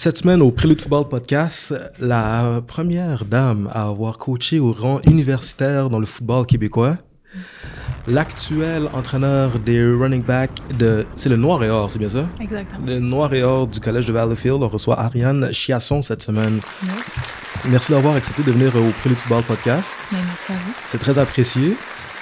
Cette semaine, au Prélude Football Podcast, la première dame à avoir coaché au rang universitaire dans le football québécois, l'actuel entraîneur des running backs de... C'est le Noir et Or, c'est bien ça? Exactement. Le Noir et Or du Collège de Valleyfield. On reçoit Ariane Chiasson cette semaine. Yes. Merci d'avoir accepté de venir au Prélude Football Podcast. Merci à vous. C'est très apprécié.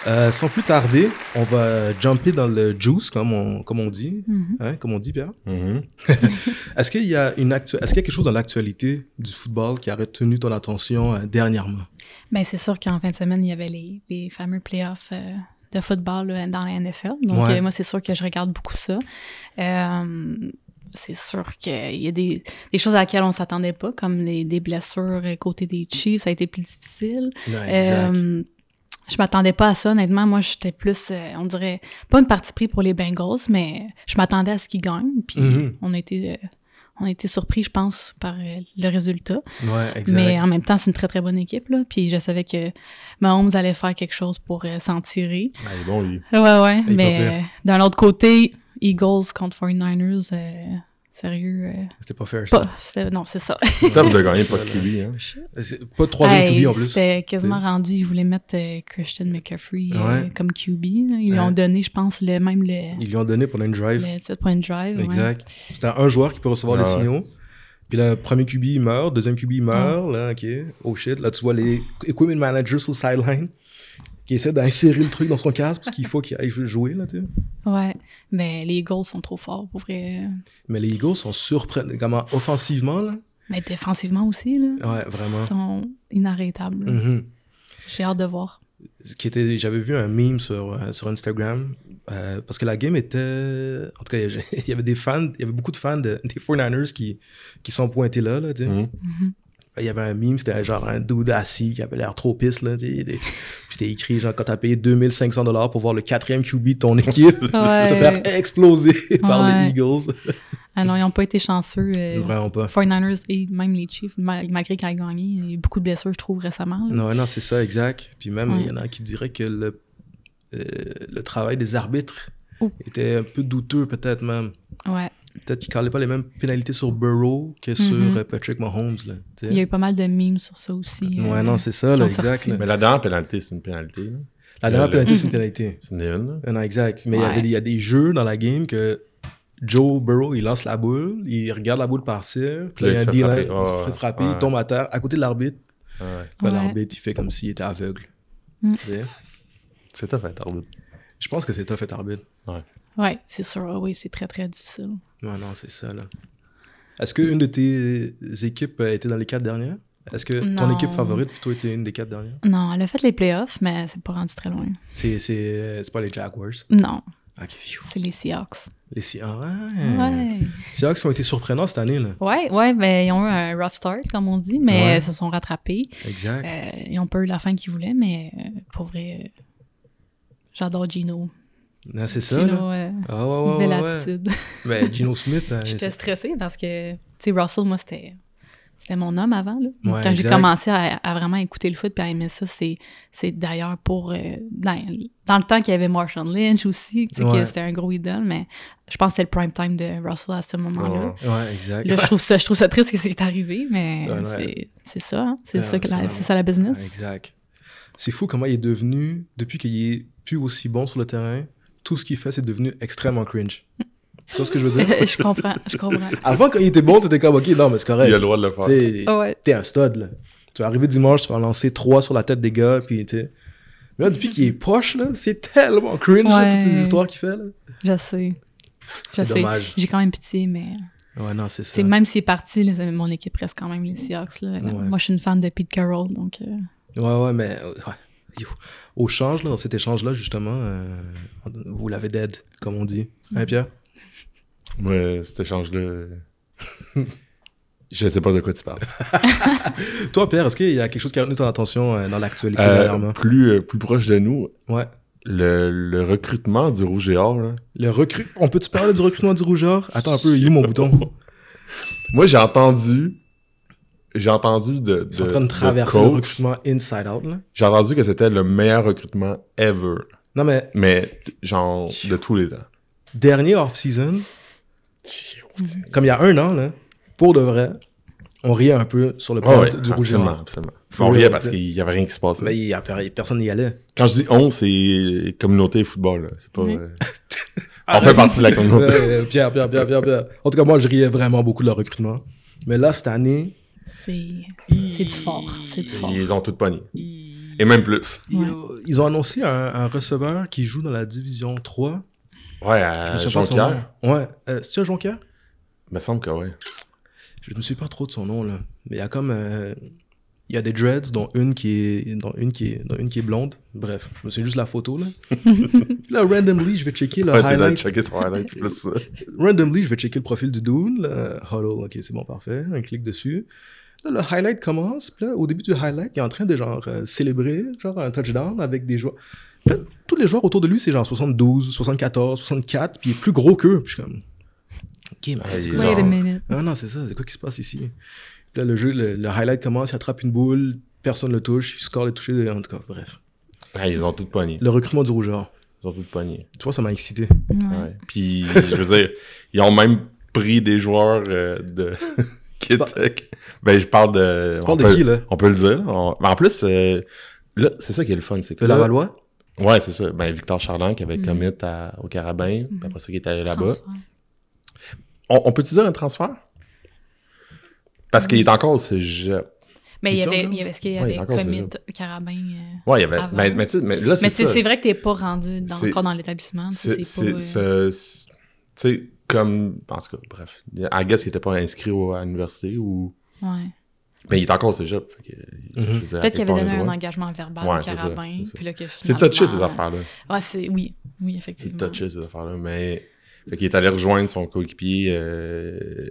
Euh, sans plus tarder, on va jumper dans le juice, comme on, comme on dit. Mhm. Hein, comme on dit, Pierre. Mhm. Est-ce qu'il y a une actu- Est-ce qu'il y a quelque chose dans l'actualité du football qui a retenu ton attention euh, dernièrement? Ben, c'est sûr qu'en fin de semaine, il y avait les, les fameux playoffs euh, de football là, dans la NFL. Donc, Ouais. euh, moi, c'est sûr que je regarde beaucoup ça. Euh, c'est sûr qu'il y a des, des choses à laquelle on s'attendait pas, comme les, des blessures côté des Chiefs. Ça a été plus difficile. Euh, je m'attendais pas à ça, honnêtement. Moi, j'étais plus, euh, on dirait, pas une partie pris pour les Bengals, mais je m'attendais à ce qu'ils gagnent. Puis Mhm. on a été, euh, on a été surpris, je pense, par euh, le résultat. Ouais, exact. Mais en même temps, c'est une très très bonne équipe. Là. Puis je savais que Mahomes allait faire quelque chose pour euh, s'en tirer. Ah, il est bon, lui. Ouais, ouais. Il mais d'un autre côté, Eagles contre 49ers, euh, sérieux. euh, C'était pas fair, ça. pas, non, c'est ça. Top de gagner pas de là. QB, hein. Pas de troisième Hey, QB en plus. C'était quasiment rendu, ils voulaient mettre euh, Christian McCaffrey euh, comme QB. là. Ils lui ont donné, je pense, le, même le, Ils lui ont donné pendant une drive. le 7 point drive. ouais. Exact. C'était un joueur qui peut recevoir Ah les ouais. signaux. Puis le premier QB, il meurt. Deuxième QB, il meurt. Là, OK. Oh shit. Là, tu vois les equipment managers sur le sideline qui essaient d'insérer le truc dans son casque parce qu'il faut qu'il aille jouer, là, tu sais. Ouais. Mais les Eagles sont trop forts, pour vrai. Mais les Eagles sont surprenants. Comment, offensivement, là? Mais défensivement aussi, là. Ouais, vraiment. Ils sont inarrêtables. Mhm. J'ai hâte de voir. Ce qui était, j'avais vu un meme sur, euh, sur Instagram euh, parce que la game était. En tout cas, il y avait- des fans, il y avait beaucoup de fans de- des 49ers qui, qui sont pointés là, là, tu sais. Mhm. Mhm. Il y avait un meme, c'était genre un dude assis qui avait l'air trop pisse, là, des- Puis c'était écrit, genre, quand t'as payé 2500 dollars pour voir le quatrième QB de ton équipe Ouais. se faire exploser par Ouais. les Eagles. Ah non, ils n'ont pas été chanceux. Euh, Vraiment pas. 49ers et même les Chiefs, ma- malgré qu'ils aient gagné, il y a eu beaucoup de blessures, je trouve, récemment. là. Non, non, c'est ça, exact. Puis même, il y en a qui diraient que le, euh, le travail des arbitres était un peu douteux, peut-être même. Ouais. Peut-être qu'ils ne pas les mêmes pénalités sur Burrow que sur Mhm. euh, Patrick Mahomes. Là. Il y a eu pas mal de memes sur ça aussi. Ouais, euh, non, c'est ça, là, exact. là. Mais la dernière pénalité, c'est une pénalité. là. La dernière le- pénalité, c'est une Mhm. pénalité. C'est une une, là. Euh, Non, exact. Mais il y Ouais. avait des- il y a des jeux dans la game que Joe Burrow, il lance la boule, il regarde la boule partir, puis là, il y a un il se fait D-line, frapper. il se Ouais, fait frapper, il tombe à terre, à côté de l'arbitre. Ouais. Ben, Ouais. L'arbitre, il fait comme s'il était aveugle. Mm. C'est tough, être arbitre. Je pense que c'est tough être arbitre. Ouais, c'est sûr. ah Oui, c'est très, très difficile. Ouais, non, c'est ça, là. Est-ce qu'une de tes équipes a été dans les quatre dernières? Est-ce que ton Non. équipe favorite plutôt était une des quatre dernières? Non, elle a fait les playoffs, mais c'est pas rendu très loin. C'est, c'est, c'est pas les Jaguars? Non, Ok, phew. c'est les Seahawks. Les Se- ah, ouais. Seahawks ont été surprenants cette année, là. Ouais, ouais, ben, ils ont eu un rough start, comme on dit, mais Ouais. ils se sont rattrapés. Exact. Euh, ils ont pas eu la fin qu'ils voulaient, mais euh, pour vrai, euh, j'adore Gino. Non, c'est ça, Gino, là? euh, Ah, ouais, ouais, belle ouais, ouais. attitude. Ben, Gino Smith, hein, J'étais stressée parce que, tu sais, Russell, moi, c'était. C'était mon homme avant. Là. Ouais, Quand j'ai commencé à, à vraiment écouter le foot et à aimer ça, c'est, c'est d'ailleurs pour. euh, dans, dans le temps qu'il y avait Marshall Lynch aussi, tu sais, Ouais. que c'était un gros idole, mais je pense que c'était le prime time de Russell à ce moment-là. Ouais. Ouais, exact. Là, je trouve, ça, je trouve ça triste que c'est arrivé, mais Ouais, ouais. c'est, c'est ça. hein. C'est, Ouais, ça que la, c'est ça la business. Ouais, exact. C'est fou comment il est devenu, depuis qu'il est plus aussi bon sur le terrain, tout ce qu'il fait, c'est devenu extrêmement cringe. Tu vois ce que je veux dire? je comprends, je comprends. Avant, quand il était bon, t'étais comme, ok, non, mais c'est correct. Il a le droit de le faire. Ouais. T'es un stud, là. Tu vas arriver dimanche, tu vas lancer trois sur la tête des gars, puis tu sais. Mais là, depuis qu'il est poche, là, c'est tellement cringe, là, Ouais. toutes ces histoires qu'il fait, là. Je sais. C'est dommage. J'ai quand même pitié, mais. Ouais, non, c'est ça. Même s'il est parti, là, mon équipe reste quand même les Seahawks. Là. Ouais. Moi, je suis une fan de Pete Carroll, donc euh, Ouais, ouais, mais ouais. Yo. au change, là, dans cet échange-là, justement, euh, vous l'avez dead, comme on dit. Hein, Pierre? Moi, cet échange-là. Je sais pas de quoi tu parles. Toi, Pierre, est-ce qu'il y a quelque chose qui a retenu ton attention euh, dans l'actualité Euh, dernièrement? plus, euh, plus proche de nous, Ouais. le, le recrutement du Rouge et Or, là. Le recrut... On peut-tu parler du recrutement du rougeur? Attends un peu, il est où mon bouton? Moi, j'ai entendu. J'ai entendu de. Ils sont en train de traverser le coach, recrutement inside out, là. J'ai entendu que c'était le meilleur recrutement ever. Non, mais Mais, genre, de tous les temps. dernier off-season, comme il y a un an, là, pour de vrai, on riait un peu sur le ouais, du Rouge et absolument, On riait parce qu'il y avait rien qui se passait. Mais il y a, personne n'y allait. Quand je dis on, c'est communauté football. C'est pas. Euh, on fait partie de la communauté. Pierre, Pierre, Pierre, Pierre, Pierre. En tout cas, moi, je riais vraiment beaucoup de leur recrutement. Mais là, cette année, C'est c'est du fort. C'est du fort. Ils ont tout pogné. Et même plus. ils- Ouais. ils ont annoncé un, un receveur qui joue dans la division 3. Ouais, Je à me souviens pas de son Jonquière. nom. Ouais. Euh, C'est-tu un Jonquière? Il me semble que oui. Je me souviens pas trop de son nom, là. Mais il y a comme... euh, Il y a des dreads, dont une qui est, dont une qui est, dont une qui est blonde. Bref, je me souviens juste de la photo, là. Puis là, randomly, je vais checker le Ouais, highlight. checker son highlight, c'est plus ça. Randomly, je vais checker le profil du dude. Là. Huddle, ok, c'est bon, parfait. Un clic dessus. Là, le highlight commence. Puis là, au début du highlight, il est en train de genre euh, célébrer genre un touchdown avec des joueurs. Puis là, tous les joueurs autour de lui, c'est genre 72, 74, 64, puis il est plus gros qu'eux. Puis je suis comme. Ok, mais Ouais, c'est genre- minute. Ah non, c'est ça, c'est quoi qui se passe ici? Puis là, le jeu, le, le highlight commence, il attrape une boule, personne le touche, il score le toucher, en tout cas, bref. Ils ont tout pogné. Le recrutement du rougeur. Ils ont tout pogné. Tu vois, ça m'a excité. Ouais. Ouais. Puis, je veux dire, ils ont même pris des joueurs euh, de. Ben, je parle de. Tu de peut- qui, là? On peut le dire. on- Mais en plus, euh, là, c'est ça qui est le fun. C'est que De là- Lavallois? Ouais, c'est ça. Ben, Victor Charland qui avait Mm. commit à- au Carabin, puis après ça, qui est allé là-bas. On, on peut-tu dire un transfert? Parce qu'il est encore au cégep. Mais il y avait, il y avait ce qu'il y Ouais, avait commit déjà. Carabin. euh, Ouais, il y avait. Mais, mais, tu sais, mais là, c'est Mais c'est ça. c'est vrai que t'es pas rendu dans, encore dans l'établissement. C'est. euh, Tu sais, comme. En tout cas, bref. I guess qu'il était pas inscrit au- à l'université ou. ouais. Mais il est encore au cégep. fait que, je veux dire, à Peut-être qu'il avait donné il un engagement verbal Ouais, au c'est Carabin. c'est ça. Puis là que C'est finalement- touché, ces affaires-là. Ouais, c'est. Oui, oui, C'est effectivement. touché, ces affaires-là. Mais. Fait qu'il est allé rejoindre son coéquipier. euh,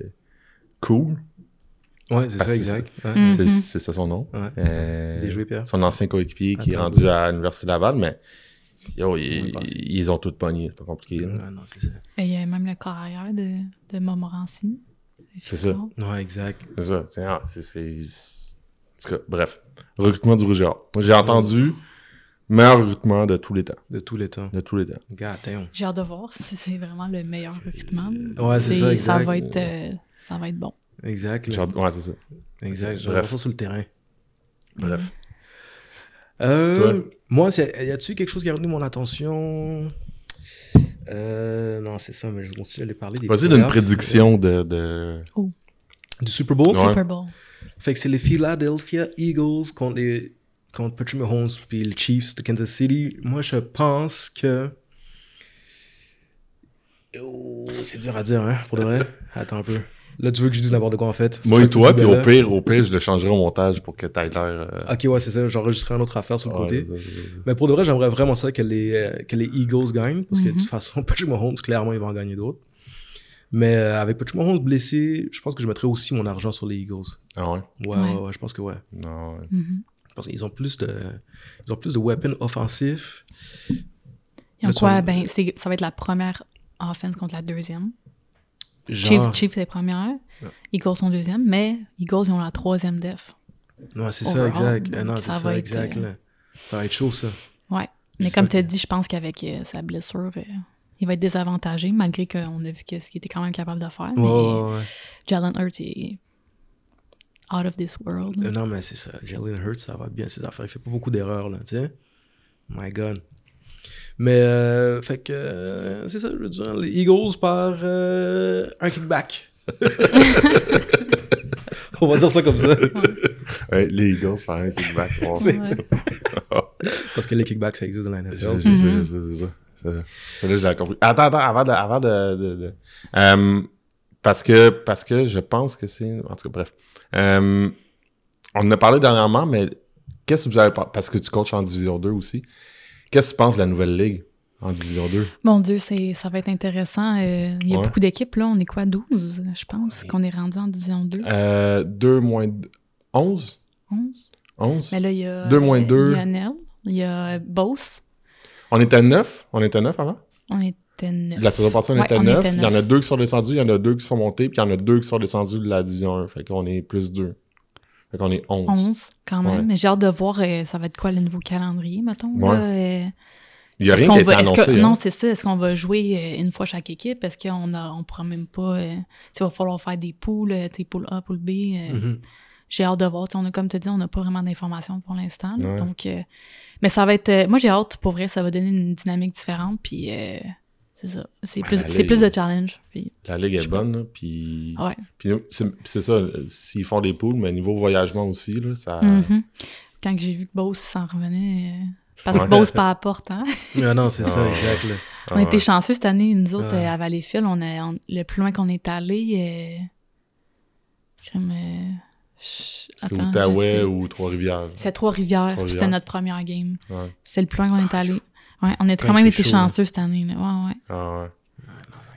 Cool. Ouais, c'est ça, c'est exact. Ouais. Mm. C'est c'est ça son nom. Ouais. Euh, Bien joué, Pierre. son ancien coéquipier qui est rendu à l'Université Laval, mais yo, ils, ont tout pogné, c'est pas compliqué. là. Ouais, non, c'est ça. Et il y a même le carrière de, de Montmorency. C'est ça. Ouais, exact. C'est ça. c'est- ah, c'est- c'est- en tout cas, bref. Recrutement du Rouge et Or. Moi, j'ai entendu meilleur recrutement de tous les temps. De tous les temps. De tous les temps. God damn. J'ai hâte de voir si c'est vraiment le meilleur recrutement. Ouais, c'est ça, exact. Ça va être, euh, ça va être bon. Exact. ouais, c'est ça. Exact. Bref. ça sur le terrain. Bref. Euh? Moi, y a-tu quelque chose qui a retenu mon attention? Euh, non, c'est ça, mais je aussi j'allais parler des Vas-y d'une prédiction de. de... euh, du Super Bowl. Ouais. Super Bowl. Fait que c'est les Philadelphia Eagles contre les contre Patrick Mahomes puis les Chiefs de Kansas City. Moi, je pense que Oh, c'est dur à dire, hein, pour de vrai. Attends un peu. Là, tu veux que je dise n'importe quoi en fait? Moi et toi, puis ben au pire, au pire, je le changerai au montage pour que l'air. euh, Ok, ouais, c'est ça. J'enregistrerai une autre affaire sur le ouais, côté. ça, ça. Mais pour de vrai, j'aimerais vraiment ça que les, euh, que les Eagles gagnent. Parce que de Mhm. toute façon, Patrick Mahomes, clairement, il va en gagner d'autres. Mais euh, avec Patrick Mahomes blessé, je pense que je mettrais aussi mon argent sur les Eagles. Ah ouais? Ouais, Ouais. ouais, ouais, je pense que ouais. Non, ouais. Mhm. Je pense qu'ils ont plus de, ils ont plus de weapons offensifs. Ils ont quoi? sont- Ben, c'est- ça va être la première offense contre la deuxième. Genre, Chiefs, Chiefs, c'est la première. Ouais. Eagles sont deuxième, mais Eagles, ils ont la troisième def. ouais, c'est ça, exact. Euh, non, ça c'est va ça, être, exact. euh, là. Ça va être chaud, ça. Ouais. Mais comme tu as dit, je pense qu'avec euh, sa blessure, euh, il va être désavantagé, malgré qu'on a vu que ce qu'il était quand même capable de faire. Ouais, mais ouais, ouais. Jalen Hurts est out of this world. Euh, Non, mais c'est ça. Jalen Hurts, ça va bien ses affaires. Il fait pas beaucoup d'erreurs, là, tu sais. My God. Mais, euh, fait que, euh, c'est ça, je veux dire. Les Eagles par euh, un kickback. On va dire ça comme ça. Ouais, les Eagles faire un kickback. Parce que les kickbacks, ça existe dans la Je- NFL. Mhm. c'est- c'est- c'est ça. C'est- Celle-là, je l'ai compris. Attends, attends, avant de. Avant de, de- de- Euh, parce, que, parce que je pense que c'est. En tout cas, bref. On en a parlé dernièrement, mais qu'est-ce que vous avez. Parce que tu coaches en Division 2 aussi. Qu'est-ce que tu penses de la nouvelle ligue en Division 2 Mon Dieu, ça va être intéressant. Euh, il y a Ouais. beaucoup d'équipes, là. On est quoi, 12, je pense, Ouais. qu'on est rendu en Division 2. euh, 2 moins 11 11. 11 Mais là, il y a... Deux moins euh, deux. Il y a Nell, il y a Beauce. On était 9 On était 9 avant? On était 9. La saison passée, on Ouais, était on 9. était Il y en a deux qui sont descendus, il y en a deux qui sont montés, puis il y en a deux qui sont descendus de la Division 1. Fait qu'on est plus 2. Fait qu'on est 11. 11, quand même. Ouais. Mais j'ai hâte de voir, euh, ça va être quoi le nouveau calendrier, mettons. Ouais. là, euh, Il n'y a rien qui a été annoncé. Hein? Non, c'est ça. Est-ce qu'on va jouer euh, une fois chaque équipe? Est-ce qu'on ne on pourra même pas... Euh, il va falloir faire des poules, poule A, poule B. Mm-hmm. J'ai hâte de voir. on a, comme tu dis, on n'a pas vraiment d'informations pour l'instant. Donc, mais ça va être... moi, j'ai hâte. Pour vrai, ça va donner une dynamique différente. Puis c'est ça. C'est plus, plus de challenge. la ligue est bonne. puis, puis c'est ça. S'ils font des poules, mais niveau voyagement aussi, là, ça... Mm-hmm. Quand j'ai vu que Bose s'en revenait... Parce que Bose pas à porte, hein? Ah non, c'est ça, ah exact. On a été chanceux cette année, nous autres, à Valleyfield. On a, le plus loin qu'on est allé, euh, euh, c'est Outaouais ou Trois-Rivières? C'est Trois-Rivières. C'était notre première game. C'est le plus loin qu'on est allé. Ouais, on a quand même été chanceux cette année. Ouais, ouais. Ah ouais.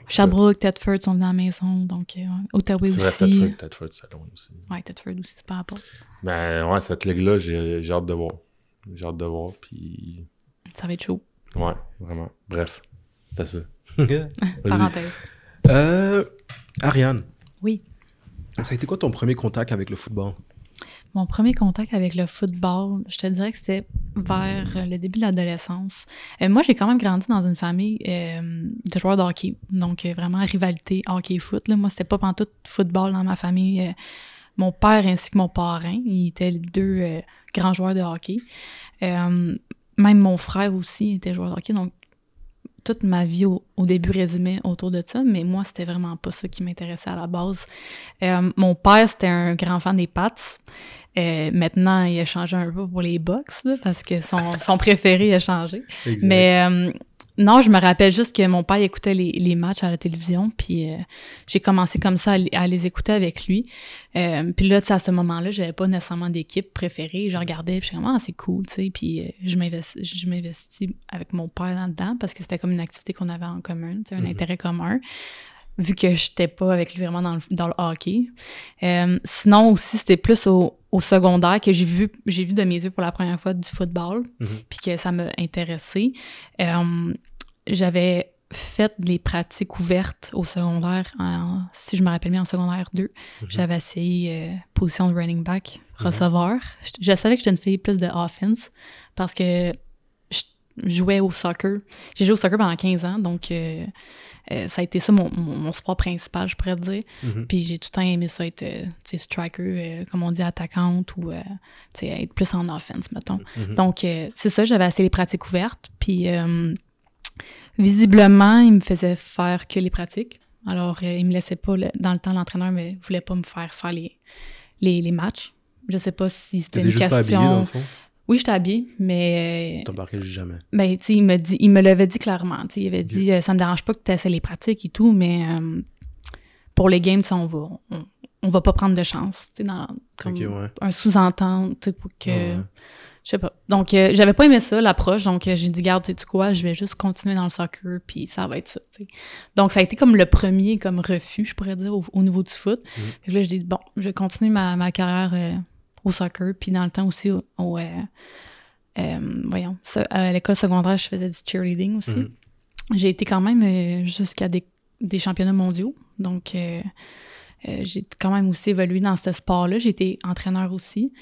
Sherbrooke, Tedford sont venus à la maison, donc euh, Ottawa aussi. C'est vrai, Tedford, Tedford c'est loin aussi. Ouais, Tedford aussi, c'est pas à part. Ben ouais, cette ligue-là, j'ai hâte de voir. J'ai hâte de voir, puis... Ça va être chaud. Ouais, vraiment. Bref, c'est ça. Parenthèse. Euh, Ariane. Oui. Ça a été quoi ton premier contact avec le football? Mon premier contact avec le football, je te dirais que c'était vers le début de l'adolescence. Euh, moi, j'ai quand même grandi dans une famille euh, de joueurs de hockey. Donc, vraiment rivalité hockey-foot. Moi, c'était pas tout football dans ma famille. mon père ainsi que mon parrain, ils étaient deux grands joueurs de hockey. même mon frère aussi était joueur de hockey. Toute ma vie au, début résumait autour de ça, mais moi, c'était vraiment pas ça qui m'intéressait à la base. Euh, mon père, c'était un grand fan des Pats. Euh, maintenant, il a changé un peu pour les box parce que son, son préféré a changé. Mais euh, non, je me rappelle juste que mon père écoutait les, les matchs à la télévision, puis j'ai commencé comme ça à, les écouter avec lui. puis là, à ce moment-là, j'avais pas nécessairement d'équipe préférée. Je regardais, puis je suis ah, c'est cool, tu sais. Puis je m'investis avec mon père là-dedans parce que c'était comme une activité qu'on avait en commun, un mm-hmm. intérêt commun vu que je n'étais pas avec lui vraiment dans le, dans le hockey. Euh, sinon aussi, c'était plus au, au, secondaire que j'ai vu, j'ai vu de mes yeux pour la première fois du football, mhm. puis que ça m'a intéressé. Euh, j'avais fait des pratiques ouvertes au secondaire, si je me rappelle bien, en secondaire 2. Mhm. J'avais essayé euh, position de running back, mhm. receveur. je, savais que j'étais une fille plus de offense parce que je jouais au soccer. J'ai joué au soccer pendant 15 ans, donc euh, ça a été ça mon, mon, sport principal, je pourrais dire. Mhm. Puis j'ai tout le temps aimé ça être euh, striker, euh, comme on dit, attaquante ou être plus en offense, mettons. Mhm. Donc, c'est ça, j'avais assez les pratiques ouvertes. Puis visiblement, il me faisait faire que les pratiques. Alors, il me laissait pas, dans le temps, l'entraîneur ne voulait pas me faire faire les, les, les matchs. Je sais pas si c'était une juste question. Pas habillé, dans le fond? Oui, j'étais habillée, mais. T'embarquais jamais. Ben, tu sais, il me dit, il me l'avait dit clairement. Tu sais, il avait dit, euh, ça me dérange pas que tu essaies les pratiques et tout, mais euh, pour les games, on va, on, va pas prendre de chance. Tu sais, dans comme un sous-entente, tu pour que. Je sais pas. Donc, euh, j'avais pas aimé ça, l'approche. Donc, j'ai dit, garde, tu sais quoi, je vais juste continuer dans le soccer, puis ça va être ça. Donc, ça a été comme le premier comme refus, je pourrais dire, au, niveau du foot. Et mm-hmm. là, je dis, bon, je vais continuer ma, ma carrière au soccer, puis dans le temps aussi au, euh, euh, voyons, à l'école secondaire, je faisais du cheerleading aussi. Mhm. J'ai été quand même euh, jusqu'à des, championnats mondiaux, donc j'ai quand même aussi évolué dans ce sport-là. J'ai été entraîneur aussi.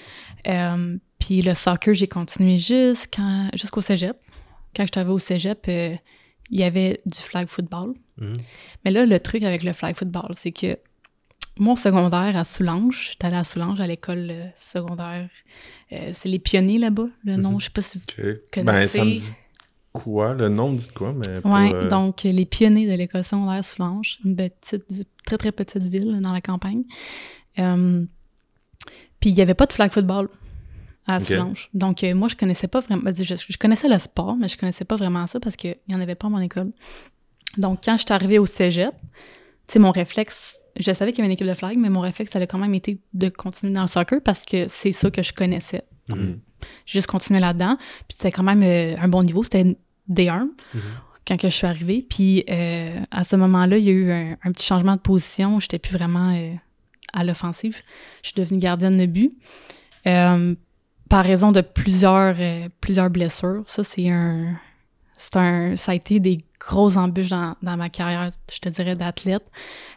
puis le soccer, j'ai continué jusqu'au cégep. Quand je travaillais au cégep, il y avait du flag football. Mhm. Mais là, le truc avec le flag football, c'est que mon secondaire à Soulanges. J'étais allée à Soulanges à l'école euh, secondaire. Euh, c'est les pionniers là-bas, le nom. Mhm. Je sais pas si vous connaissez. Ben, ça me dit quoi? Le nom me dit quoi? Mais oui, euh, donc les pionniers de l'école secondaire Soulanges. Une petite, très, très petite ville dans la campagne. puis il n'y avait pas de flag football à Soulanges. Donc moi, je connaissais pas vraiment... Je, je, connaissais le sport, mais je connaissais pas vraiment ça parce qu'il n'y en avait pas à mon école. Donc quand je suis arrivée au cégep, tu sais, mon réflexe je savais qu'il y avait une équipe de flag, mais mon réflexe, ça a quand même été de continuer dans le soccer parce que c'est ça que je connaissais. Mhm. J'ai juste continué là-dedans. Puis c'était quand même euh, un bon niveau. C'était D1 mhm. quand que je suis arrivée. Puis euh, à ce moment-là, il y a eu un, petit changement de position. J'étais plus vraiment euh, à l'offensive. Je suis devenue gardienne de but. par raison de plusieurs, plusieurs blessures. Ça, c'est un, un. Ça a été des grosses embûches dans, ma carrière, je te dirais, d'athlète.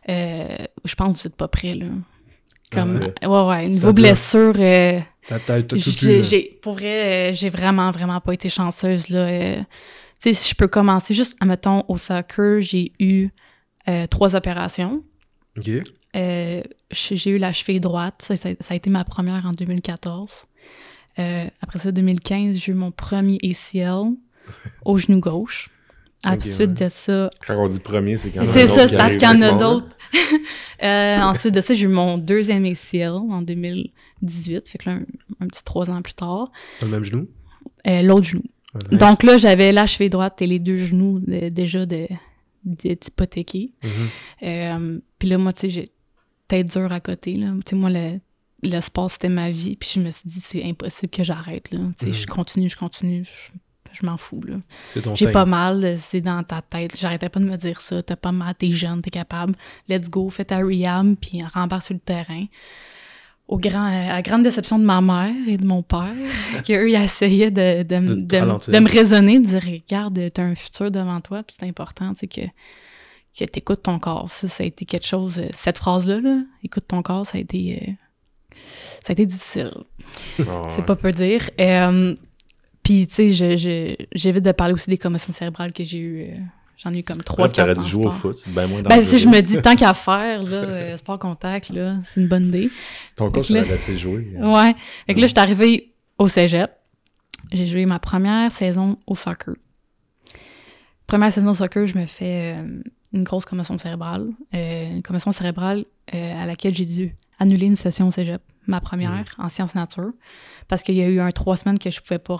Euh, je pense que vous n'êtes pas prêt, là. Comme, ouais, ouais, niveau blessure, euh, j'ai, pour vrai, euh, j'ai vraiment, vraiment pas été chanceuse, là. sais, si je peux commencer juste, admettons, au soccer, j'ai eu euh, trois opérations. OK. Euh, j'ai eu la cheville droite. Ça, ça, a été ma première en 2014. Euh, après ça, 2015, j'ai eu mon premier ACL au genou gauche. Ensuite de ça. Quand on dit premier, c'est quand C'est ça, c'est parce qu'il y en a d'autres. euh, ensuite de ça, j'ai eu mon deuxième ACL en 2018. Fait que là, un, petit trois ans plus tard. le même genou? Euh, L'autre genou. Ah, Donc là, j'avais la cheville droite et les deux genoux déjà de, d'hypothéquer. Mm -hmm. puis là, moi, tu sais, j'ai tête dure à côté. Là. Tu sais, moi, le, le sport, c'était ma vie. Puis je me suis dit, c'est impossible que j'arrête. Là. Tu sais, je continue, je continue. Je, m'en fous. Là. J'ai pas mal, c'est dans ta tête. J'arrêtais pas de me dire ça. T'as pas mal, t'es jeune, t'es capable. Let's go, fais ta rehab, puis rembarque sur le terrain. Au grand, à la grande déception de ma mère et de mon père, qu'eux, ils essayaient de, de, de, me raisonner, de dire Regarde, t'as un futur devant toi, puis c'est important, tu sais, que que t'écoutes ton corps. Ça, ça a été quelque chose. Euh, cette phrase-là, là, écoute ton corps, ça a été. Euh, ça a été difficile. Ah, c'est pas peu dire. Euh, puis, tu sais, j'évite de parler aussi des commotions cérébrales que j'ai eues. J'en ai eu comme trois, quatre. dû jouer au foot, c'est bien moins Ben, si je me dis tant qu'à faire, là, sport contact, là, c'est une bonne idée. Ton coach l'a laissé jouer. Ouais. Fait que là, je suis arrivée au cégep. J'ai joué ma première saison au soccer. Première saison au soccer, je me fais une grosse commotion cérébrale. Euh, une commotion cérébrale euh, à laquelle j'ai dû annuler une session au cégep, ma première, en sciences nature, parce qu'il y a eu un trois semaines que je pouvais pas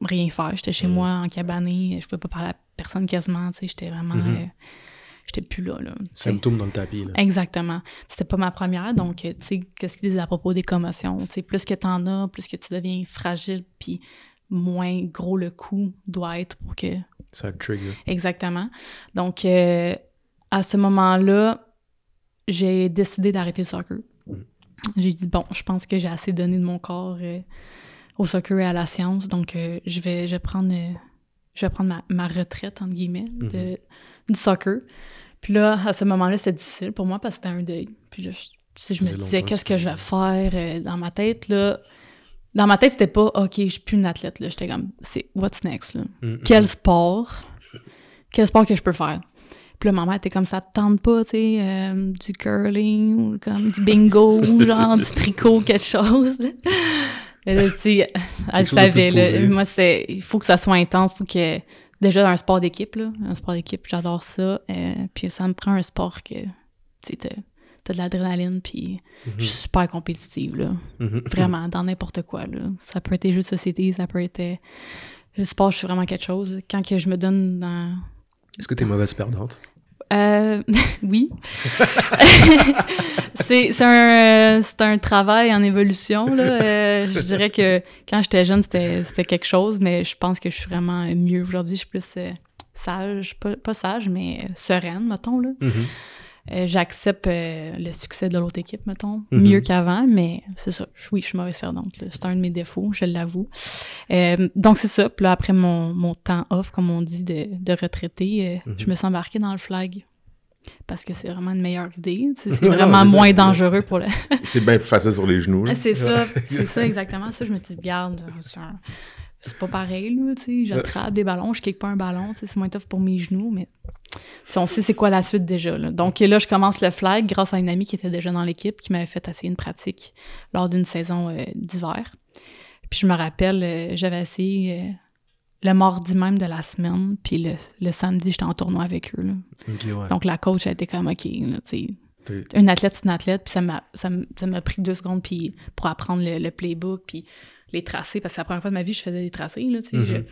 rien faire. J'étais chez moi en cabané, je pouvais pas parler à personne quasiment, tu sais, j'étais vraiment... Mm-hmm. Euh, j'étais plus là, là. Symptômes dans le tapis, là. Exactement. C'était pas ma première, donc, tu sais, qu'est-ce qu'ils disent à propos des commotions? Tu sais, plus que t'en as, plus que tu deviens fragile, puis moins gros le coup doit être pour que ça trigger. Exactement. Donc, euh, à ce moment-là, j'ai décidé d'arrêter le soccer. J'ai dit, bon, je pense que j'ai assez donné de mon corps euh, au soccer et à la science, donc euh, je, vais, je vais prendre, je vais prendre ma, retraite, entre guillemets, de, mm-hmm. du soccer. Puis là, à ce moment-là, c'était difficile pour moi parce que c'était un deuil. Puis là, si je me disais, qu'est-ce que je vais faire dans ma tête, là, dans ma tête, c'était pas OK, je suis plus une athlète. Là. J'étais comme c'est what's next? Là? Mm, mm, Quel mm. sport? Quel sport que je peux faire? Puis là, ma mère était comme ça, te tente pas, tu sais, euh, du curling ou comme du bingo, ou genre du tricot, quelque chose. Et là, tu sais, elle savait, là. Moi, c'est, il faut que ça soit intense, il faut que, déjà, un sport d'équipe, là, un sport d'équipe, j'adore ça. Euh, puis ça me prend un sport que, tu sais, t'as de l'adrénaline, puis je suis mhm. super compétitive, là. Mhm. Vraiment, dans n'importe quoi, là. Ça peut être des jeux de société, ça peut être... Euh, le sport, je suis vraiment quelque chose. Quand que je me donne dans... Est-ce que t'es mauvaise perdante? Euh, oui. c'est un, euh, un travail en évolution. Là. Euh, je dirais que quand j'étais jeune, c'était quelque chose, mais je pense que je suis vraiment mieux aujourd'hui. Je suis plus sage, pas, pas, sage, mais sereine, mettons. Là. Mm-hmm. Euh, j'accepte euh, le succès de l'autre équipe, mettons, mhm. mieux qu'avant, mais c'est ça. Oui, je suis mauvaise perdante. C'est un de mes défauts, je l'avoue. Euh, donc, c'est ça. Puis là, après mon, mon, temps off, comme on dit, de, de retraité, je mhm. me suis embarquée dans le flag. Parce que c'est vraiment une meilleure idée. C'est vraiment moins dangereux pour le. c'est bien plus facile sur les genoux. C'est ça, c'est ça, exactement. Ça, je me dis, garde, c'est pas pareil, là, tu sais. J'attrape des ballons, je kick pas un ballon, c'est moins tough pour mes genoux, mais on sait c'est quoi la suite déjà. Donc là, je commence le flag grâce à une amie qui était déjà dans l'équipe, qui m'avait fait essayer une pratique lors d'une saison euh, d'hiver. Puis je me rappelle, euh, j'avais essayé euh, le mardi même de la semaine, puis le, samedi, j'étais en tournoi avec eux. Donc la coach a été comme, OK, une athlète, c'est une athlète, puis ça m'a, ça, pris deux secondes puis pour apprendre le, playbook, puis les tracés, parce que c'est la première fois de ma vie que je faisais des tracés. Là, mm-hmm.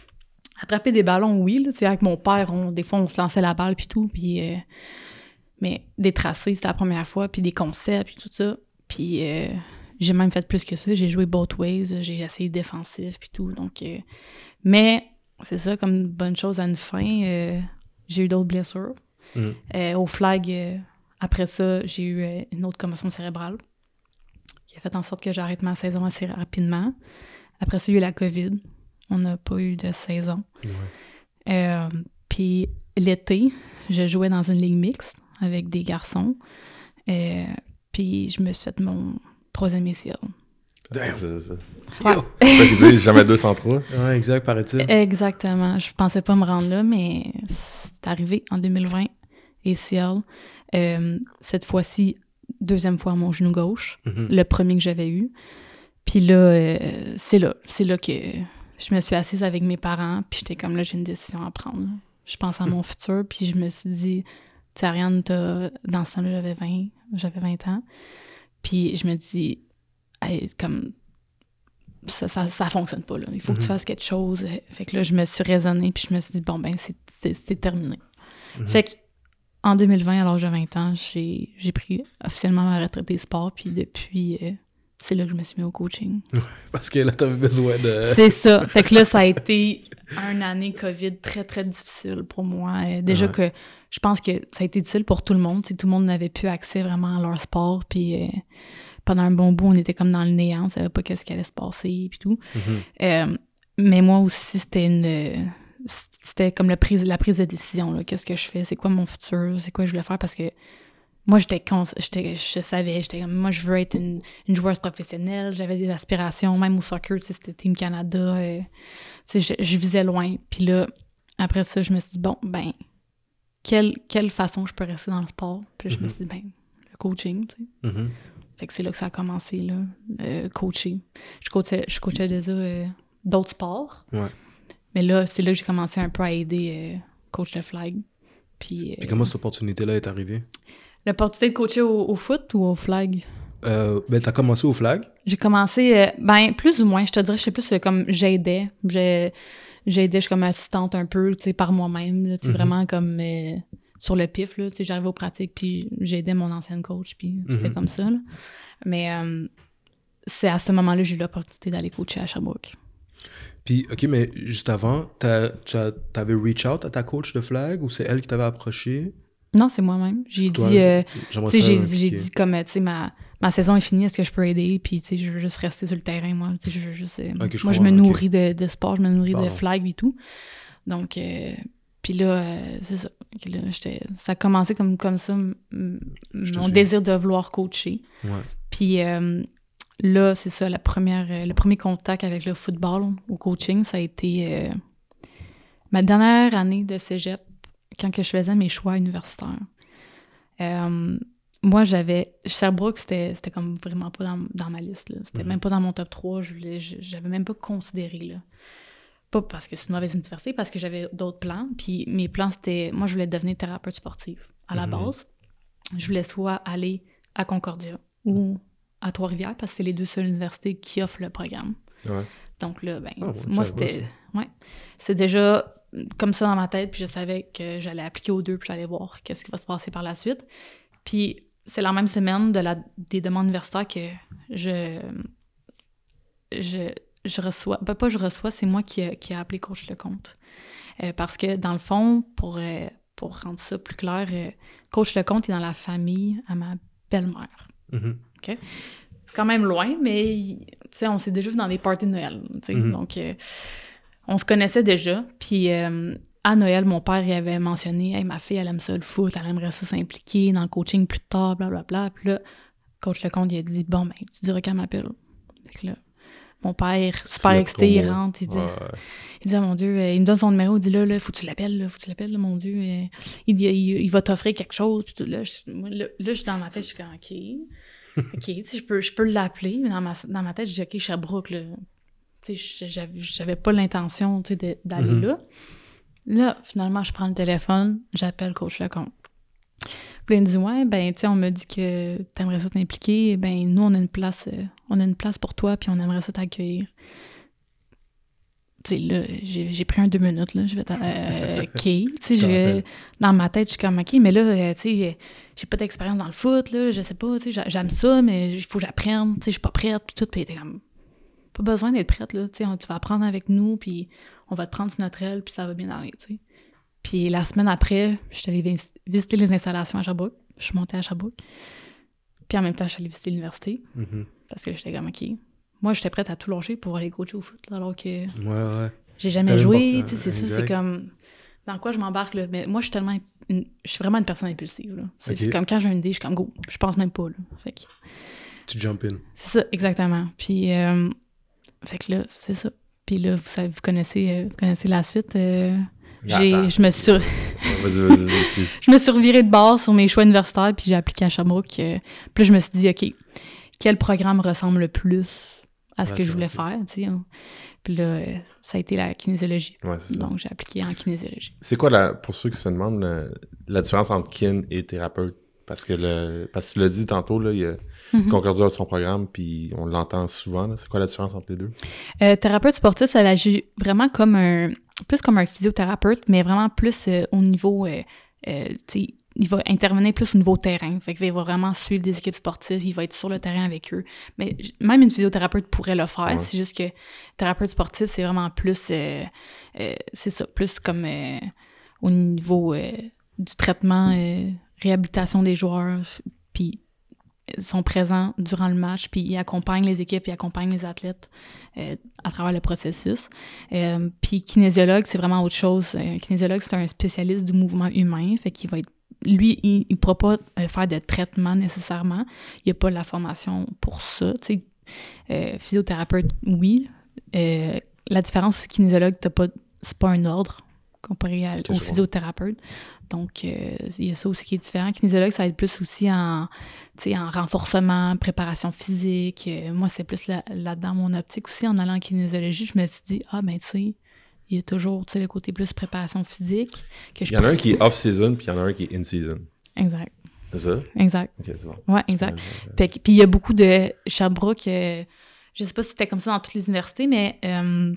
Attraper des ballons, oui. Là, avec mon père, on, des fois, on se lançait la balle puis tout. Puis, euh, mais des tracés, c'était la première fois. Puis des concepts, puis tout ça. Puis euh, j'ai même fait plus que ça. J'ai joué both ways. J'ai essayé défensif, puis tout. Donc, euh, mais c'est ça, comme une bonne chose à une fin. j'ai eu d'autres blessures. Mm. au flag, après ça, j'ai eu une autre commotion cérébrale qui a fait en sorte que j'arrête ma saison assez rapidement. Après ça, il y a eu la COVID. On n'a pas eu de saison. Euh, puis l'été, je jouais dans une ligue mixte avec des garçons. Euh, puis je me suis fait mon troisième essai. Damn. C'est ça. Ouais. jamais 203. Ouais, exact, paraît-il. Exactement. Je pensais pas me rendre là, mais c'est arrivé en 2020, ACL. Euh, cette fois-ci, deuxième fois mon genou gauche, mm-hmm. le premier que j'avais eu. Puis là, euh, c'est là, c'est là que je me suis assise avec mes parents, puis j'étais comme là, j'ai une décision à prendre. Je pense à mm. mon futur, puis je me suis dit, tu sais, Ariane, dans ce temps-là, j'avais 20, j'avais 20 ans. Puis je me dis, comme ça, ça, ça, fonctionne pas, là. Il faut que tu mm-hmm. fasses quelque chose. Fait que là, je me suis raisonnée, puis je me suis dit, bon, ben, c'est terminé. Fait que en 2020, à l'âge de 20 ans, j'ai pris officiellement ma retraite des sports, puis depuis, euh, c'est là que je me suis mis au coaching. Parce que là, t'avais besoin de... c'est ça. Fait que là, ça a été une année COVID très, très difficile pour moi. Euh, déjà que je pense que ça a été difficile pour tout le monde. tout le monde n'avait plus accès vraiment à leur sport, puis... Euh, pendant un bon bout, on était comme dans le néant, on savait pas qu'est-ce qui allait se passer, puis tout. Mm-hmm. mais moi aussi, c'était une c'était comme la prise, la prise de décision. Qu'est-ce que je fais? C'est quoi mon futur? C'est quoi je voulais faire? Parce que moi, j'étais je savais, j'étais moi, je veux être une, joueuse professionnelle. J'avais des aspirations, même au soccer, c'était Team Canada. Euh, je, je, visais loin. Puis là, après ça, je me suis dit, bon, ben, quelle, quelle façon je peux rester dans le sport? Puis je me mm-hmm. suis dit, ben, le coaching, tu sais. Mm-hmm. Fait que c'est là que ça a commencé, là, euh, coacher. Je coachais, je coachais déjà euh, d'autres sports. Ouais. Mais là, c'est là que j'ai commencé un peu à aider euh, coach de flag. Puis, Puis comment cette opportunité-là est arrivée? L'opportunité de coacher au, foot ou au flag? Euh, ben, t'as commencé au flag? J'ai commencé, euh, ben, plus ou moins, je te dirais, je sais plus, comme j'aidais. J'aidais, je suis comme assistante un peu, tu sais, par moi-même, tu sais, mhm. vraiment comme sur le pif, tu sais, j'arrivais aux pratiques, puis j'aidais mon ancienne coach, puis c'était mhm. comme ça, là. Mais c'est à ce moment-là que j'ai eu l'opportunité d'aller coacher à Sherbrooke. Puis, OK, mais juste avant, t'avais reach out à ta coach de flag ou c'est elle qui t'avait approché? Non, c'est moi-même. J'ai dit, euh, j'ai dit comme, tu sais, ma, ma saison est finie, est-ce que je peux aider? Puis, tu sais, je veux juste rester sur le terrain, moi. Tu sais, je veux juste... Euh, moi, je me nourris de, de, sport, je me nourris de flag et tout. Donc, euh, puis là, c'est ça. Là, ça a commencé comme, comme ça, mon désir de vouloir coacher. Ouais. Puis là, c'est ça, la première, euh, le premier contact avec le football au coaching, ça a été euh, ma dernière année de cégep, quand que je faisais mes choix universitaires. Euh, moi, j'avais. Sherbrooke, c'était comme vraiment pas dans, ma liste. C'était mhm. même pas dans mon top 3. Je j'avais même pas considéré. Là. Pas parce que c'est une mauvaise université, parce que j'avais d'autres plans. Puis mes plans, c'était. Moi, je voulais devenir thérapeute sportif à la mhm. base. Je voulais soit aller à Concordia ou à Trois-Rivières parce que c'est les deux seules universités qui offrent le programme. Donc là, ben, ah, moi, c'était. Ouais. C'est déjà comme ça dans ma tête, puis je savais que j'allais appliquer aux deux, puis j'allais voir qu'est-ce qui va se passer par la suite. Puis c'est la même semaine de la, des demandes universitaires que je. Je, je reçois. Ben, pas je reçois, c'est moi qui, qui a appelé Coach Lecomte. Euh, parce que dans le fond, pour, euh, pour rendre ça plus clair, euh, Coach Lecomte est dans la famille à ma belle-mère. Mm-hmm. OK? Quand même loin, mais on s'est déjà vu dans des parties de Noël. Mm-hmm. Donc, euh, on se connaissait déjà. Puis, euh, à Noël, mon père il avait mentionné Ma fille, elle aime ça le foot, elle aimerait ça s'impliquer dans le coaching plus tard, blablabla. Bla, bla. Puis là, coach Lecomte, il a dit Bon, ben, tu diras qu'elle m'appelle. là, mon père, super excité, il rentre, il dit, il dit oh, mon Dieu, euh, il me donne son numéro, il dit là, là, faut que tu l'appelles, faut que tu l'appelles, mon Dieu. il, il, va t'offrir quelque chose. Puis là, je, là, je suis dans ma tête, je suis comme, OK. OK, tu sais, je peux, je peux l'appeler, mais dans ma, dans ma tête, je dis, OK, Sherbrooke, là. Tu sais, j'avais pas l'intention, tu sais, d'aller mm-hmm. là. Là, finalement, je prends le téléphone, j'appelle Coach Lecomte. Puis il me dit, ouais, ben, tu sais, on m'a dit que t'aimerais ça t'impliquer, ben, nous, on a une place, euh, on a une place pour toi, puis on aimerait ça t'accueillir. Là, j'ai pris un deux minutes, là, je vais euh, OK, tu sais, dans ma tête, je suis comme, OK, mais là, euh, tu sais, j'ai pas d'expérience dans le foot, là, je sais pas, tu sais, j'aime ça, mais il faut que j'apprenne, tu sais, je suis pas prête, puis tout, puis t'es comme, pas besoin d'être prête, là, tu sais, tu vas apprendre avec nous, puis on va te prendre sur notre aile, puis ça va bien aller, tu sais. Puis la semaine après, je suis allée visiter les installations à Sherbrooke, je suis montée à Sherbrooke, puis en même temps, je suis allée visiter l'université, mm-hmm. parce que j'étais comme, OK, moi, j'étais prête à tout lâcher pour aller coacher au foot, alors que... Ouais, ouais. J'ai jamais joué, tu sais, c'est ça, c'est comme dans quoi je m'embarque là. Mais moi, je suis tellement. je suis vraiment une personne impulsive. C'est comme quand j'ai une idée, je suis comme go. Je pense même pas. Là. Fait Tu jump in. C'est ça, exactement. Puis, euh, fait que là, c'est ça. Puis là, vous, savez, vous, connaissez, euh, vous connaissez la suite. Euh, j'ai, je me suis vas-y, vas-y, vas-y, je me suis revirée de base sur mes choix universitaires, puis j'ai appliqué à Sherbrooke. Euh, puis là, je me suis dit, OK, quel programme ressemble le plus à ce que je voulais faire, tu sais. Hein? Puis là, ça a été la kinésiologie. Ouais, c'est ça. Donc, j'ai appliqué en kinésiologie. C'est quoi, la, pour ceux qui se demandent, la, la différence entre kin et thérapeute? Parce que, le, parce que tu l'as dit tantôt, là, il y a Mhm. Concordia a son programme, puis on l'entend souvent. C'est quoi la différence entre les deux? Euh, thérapeute sportif, ça agit vraiment comme un... plus comme un physiothérapeute, mais vraiment plus euh, au niveau... euh, euh, tu sais, il va intervenir plus au niveau terrain. Fait qu'il va vraiment suivre des équipes sportives, il va être sur le terrain avec eux. Mais même une physiothérapeute pourrait le faire. Ouais. C'est juste que thérapeute sportif, c'est vraiment plus... euh, euh, c'est ça, plus comme euh, au niveau du traitement, réhabilitation des joueurs, puis ils sont présents durant le match, puis ils accompagnent les équipes, ils accompagnent les athlètes euh, à travers le processus. Euh, puis kinésiologue, c'est vraiment autre chose. Un kinésiologue, c'est un spécialiste du mouvement humain, fait qu'il va être lui, il ne pourra pas euh, faire de traitement nécessairement. Il n'y a pas la formation pour ça. Euh, physiothérapeute, oui. Euh, la différence, c'est que kinésiologue, t'as pas, c'est pas un ordre comparé à- au physiothérapeute. Donc, euh, il y a ça aussi qui est différent. Kinésiologue, ça va être plus aussi en, en renforcement, préparation physique. Moi, c'est plus là- là-dedans mon optique aussi. En allant en kinésiologie, je me suis dit, ah, ben, tu sais, il y a toujours tu sais, le côté plus préparation physique. Que je Il y en a un qui est off-season, puis il y en a un qui est in-season. Exact, C'est ça? exact. Ok, c'est bon. Ouais, exact. Puis il y a beaucoup de Sherbrooke, euh, je sais pas si c'était comme ça dans toutes les universités, mais euh,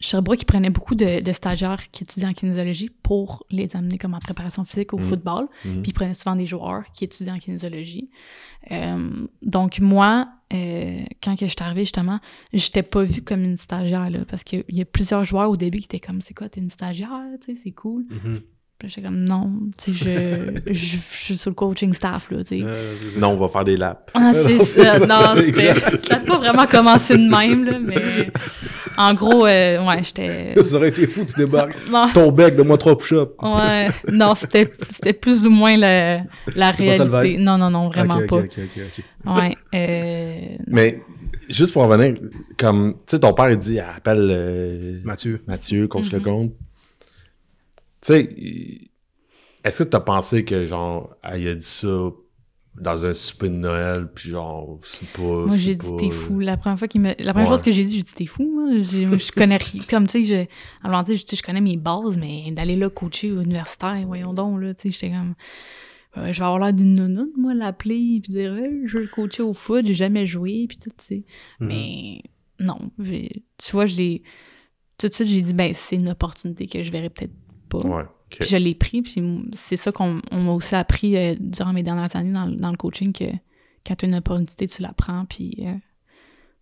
Sherbrooke, ils prenaient beaucoup de, de stagiaires qui étudiaient en kinésiologie pour les amener comme en préparation physique au Mhm. football. Mhm. Puis ils prenaient souvent des joueurs qui étudiaient en kinésiologie. Euh, donc moi, euh, quand que je suis arrivée, justement, j'étais pas vue comme une stagiaire, là, parce qu'il y a plusieurs joueurs au début qui étaient comme, c'est quoi, t'es une stagiaire, tu sais, c'est cool. Mhm. Puis j'étais comme, non, tu sais, je, je, je suis sur le coaching staff, là, tu sais. Euh. Non, on va faire des laps. Ah, c'est ça. ça, Non, ça n'a pas vraiment commencé de même, là, mais en gros, euh, ouais, j'étais. Ça aurait été fou, tu débarques. Non, Ton bec, donne-moi trois push-ups. ouais, non, c'était c'était plus ou moins le- la C'était pas ça le réalité. Non, non, non, vraiment pas. ok, ok, ok, ok. Ouais. Euh, Mais juste pour revenir, comme, tu sais, ton père, il dit, appelle euh, Mathieu. Mathieu, coach Mhm. Lecomte. Tu sais, il- est-ce que tu as pensé que, genre, ah, il a dit ça dans un souper de Noël, puis genre, c'est pas. moi, j'ai dit t'es fou. La première fois qu'il me. La première Ouais. chose que j'ai dit, j'ai dit t'es fou. Moi, J'ai- je connais rien. Comme, tu sais, je. En je tu sais, je connais mes bases, mais d'aller là coacher au universitaire, voyons donc, là, tu sais, j'étais comme. euh, je vais avoir l'air d'une nounoune, moi, l'appeler, puis dire, Hey, je veux le coacher au foot, j'ai jamais joué, puis tout, tu sais. Mhm. Mais non, j'ai- tu vois, je l'ai- tout de suite, j'ai dit, ben, c'est une opportunité que je verrai peut-être pas. Ouais, Puis je l'ai pris, puis c'est ça qu'on on m'a aussi appris euh, durant mes dernières années dans, le- dans le coaching, que quand tu as une opportunité, tu la prends, puis euh,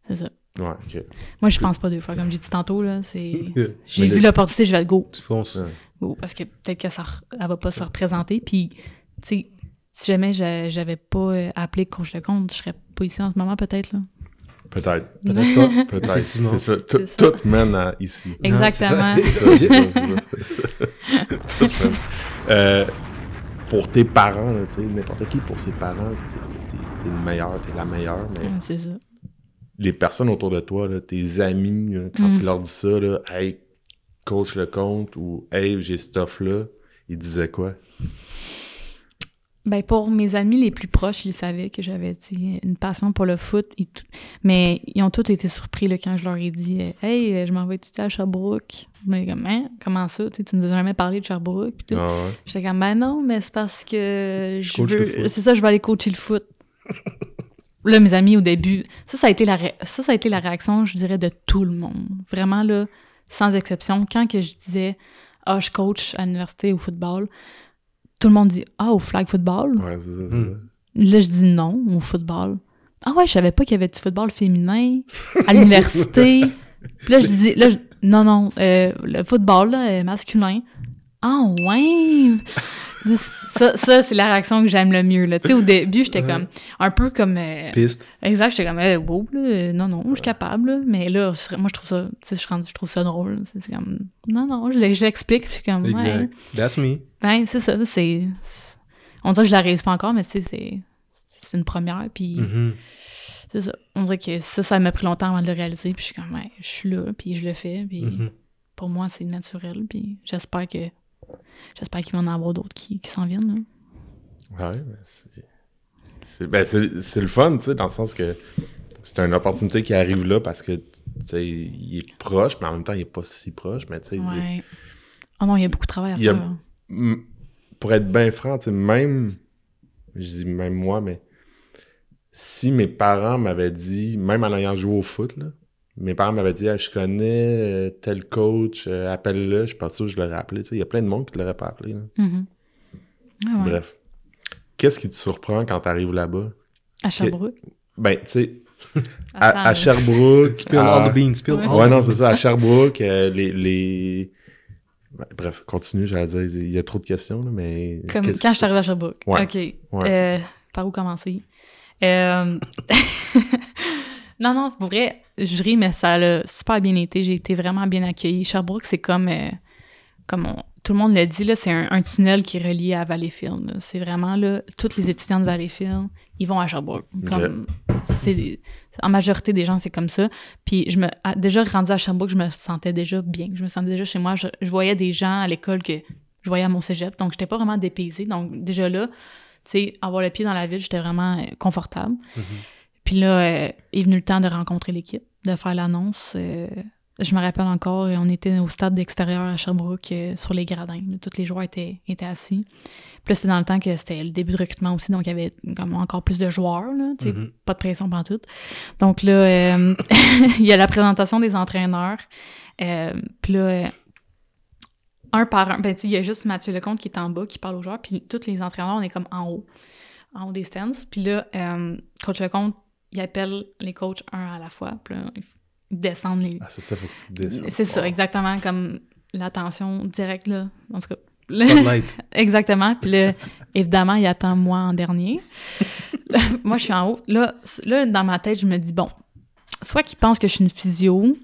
c'est ça. Ouais. Moi, je pense pas deux fois, comme j'ai dit tantôt, là, c'est... J'ai vu le- l'opportunité, je vais go, Tu fonces. Ouais. go, parce que peut-être que ça re- elle va pas se représenter, puis, tu sais, si jamais j'a- j'avais pas euh, appelé coach le compte, je serais pas ici en ce moment, peut-être, là. Peut-être. Peut-être pas. Peut-être. C'est ça. Tout, tout mène à ici. Exactement. Tout mène. Euh, pour tes parents, tu sais, n'importe qui, pour ses parents, t'es, le meilleur, t'es la meilleure, mais Ouais, c'est ça. les personnes autour de toi, là, tes amis, là, quand Mm. tu leur dis ça, là, hey, coach le compte ou hey, j'ai cette offre-là, ils disaient quoi? Ben pour mes amis les plus proches, ils savaient que j'avais une passion pour le foot. et tout. Mais ils ont tous été surpris là, quand je leur ai dit euh, Hey, euh, je m'en vais étudier à Sherbrooke. Mais comme, hein, comment ça? Tu tu nous as jamais parlé de Sherbrooke. Ah ouais. J'étais comme, ben non, mais c'est parce que je veux. C'est ça, je vais aller coacher le foot. là, mes amis, au début, ça, ça a été la, ré- ça, ça a été la réaction, je dirais, de tout le monde. Vraiment, là, sans exception. Quand que je disais, ah, je coach à l'université au football, tout le monde dit, ah, au flag football? Ouais, c'est ça. c'est Mm. ça. Là, je dis non au football. Ah ouais, je savais pas qu'il y avait du football féminin à l'université. Puis là, je dis, là, je- non, non, euh, le football, là, est masculin. Ah ouais! Ça, ça c'est la réaction que j'aime le mieux. Là. Tu sais, au début, j'étais comme un peu comme. euh, Piste. exact, j'étais comme, eh, wow, là, euh, non, non, je suis capable. là. Mais là, moi, je trouve ça, tu sais, je, trouve ça drôle. C'est comme, non, non, je l'explique. Je suis comme, ouais. Exact. That's me. Ben, c'est ça, c'est... On dirait que je la réalise pas encore, mais tu sais, c'est... C'est une première, puis... Mhm. c'est ça. On dirait que ça, ça m'a pris longtemps avant de le réaliser. Puis je suis comme, ouais, je suis là, puis je le fais. Puis Mhm. pour moi, c'est naturel. Puis j'espère que. J'espère qu'il va en avoir d'autres qui, qui s'en viennent. là. Ouais, mais c'est. Ben, le fun, tu sais, dans le sens que c'est une opportunité qui arrive là parce que, tu sais, il est proche, mais en même temps, il est pas si proche, mais tu sais, il-. Oh non, il y a beaucoup de travail à Il y a- faire. Pour être bien franc, tu sais, même, je dis même moi, mais si mes parents m'avaient dit, même en ayant joué au foot, là, mes parents m'avaient dit, Ah, je connais euh, tel coach, euh, appelle-le, je suis pas sûr que je l'aurais appelé. Il y a plein de monde qui ne l'aurait pas appelé. Mhm. Ah ouais. Bref. Qu'est-ce qui te surprend quand tu arrives là-bas? À Sherbrooke? Ben, tu sais, à, à Sherbrooke. Spill à- all the beans, spill Ouais. all Ouais, non, c'est ça, à Sherbrooke, euh, les. les... Ben, bref, continue, j'allais dire, il y a trop de questions, là, mais. Comme qu'est-ce quand je suis arrivée à Sherbrooke. Ouais. OK. Ouais. Euh, par où commencer? Euh, non, non, pour vrai, je ris, mais ça a super bien été. J'ai été vraiment bien accueillie. Sherbrooke, c'est comme, euh, comme on- tout le monde le dit, c'est un, un tunnel qui est relié à Valleyfield. C'est vraiment, là, tous les étudiants de Valleyfield, ils vont à Sherbrooke. Comme, en majorité des gens, c'est comme ça. Puis je me, déjà rendu à Sherbrooke, je me sentais déjà bien. Je me sentais déjà chez moi. Je, je voyais des gens à l'école que je voyais à mon cégep. Donc, j'étais pas vraiment dépaysée. Donc, déjà là, tu sais, avoir le pied dans la ville, j'étais vraiment euh, confortable. Mhm. Puis là, euh, est venu le temps de rencontrer l'équipe, de faire l'annonce. euh, je me rappelle encore, on était au stade d'extérieur à Sherbrooke euh, sur les gradins. Tous les joueurs étaient, étaient assis. Puis là, c'était dans le temps que c'était le début de recrutement aussi, donc il y avait comme encore plus de joueurs, là, Mhm. pas de pression pendant tout. Donc là, euh, il y a la présentation des entraîneurs. Puis là, un par un, ben, il y a juste Mathieu Lecomte qui est en bas, qui parle aux joueurs, puis tous les entraîneurs, on est comme en haut, en haut des stands. Puis là, coach Lecomte, il appelle les coachs un à la fois, puis là, ils descendent les... Ah, c'est ça, faut que tu descendes. C'est ça, exactement, comme l'attention directe, là. En tout cas. Spotlight. Exactement. Puis là, évidemment, il attend moi en dernier. Là, moi, je suis en haut. Là, là, dans ma tête, je me dis, bon, soit qu'il pense que je suis une physio,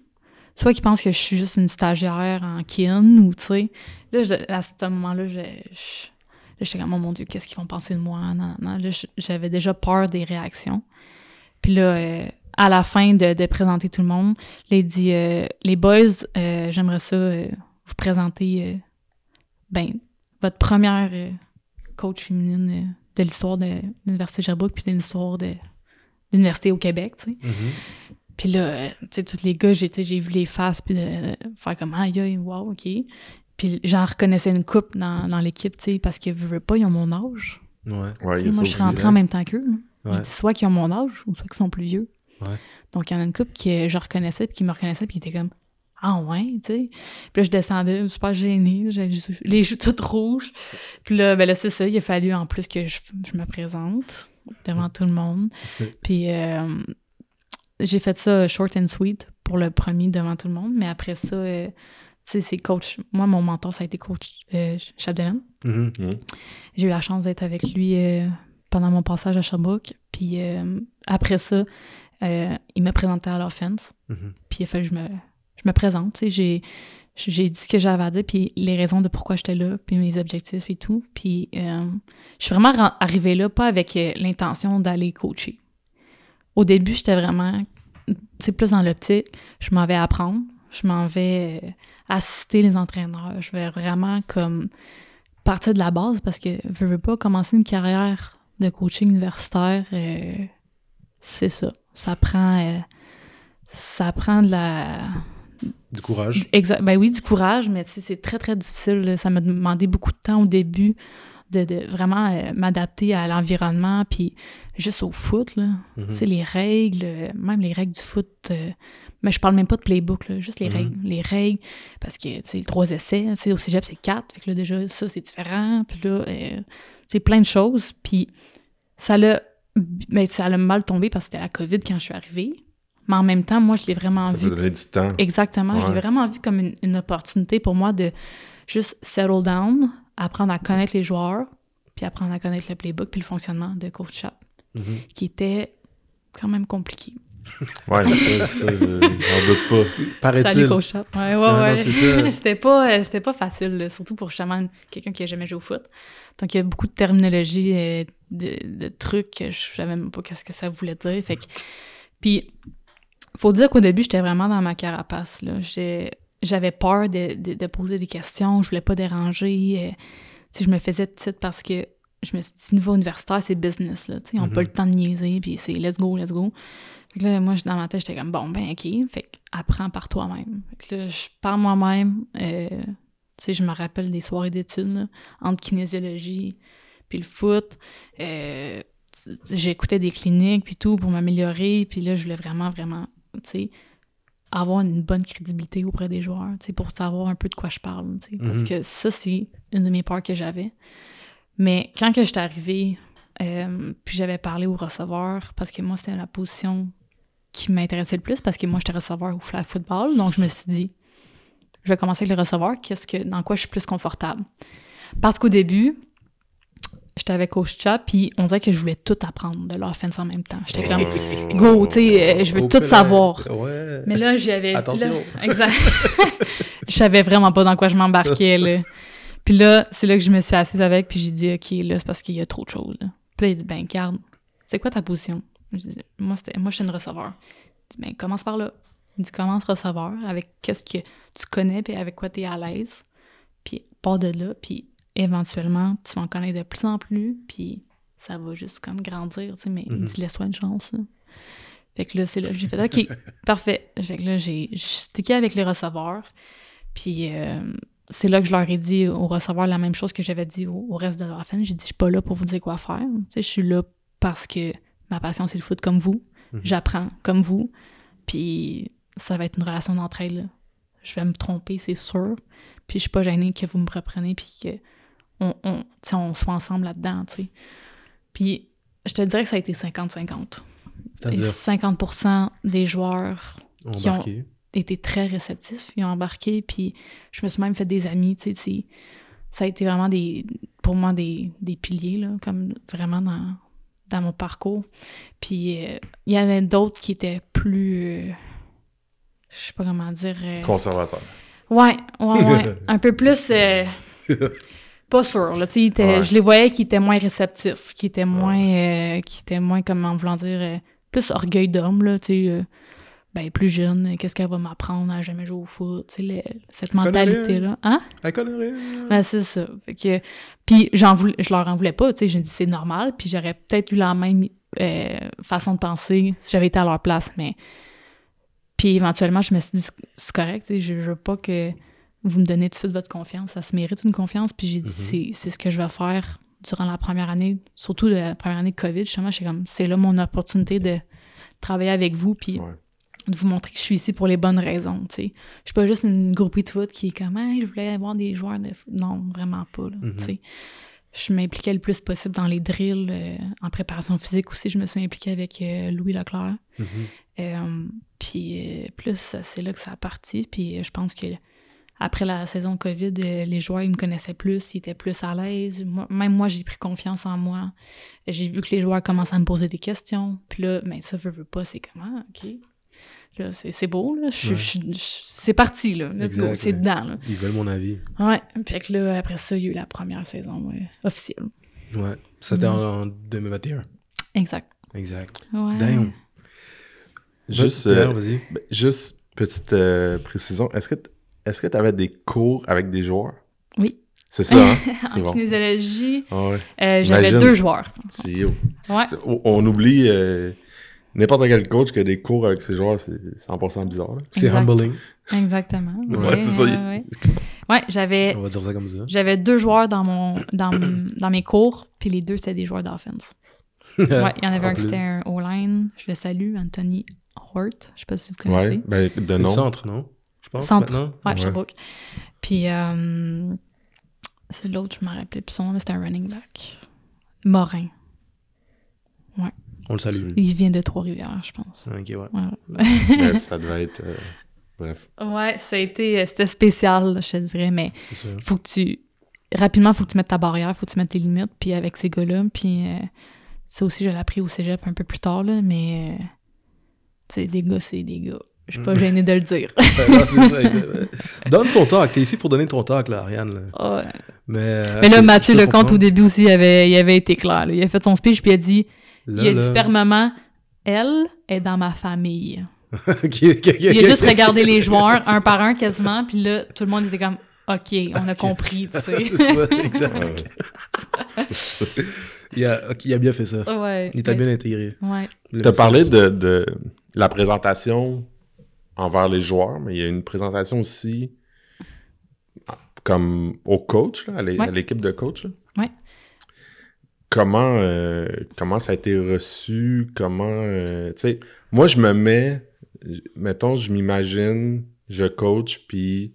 soit qu'il pense que je suis juste une stagiaire en kin, ou tu sais. Là, je- à ce moment-là, je, je, là, j'étais comme, oh mon Dieu, qu'est-ce qu'ils vont penser de moi? Non, non. Là, j'avais déjà peur des réactions. Puis là, euh, à la fin de, de présenter tout le monde, là, il dit, euh, les boys, euh, j'aimerais ça euh, vous présenter, euh, ben, votre première euh, coach féminine euh, de l'histoire de l'Université Sherbrooke puis de l'histoire de l'université au Québec, tu sais. Mhm. Puis là, euh, tu sais, tous les gars, j'ai j'ai vu les faces, puis de euh, faire comme « Aïe, aïe, wow, OK ». Puis j'en reconnaissais une coupe dans, dans l'équipe, tu sais, parce que, veux, veux pas, ils ont mon âge. Ouais. Ouais, moi, je suis rentrée en même temps qu'eux. Ouais. J'ai dit soit qu'ils ont mon âge, ou soit qu'ils sont plus vieux. Ouais. Donc, il y en a une couple que je reconnaissais, puis qui me reconnaissait, puis qui était comme « Ah ouais, tu sais ». Puis là, je descendais super gênée, les joues- les joues toutes rouges. Puis là, ben là, c'est ça, il a fallu en plus que je, je me présente devant tout le monde. Puis euh, j'ai fait ça short and sweet pour le premier devant tout le monde, mais après ça, euh, tu sais, c'est coach. Moi, mon mentor, ça a été coach euh, Chapdelaine. Mhm. J'ai eu la chance d'être avec lui euh, pendant mon passage à Sherbrooke. Puis euh, après ça, euh, il m'a présenté à l'offense. Mhm. Puis il a fallu que je me, je me présente. J'ai, j'ai dit ce que j'avais à dire, puis les raisons de pourquoi j'étais là, puis mes objectifs et tout. Puis euh, je suis vraiment arrivée là, pas avec l'intention d'aller coacher. Au début, j'étais vraiment, plus dans l'optique, je m'en vais apprendre, je m'en vais assister les entraîneurs, je vais vraiment comme partir de la base parce que je veux pas commencer une carrière de coaching universitaire, euh, c'est ça. Ça prend, euh, ça prend de la, Du courage. Exact. Ben oui, du courage, mais c'est très, très difficile. Ça m'a demandé beaucoup de temps au début de, de vraiment euh, m'adapter à l'environnement, puis juste au foot, là. Mhm. Sais, les règles, même les règles du foot, mais je parle même pas de playbook, là, juste les Mhm. règles. Les règles, parce que, tu sais, trois essais, au cégep, c'est quatre, fait que là, déjà, ça, c'est différent, puis là, c'est plein de choses, puis ça l'a, ben, ça l'a mal tombé parce que c'était la COVID quand je suis arrivée, mais en même temps, moi, je l'ai vraiment Ça vu donner du temps. Exactement. Je l'ai vraiment vu comme une, une opportunité pour moi de juste settle down, apprendre à connaître les joueurs, puis apprendre à connaître le playbook puis le fonctionnement de Coach Shop, Mhm. qui était quand même compliqué. Ouais, ça, ça, je- j'en doute pas. Paraît-il. Ouais, ouais, Non, ouais. c'était pas, euh, c'était pas facile, là, surtout pour justement quelqu'un qui a jamais joué au foot. Donc il y a beaucoup de terminologie, euh, de, de trucs que je savais même pas qu'est-ce que ça voulait dire. Fait que Puis, faut dire qu'au début, j'étais vraiment dans ma carapace. Là. J'avais peur de, de, poser des questions, je voulais pas déranger. Euh, je me faisais petite parce que je me suis dit, niveau universitaire, c'est business. Là, on n'a pas le mhm. temps de niaiser, puis c'est let's go, let's go. Fait que là, moi, dans ma tête, j'étais comme, bon, ben, OK. Fait que apprends par toi-même. Fait que là, je pars moi-même. Euh, tu sais, je me rappelle des soirées d'études, entre kinésiologie puis le foot. Euh, j'écoutais des cliniques, puis tout, pour m'améliorer. Puis là, je voulais vraiment, vraiment, tu sais, avoir une bonne crédibilité auprès des joueurs, tu sais, pour savoir un peu de quoi je parle, tu sais. Parce mhm. que ça, c'est une de mes peurs que j'avais. Mais quand que j'étais arrivée, euh, puis j'avais parlé au receveur, parce que moi, c'était la position qui m'intéressait le plus, parce que moi, j'étais receveur au flag football. Donc, je me suis dit, je vais commencer avec le receveur, qu'est-ce que, dans quoi je suis plus confortable? Parce qu'au début, j'étais avec Coach Chat, puis on dirait que je voulais tout apprendre de l'offense en même temps. J'étais comme, oh. go, tu sais, euh, je veux tout savoir. Mais là, j'avais... Attention! exact. je savais vraiment pas dans quoi je m'embarquais, là. Puis là, c'est là que je me suis assise avec, puis j'ai dit, OK, là, c'est parce qu'il y a trop de choses, là. Puis là, il dit, ben, garde, c'est quoi ta position? Je dis, moi, moi, je suis une receveur. Il dit, ben, commence par là. Il dit, commence receveur avec qu'est-ce que tu connais, puis avec quoi tu es à l'aise. Puis, pars de là, puis éventuellement, tu vas en connaître de plus en plus, puis ça va juste comme grandir, tu sais, mais mm laisse-toi une chance. Fait que là, c'est là, j'ai fait OK, parfait. Fait que là, j'ai stické avec les receveurs, puis euh, c'est là que je leur ai dit aux receveurs la même chose que j'avais dit au, reste de la fin. J'ai dit, je suis pas là pour vous dire quoi faire. Je suis là parce que ma passion, c'est le foot comme vous. Mhm. J'apprends comme vous. Puis ça va être une relation d'entraide. Je vais me tromper, c'est sûr. Puis je suis pas gênée que vous me repreniez puis que on, on, on soit ensemble là-dedans. Puis je te dirais que ça a été 50-50. C'est-à-dire? 50% des joueurs qui ont été très réceptifs, ils ont embarqué, puis je me suis même fait des amis, tu sais, ça a été vraiment des, pour moi des, des piliers, là, comme vraiment dans, dans mon parcours. Puis euh, il y en avait d'autres qui étaient plus, euh, je sais pas comment dire... Euh, Conservateurs. Ouais, ouais, ouais. un peu plus... pas sûr. Là, Je les voyais qui étaient moins réceptifs, qui étaient moins, qui étaient moins, comment voulant dire, plus orgueil d'homme, là, tu sais, ben, plus jeune, qu'est-ce qu'elle va m'apprendre à jamais jouer au foot, sais, cette mentalité-là. Hein? Elle connaît rien. Ben, c'est ça. Que, puis j'en voulais, je leur en voulais pas, tu sais, j'ai dit c'est normal, puis j'aurais peut-être eu la même façon de penser si j'avais été à leur place, mais... Puis éventuellement, je me suis dit, c'est correct, sais, je veux pas que vous me donnez tout de suite votre confiance. Ça se mérite une confiance. Puis j'ai dit, mhm. c'est ce que je vais faire durant la première année, surtout la première année de COVID. Justement, c'est comme, c'est là mon opportunité de travailler avec vous. Puis de vous montrer que je suis ici pour les bonnes raisons. Tu sais. Je suis pas juste une groupie de foot qui est comme, je voulais avoir des joueurs de foot. Non, vraiment pas. Là, tu sais. Mhm. Je m'impliquais le plus possible dans les drills, euh, en préparation physique aussi. Je me suis impliquée avec euh, Louis Leclerc. Mhm. Euh, puis plus, c'est là que ça a parti. Puis je pense que après la saison COVID, les joueurs, ils me connaissaient plus, ils étaient plus à l'aise. même moi, j'ai pris confiance en moi. J'ai vu que les joueurs commençaient à me poser des questions. Puis là, mais ben, ça veut, veut pas, c'est comment, OK. Là, c'est beau, là. c'est parti, là. C'est dedans, là. Ils veulent mon avis. Ouais. Puis que là, après ça, il y a eu la première saison officielle. Ouais. Ça, c'était en, 2021. Exact. Exact. Ouais. Damn. Juste, euh, ben, juste petite euh, précision. Est-ce que est-ce que tu avais des cours avec des joueurs? Oui. C'est ça, hein? en kinésiologie, ah euh, j'avais deux joueurs. Ouais. On, oublie euh, n'importe quel coach qui a des cours avec ses joueurs, c'est 100% bizarre. C'est humbling. Exactement. Ouais, c'est ça. Ouais, j'avais. On va dire ça comme ça. J'avais deux joueurs dans, mon, dans, dans mes cours, puis les deux, c'était des joueurs d'offense. ouais, il y en avait un qui était un O-line, je le salue, Anthony Hort. Je sais pas si vous connaissez. Ouais, ben, de nom. centre, non? je pense, Centre. maintenant. Ouais, Sherbrooke. Puis, euh, c'est l'autre, je m'en rappelais plus son nom, c'était un running back. Morin. Ouais. On le salue. Il vient de Trois-Rivières, je pense. Ok, ouais. ouais. ça devait être. Euh, bref. Ouais, ça a été. Euh, c'était spécial, je te dirais, mais. C'est sûr. Faut que tu. Rapidement, faut que tu mettes ta barrière, faut que tu mettes tes limites, puis avec ces gars-là, puis. ça aussi, je l'ai appris au cégep un peu plus tard, là, mais. tu sais, des gars, c'est des gars. Je suis pas mm. gêné de le dire. Donne ton talk. T'es ici pour donner ton talk, là, Ariane. Mais, euh, Mais là, Mathieu Lecomte, au début aussi, il avait, il avait été clair. Il a fait son speech, puis il a dit, il a dit fermement, elle est dans ma famille. Il a juste regardé les joueurs un par un quasiment, puis là, tout le monde était comme OK, on a compris, tu sais. C'est ça, exact. Il a, il a bien fait ça. ouais. Il t'a bien intégré. Ouais. Tu as parlé de, de la présentation envers les joueurs, mais il y a une présentation aussi comme au coach, là, à Ouais. l'équipe de coach. là. Comment, euh, comment ça a été reçu? Comment. euh, tu sais, moi, je me mets. Mettons, je m'imagine, je coach, puis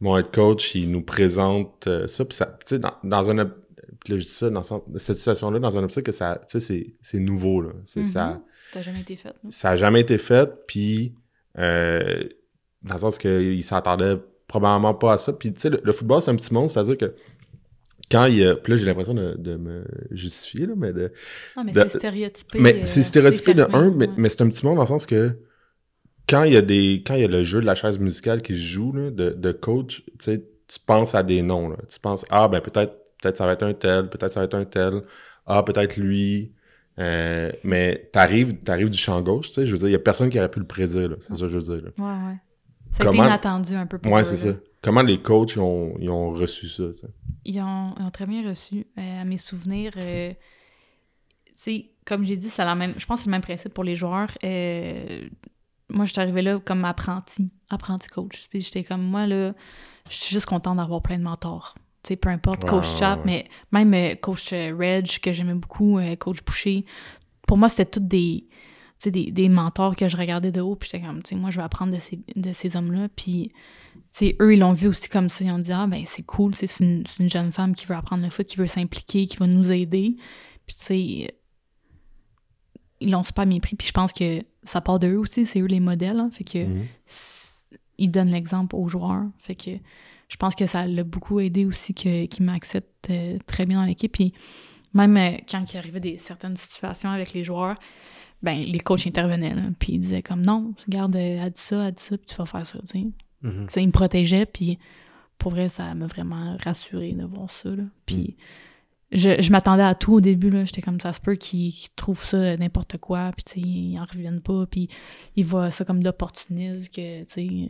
mon head coach, il nous présente euh, ça. Puis ça, tu sais, dans, dans un. là, je dis ça, dans ce- cette situation-là, dans un optique que ça, tu sais, c'est- c'est nouveau, là. C'est ça Ça n'a jamais été fait. là. ça a jamais été fait, puis euh, dans le sens qu'il s'attendait probablement pas à ça. Puis tu sais, le, le football, c'est un petit monde, c'est-à-dire que quand il y a... Puis là, j'ai l'impression de, de me justifier, là, mais de... Non, mais c'est stéréotypé. Mais euh, c'est stéréotypé de un, mais, ouais. mais c'est un petit monde dans le sens que quand il y a des quand il y a le jeu de la chaise musicale qui se joue là, de, de coach, tu sais, tu penses à des noms. Là. Tu penses ah ben peut-être peut-être ça va être un tel, peut-être ça va être un tel, ah peut-être lui. Euh, mais t'arrives t'arrives du champ gauche, tu sais, je veux dire, il y a personne qui aurait pu le prédire, là, c'est ça que je veux dire. là. Ouais, ouais. Ça a été Comment- inattendu un peu pour Ouais, c'est ça. Comment les coachs ils ont, ils ont reçu ça? Ils ont, ils ont très bien reçu. Euh, à mes souvenirs, euh, tu sais, comme j'ai dit, c'est la même. Je pense que c'est le même principe pour les joueurs. Euh, moi, je suis arrivée là comme apprenti, apprenti coach. Puis j'étais comme, moi, là, je suis juste contente d'avoir plein de mentors. Peu importe, Ouais, coach Chap, ouais. mais même euh, coach Reg, que j'aimais beaucoup, coach Boucher. Pour moi, c'était tous des, sais, des, des mentors que je regardais de haut. Puis j'étais comme, tu sais, moi, je vais apprendre de ces, de ces hommes-là. Puis, tu sais, eux, ils l'ont vu aussi comme ça. Ils ont dit, ah, ben, c'est cool, c'est une, une jeune femme qui veut apprendre le foot, qui veut s'impliquer, qui va nous aider. Puis, tu sais, ils l'ont super bien pris. Puis, je pense que ça part de eux aussi. C'est eux les modèles. hein. fait que Mhm. ils donnent l'exemple aux joueurs. Fait que je pense que ça l'a beaucoup aidé aussi qu'ils m'acceptent euh, très bien dans l'équipe. Puis même euh, quand il arrivait des certaines situations avec les joueurs, ben les coachs intervenaient. là. puis ils disaient comme non, regarde, elle dit ça, elle dit ça, puis tu vas faire ça. tu sais. Mhm. Tu sais, ils me protégeaient, puis pour vrai, ça m'a vraiment rassuré de voir ça. Là. Puis je, je m'attendais à tout au début. là. J'étais comme ça se peut qu'ils trouvent ça n'importe quoi, puis tu sais, ils en reviennent pas, puis ils voient ça comme de l'opportunisme. Que, tu sais,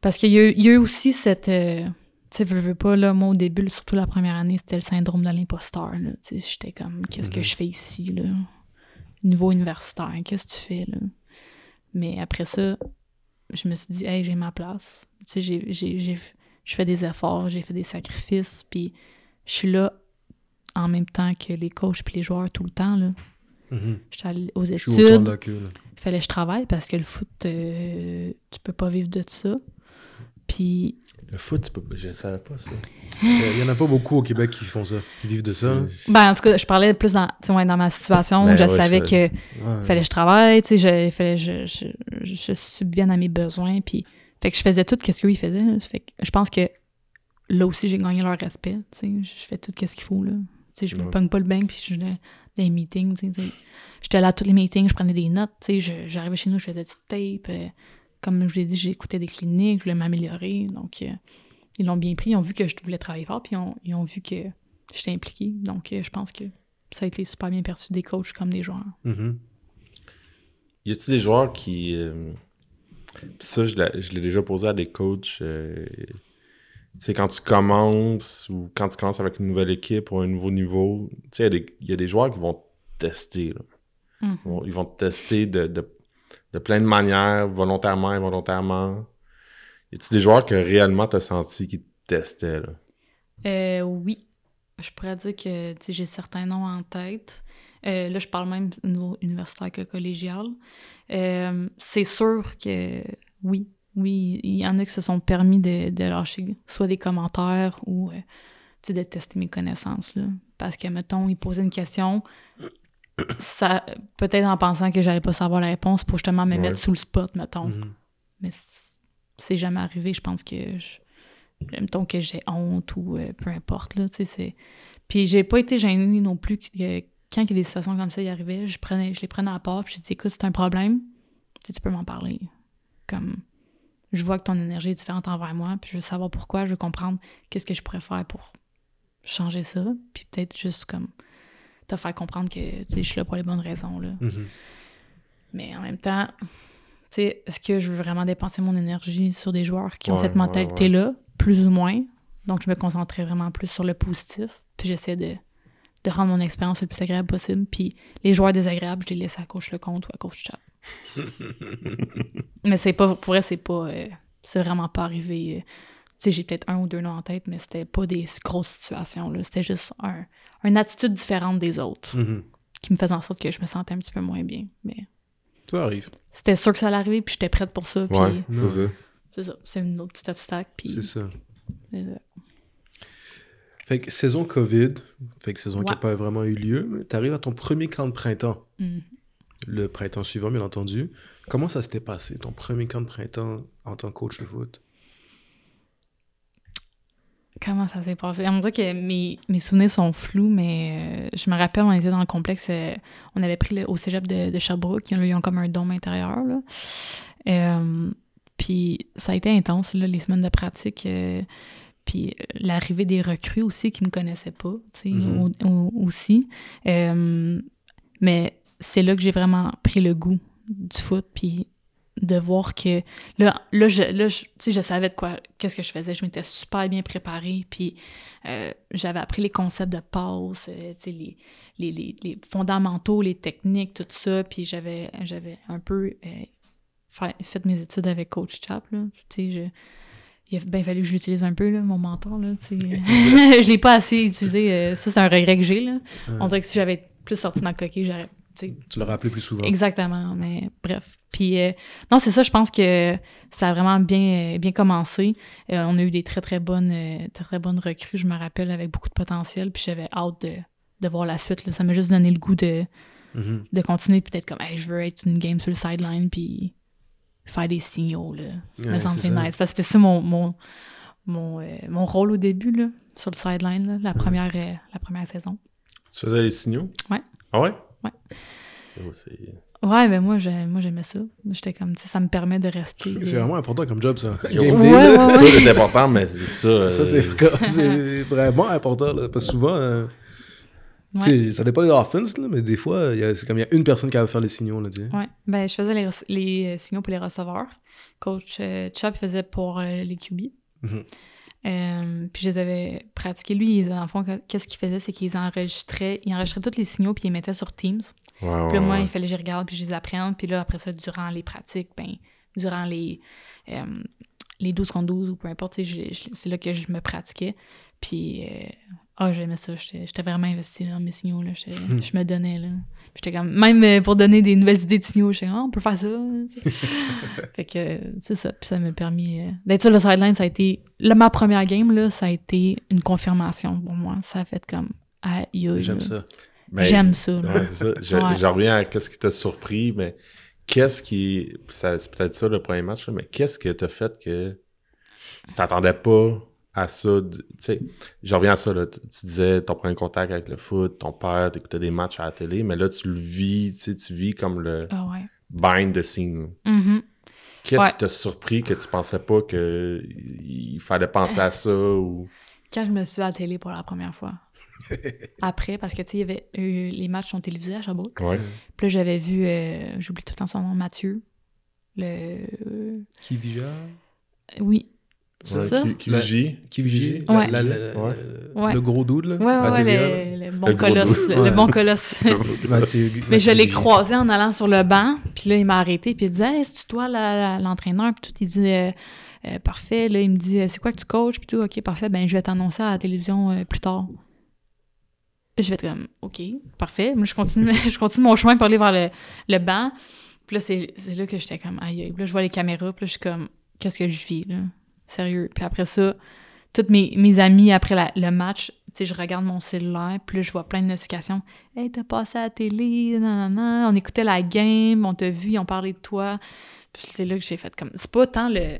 parce qu'il y, a eu- il y a eu aussi cette. euh, tu sais, veux, veux pas, là, moi, au début, surtout la première année, c'était le syndrome de l'imposteur. là. Tu sais, J'étais comme, qu'est-ce que Mhm. je fais ici, là? Niveau universitaire, qu'est-ce que tu fais, là? Mais après ça, je me suis dit, hey, j'ai ma place. Tu sais, j'ai- j'ai- j'ai- je fais des efforts, j'ai fait des sacrifices, puis je suis là en même temps que les coachs puis les joueurs tout le temps, là. Mhm. J'étais allée aux Je suis autant études, il fallait que je travaille parce que le foot, euh, tu peux pas vivre de ça. Puis, Le foot, tu peux pas- je savais pas ça. Il y en a pas beaucoup au Québec qui font ça, vivent de ça. Ben, en tout cas, je parlais plus dans, tu ouais, dans ma situation. Ben je ouais, savais je- que Ouais. fallait que je travaille, tu sais, je, fallait que je, je, je subvienne à mes besoins, puis fait que je faisais tout ce qu'eux, ils faisaient. là. Fait que je pense que là aussi, j'ai gagné leur respect, tu sais, je fais tout ce qu'il faut, là. Tu sais, je me Ouais. pogne pas le bain, puis je suis dans les meetings, tu sais, tu sais. J'étais là à tous les meetings, je prenais des notes, tu sais, j'arrivais chez nous, je faisais des petites tapes, euh, comme je vous l'ai dit, j'écoutais des cliniques, je voulais m'améliorer, donc euh, ils l'ont bien pris, ils ont vu que je voulais travailler fort, puis ils ont, ils ont vu que j'étais impliquée, donc euh, je pense que ça a été super bien perçu des coachs comme des joueurs. Mhm. Y a-t-il des joueurs qui. euh, ça, je l'ai déjà posé à des coachs. tu sais, quand tu commences ou quand tu commences avec une nouvelle équipe ou un nouveau niveau, tu sais, il y a des- il y, a des joueurs qui vont te tester. là. Mhm. Ils vont- Ils vont te tester de, de, de plein de manières, volontairement, involontairement. Y a-t-il des joueurs que réellement t'as senti qui te testaient? Là? Euh, oui. Je pourrais dire que j'ai certains noms en tête. Euh, là, je parle même au niveau universitaire que collégial. Euh, c'est sûr que oui, oui, il y en a qui se sont permis de, lâcher soit des commentaires ou euh, de tester mes connaissances. Là. Parce que, mettons, ils posaient une question, ça peut-être en pensant que j'allais pas savoir la réponse pour justement me Ouais. mettre sous le spot, mettons. Mhm. Mais c- c'est jamais arrivé. Je pense que je... mettons que j'ai honte ou euh, peu importe là, tu sais, c'est puis j'ai pas été gênée non plus que, quand il y a des situations comme ça y arrivaient, je prenais je les prenais à part, puis j'ai dit écoute, c'est un problème, tu sais, tu peux m'en parler. Comme je vois que ton énergie est différente envers moi, puis je veux savoir pourquoi, je veux comprendre qu'est-ce que je pourrais faire pour changer ça, puis peut-être juste comme te faire comprendre que tu sais, je suis là pour les bonnes raisons là. Mhm. Mais en même temps, tu sais, est-ce que je veux vraiment dépenser mon énergie sur des joueurs qui ont cette mentalité-là, plus ou moins? Donc, je me concentrais vraiment plus sur le positif. Puis j'essaie de, de rendre mon expérience le plus agréable possible. Puis les joueurs désagréables, je les laisse à coach le compte ou à coach chat. mais c'est pas, pour vrai, c'est pas, euh, c'est vraiment pas arrivé. Euh, tu sais, j'ai peut-être un ou deux noms en tête, mais c'était pas des grosses situations. Là. C'était juste un, une attitude différente des autres mm-hmm. qui me faisait en sorte que je me sentais un petit peu moins bien. Mais ça arrive. C'était sûr que ça allait arriver, puis j'étais prête pour ça. Puis Ouais, c'est ça. c'est ça. C'est une autre petit obstacle. Puis C'est ça. c'est ça. Fait que saison COVID, fait que saison qui n'a pas vraiment eu lieu, mais t'arrives à ton premier camp de printemps. Mhm. Le printemps suivant, bien entendu. Comment ça s'était passé, ton premier camp de printemps en tant que coach de foot? Comment ça s'est passé? On dirait que mes, mes souvenirs sont flous, mais euh, je me rappelle, on était dans le complexe, euh, on avait pris le, au cégep de, de Sherbrooke, ils ont, comme un dôme intérieur, là. Euh, puis ça a été intense, là, les semaines de pratique. puis l'arrivée des recrues aussi qui me connaissaient pas, tu sais, Mhm. au- au- aussi. Mais c'est là que j'ai vraiment pris le goût du foot, puis de voir que là, là, je, là, je, je savais de quoi, qu'est-ce que je faisais. Je m'étais super bien préparée, puis euh, j'avais appris les concepts de passe, euh, les, les, les, les fondamentaux, les techniques, tout ça, puis j'avais, j'avais un peu euh, fait, fait mes études avec Coach Chap, là, je... Il a bien fallu que je l'utilise un peu, là, mon mentor. Là, je l'ai pas assez utilisé. ça, c'est un regret que j'ai. Là. On dirait que si j'avais plus sorti ma coquille, j'aurais tu l'auras appelé plus souvent. Exactement, mais bref. Puis, euh, non, c'est ça, je pense que ça a vraiment bien, euh, bien commencé. Euh, on a eu des très, très bonnes, très, très bonnes recrues, je me rappelle, avec beaucoup de potentiel. Puis j'avais hâte de, de voir la suite. là. Ça m'a juste donné le goût de, Mhm. de continuer, puis d'être comme, hey, je veux être une game sur le sideline, puis faire des signaux, là. Ouais, me c'est sentir ça. nice. Parce que c'était ça mon, mon, mon, euh, mon rôle au début, là, sur le sideline, là, la, première, la première saison. Tu faisais les signaux? Ouais. Ah ouais? Ouais. C'est... Ouais, ben moi, j'ai- moi j'aimais ça. J'étais comme, tu sais, ça me permet de rester. C'est vraiment important comme job, ça. Ouais, Game Ouais, day, ouais, ouais. Tout est important, mais c'est ça. euh, Ça, c'est c'est vraiment important. Là, parce que souvent, euh, Ouais. tu sais, ça dépend des offense, là, mais des fois, il y a- c'est comme il y a une personne qui va faire les signaux. Là, tu sais. Ouais, ben je faisais les, les euh, signaux pour les receveurs. Coach euh, Chop faisait pour euh, les QB. Mhm. Euh, puis je les avais pratiqués. Lui, ils, en fond, qu'est-ce qu'il faisait, c'est qu'ils enregistraient, il enregistrait tous les signaux puis ils les mettait sur Teams. Puis là, moi, ouais. il fallait que je regarde puis je les apprenne. Puis là, après ça, durant les pratiques, ben, durant les, euh, les 12 contre 12 ou peu importe, c'est là que je me pratiquais. Puis, euh, ah, j'aimais ça. J'étais vraiment investie dans mes signaux. Là. Hmm. Je me donnais. Là. J'étais comme, même euh, pour donner des nouvelles idées de signaux, j'étais Ah, on peut faire ça. fait que c'est ça. Puis ça m'a permis euh, d'être sur le sideline. Ça a été, là, ma première game, là, ça a été une confirmation pour moi. Ça a fait comme, aïe, aïe, J'aime ça. J'aime ça. Ouais, ça. Reviens à qu'est-ce qui t'a surpris, mais qu'est-ce qui. ça- C'est peut-être ça le premier match, mais qu'est-ce que t'as fait que tu t'attendais pas à ça? Tu sais, je reviens à ça, là. Tu, tu disais ton premier contact avec le foot, ton père, t'écoutais des matchs à la télé, mais là, tu le vis, tu sais, tu vis comme le Ah ouais. behind the scene. Mhm. Qu'est-ce Ouais. qui t'a surpris que tu pensais pas que il fallait penser à ça ou? Quand je me suis à la télé pour la première fois. Après, parce que, tu sais, il y avait eu les matchs sont télévisés à Sherbrooke. Ouais. Puis là, j'avais vu, euh, j'oublie tout le temps son nom, Mathieu. Le... Qui déjà? Oui, c'est Ouais, ça? Qui, qui La- vigie. Qui vigie Ouais. La- la- la- Ouais. Ouais. Le gros dude, là Ouais, le, le bon Le colosse. Le, bon colosse. Mathieu- Mais je l'ai croisé en allant sur le banc, puis là, il m'a arrêté, puis il disait Hey, c'est toi la- la- l'entraîneur? Puis tout, il dit euh, Euh, Parfait. Là, il me dit C'est quoi que tu coaches? Puis tout, ok, parfait. Ben, je vais t'annoncer à la télévision euh, plus tard. Je vais être comme Ok, parfait. Moi, je continue, je continue mon chemin pour aller vers le, le banc. Puis là, c'est c'est là que j'étais comme Aïe, aïe. Puis là, je vois les caméras, puis là, je suis comme Qu'est-ce que je vis, là? Sérieux. Puis après ça, toutes mes, mes amis, après la- le match, tu sais, je regarde mon cellulaire, puis là, je vois plein de notifications. Hey, t'as passé à la télé, nanana, on écoutait la game, on t'a vu, ils ont parlé de toi. Puis c'est là que j'ai fait comme. C'est pas tant le.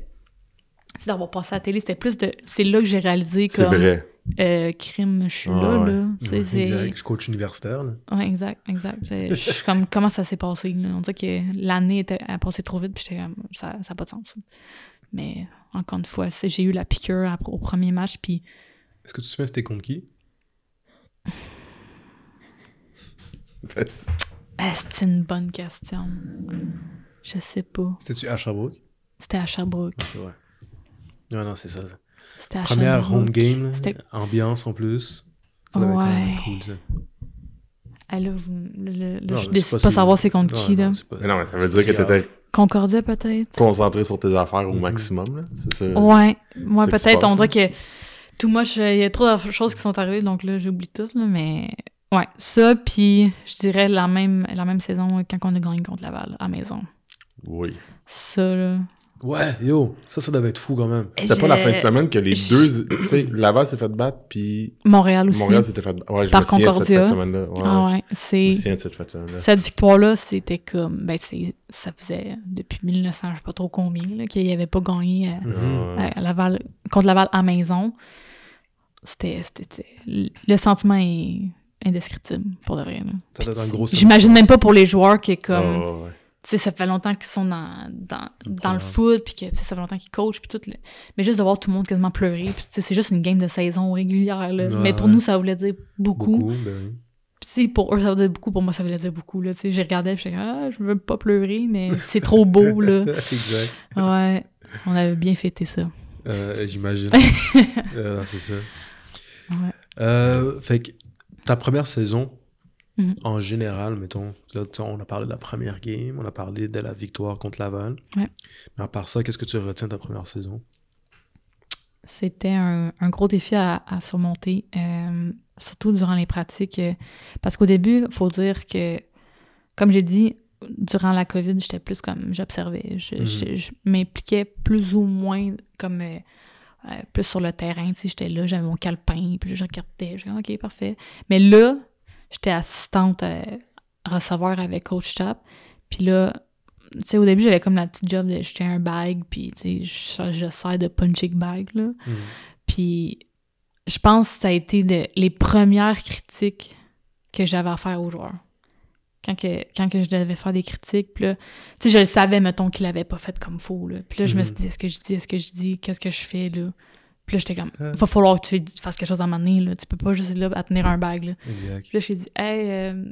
C'est d'avoir passé à la télé, c'était plus de. C'est là que j'ai réalisé C'est comme. vrai. euh, crime, je suis Ah là, ouais. là. C'est- exact. Je coach universitaire. Là. Ouais, exact, exact. C'est- Je suis comme, comment ça s'est passé? là? On dirait que l'année était- a passé trop vite, puis j'étais comme, ça n'a pas de sens. Mais encore une fois, j'ai eu la piqûre au premier match, puis Est-ce que tu te souviens c'était contre qui? Ah, c'est une bonne question. Je sais pas. C'était-tu à Sherbrooke? C'était à Sherbrooke. Ok, ouais. Non, non, c'est ça. C'était à Première Sherbrooke. home game, ambiance en plus. Ça devait être quand même Ouais. cool, ça. Ah, là, vous- le- le- là, Non, je c'est décide pas pas si- savoir c'est contre Ouais, qui, non, pas- Mais non, mais ça veut dire que t'étais Concordia, peut-être? concentré sur tes affaires au Mhm. maximum, là. C'est ça. Ouais, moi se peut-être, on dirait que tout moi, il y a trop de choses qui sont arrivées, donc là, j'oublie tout, là, mais ouais, ça, puis je dirais la même, la même saison quand on a gagné contre Laval, à la maison. Oui. Ça, là. Ouais, yo, ça, ça devait être fou quand même. C'était pas la fin de semaine que les je- deux. Tu sais, Laval s'est fait battre, puis Montréal aussi. Montréal s'était fait battre. Ouais, je Par me souviens cette fin de semaine-là. Ouais, ah ouais. c'est... cette fin de semaine-là. Cette victoire-là, c'était comme... Ben, c'est, ça faisait depuis 1900, je sais pas trop combien, qu'il n'y avait pas gagné à. Ouais. à Laval, contre Laval à maison. C'était, Le sentiment est indescriptible, pour de vrai. J'imagine même pas pour les joueurs que comme... Ouais, ouais, ouais. Tu sais, ça fait longtemps qu'ils sont dans, dans, dans le foot, puis que ça fait longtemps qu'ils coachent, puis tout. le- Mais juste de voir tout le monde quasiment pleurer, puis c'est juste une game de saison régulière. Là. Ouais, Mais pour ouais. nous, ça voulait dire beaucoup. Beaucoup, ben. Puis pour eux, ça voulait dire beaucoup. Pour moi, ça voulait dire beaucoup. Là. Tu sais, j'ai regardé, puis ah, je veux pas pleurer, mais c'est trop beau. là. exact. Ouais, on avait bien fêté ça. Euh, J'imagine. Euh, c'est ça. Ouais. Euh, fait que ta première saison, Mhm. en général, mettons, là, on a parlé de la première game, on a parlé de la victoire contre Laval. Ouais. Mais à part ça, qu'est-ce que tu retiens de ta première saison? C'était un, un gros défi à, à surmonter, euh, surtout durant les pratiques. euh, parce qu'au début, il faut dire que, comme j'ai dit, durant la COVID, j'étais plus comme j'observais. Je, Mhm. je- je m'impliquais plus ou moins comme euh, euh, plus sur le terrain. Tu sais, j'étais là, j'avais mon calepin, puis je regardais. Je disais, OK, parfait. Mais là, j'étais assistante à receveur avec Coach Tap. Puis là, tu sais, au début, j'avais comme la petite job de jeter un bag, puis tu sais, je, je sers de punching bag, là. Mhm. Puis je pense que ça a été de- les premières critiques que j'avais à faire aux joueurs. Quand, que, quand que je devais faire des critiques, puis là, tu sais, je le savais, mettons, qu'il l'avait pas fait comme faux, là. Puis là, je me suis Mhm. dit, est-ce que je dis, est-ce que je dis, qu'est-ce que je fais, là? Puis là, j'étais comme, il va falloir que tu fasses quelque chose à un moment donné, là. Tu peux pas juste être là à tenir un bag, là. Exact. Puis là, j'ai dit, hey, euh,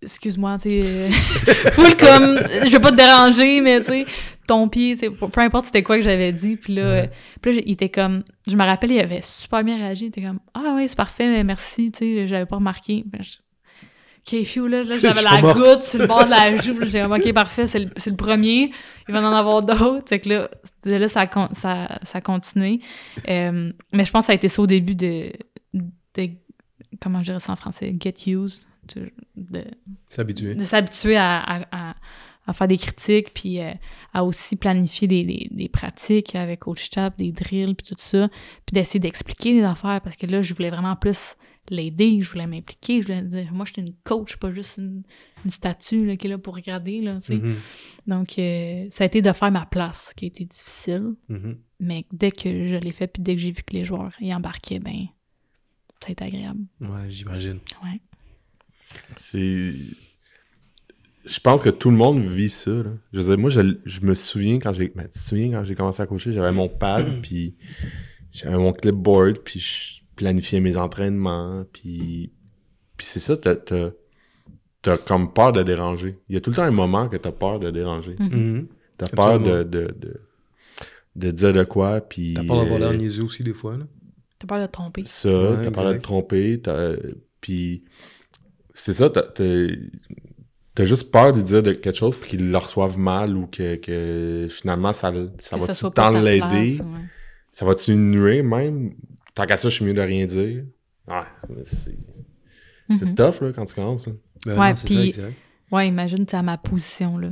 excuse-moi, tu sais, euh, full comme, je vais pas te déranger, mais tu sais, ton pied, tu sais, peu importe c'était quoi que j'avais dit. Puis là, Ouais. euh, puis là, il était comme, je me rappelle, il avait super bien réagi. Il était comme, ah oui, c'est parfait, mais merci, tu sais, j'avais pas remarqué. Ben, je- Ok, few, là, là j'avais la morte. goutte sur le bord de la joue. J'ai comme, ok, parfait, c'est le, le premier. Il va en avoir d'autres. Fait que là, de là, ça a, ça, ça a continué. Euh, mais je pense que ça a été ça au début de, de comment je dirais ça en français, get used, de, habitué. de s'habituer à, à, à- à faire des critiques, puis euh, à aussi planifier des, des, des pratiques avec Coach Tap, des drills, puis tout ça, puis d'essayer d'expliquer des affaires, parce que là, je voulais vraiment plus l'aider, je voulais m'impliquer, je voulais dire, moi, je suis une coach, pas juste une, une statue là, qui est là pour regarder, là, tu sais. Mhm. Donc, euh, ça a été de faire ma place qui a été difficile, Mhm. mais dès que je l'ai fait, puis dès que j'ai vu que les joueurs y embarquaient, ben, ça a été agréable. Ouais, j'imagine. Ouais. C'est. Je pense que tout le monde vit ça. là. Je veux dire, moi, je, je me souviens quand j'ai. Ben, tu te souviens quand j'ai commencé à coacher, j'avais mon pad, puis j'avais mon clipboard, puis je planifiais mes entraînements, puis. Puis c'est ça, t'as, t'as, t'as comme peur de déranger. Il y a tout le temps un moment que t'as peur de déranger. Mhm. Mhm. T'as peur de, de, de, de dire de quoi, puis. T'as peur d'avoir euh, l'air niaiseux aussi des fois, là. T'as peur de te tromper. ça, Ouais, t'as peur de te tromper, t'as- puis c'est ça, t'as, t'as- t'as juste peur de dire de quelque chose puis qu'ils le reçoivent mal ou que, que finalement ça, ça Que va-tu soit tout pas le temps ta l'aider, ouais. ça va-tu nuire même, tant qu'à ça je suis mieux de rien dire. Ouais, mais c'est, c'est Mhm. tough là quand tu commences. là. Ben Ouais, non, c'est ça, puis- exact. Ouais, imagine, tu à ma position, là.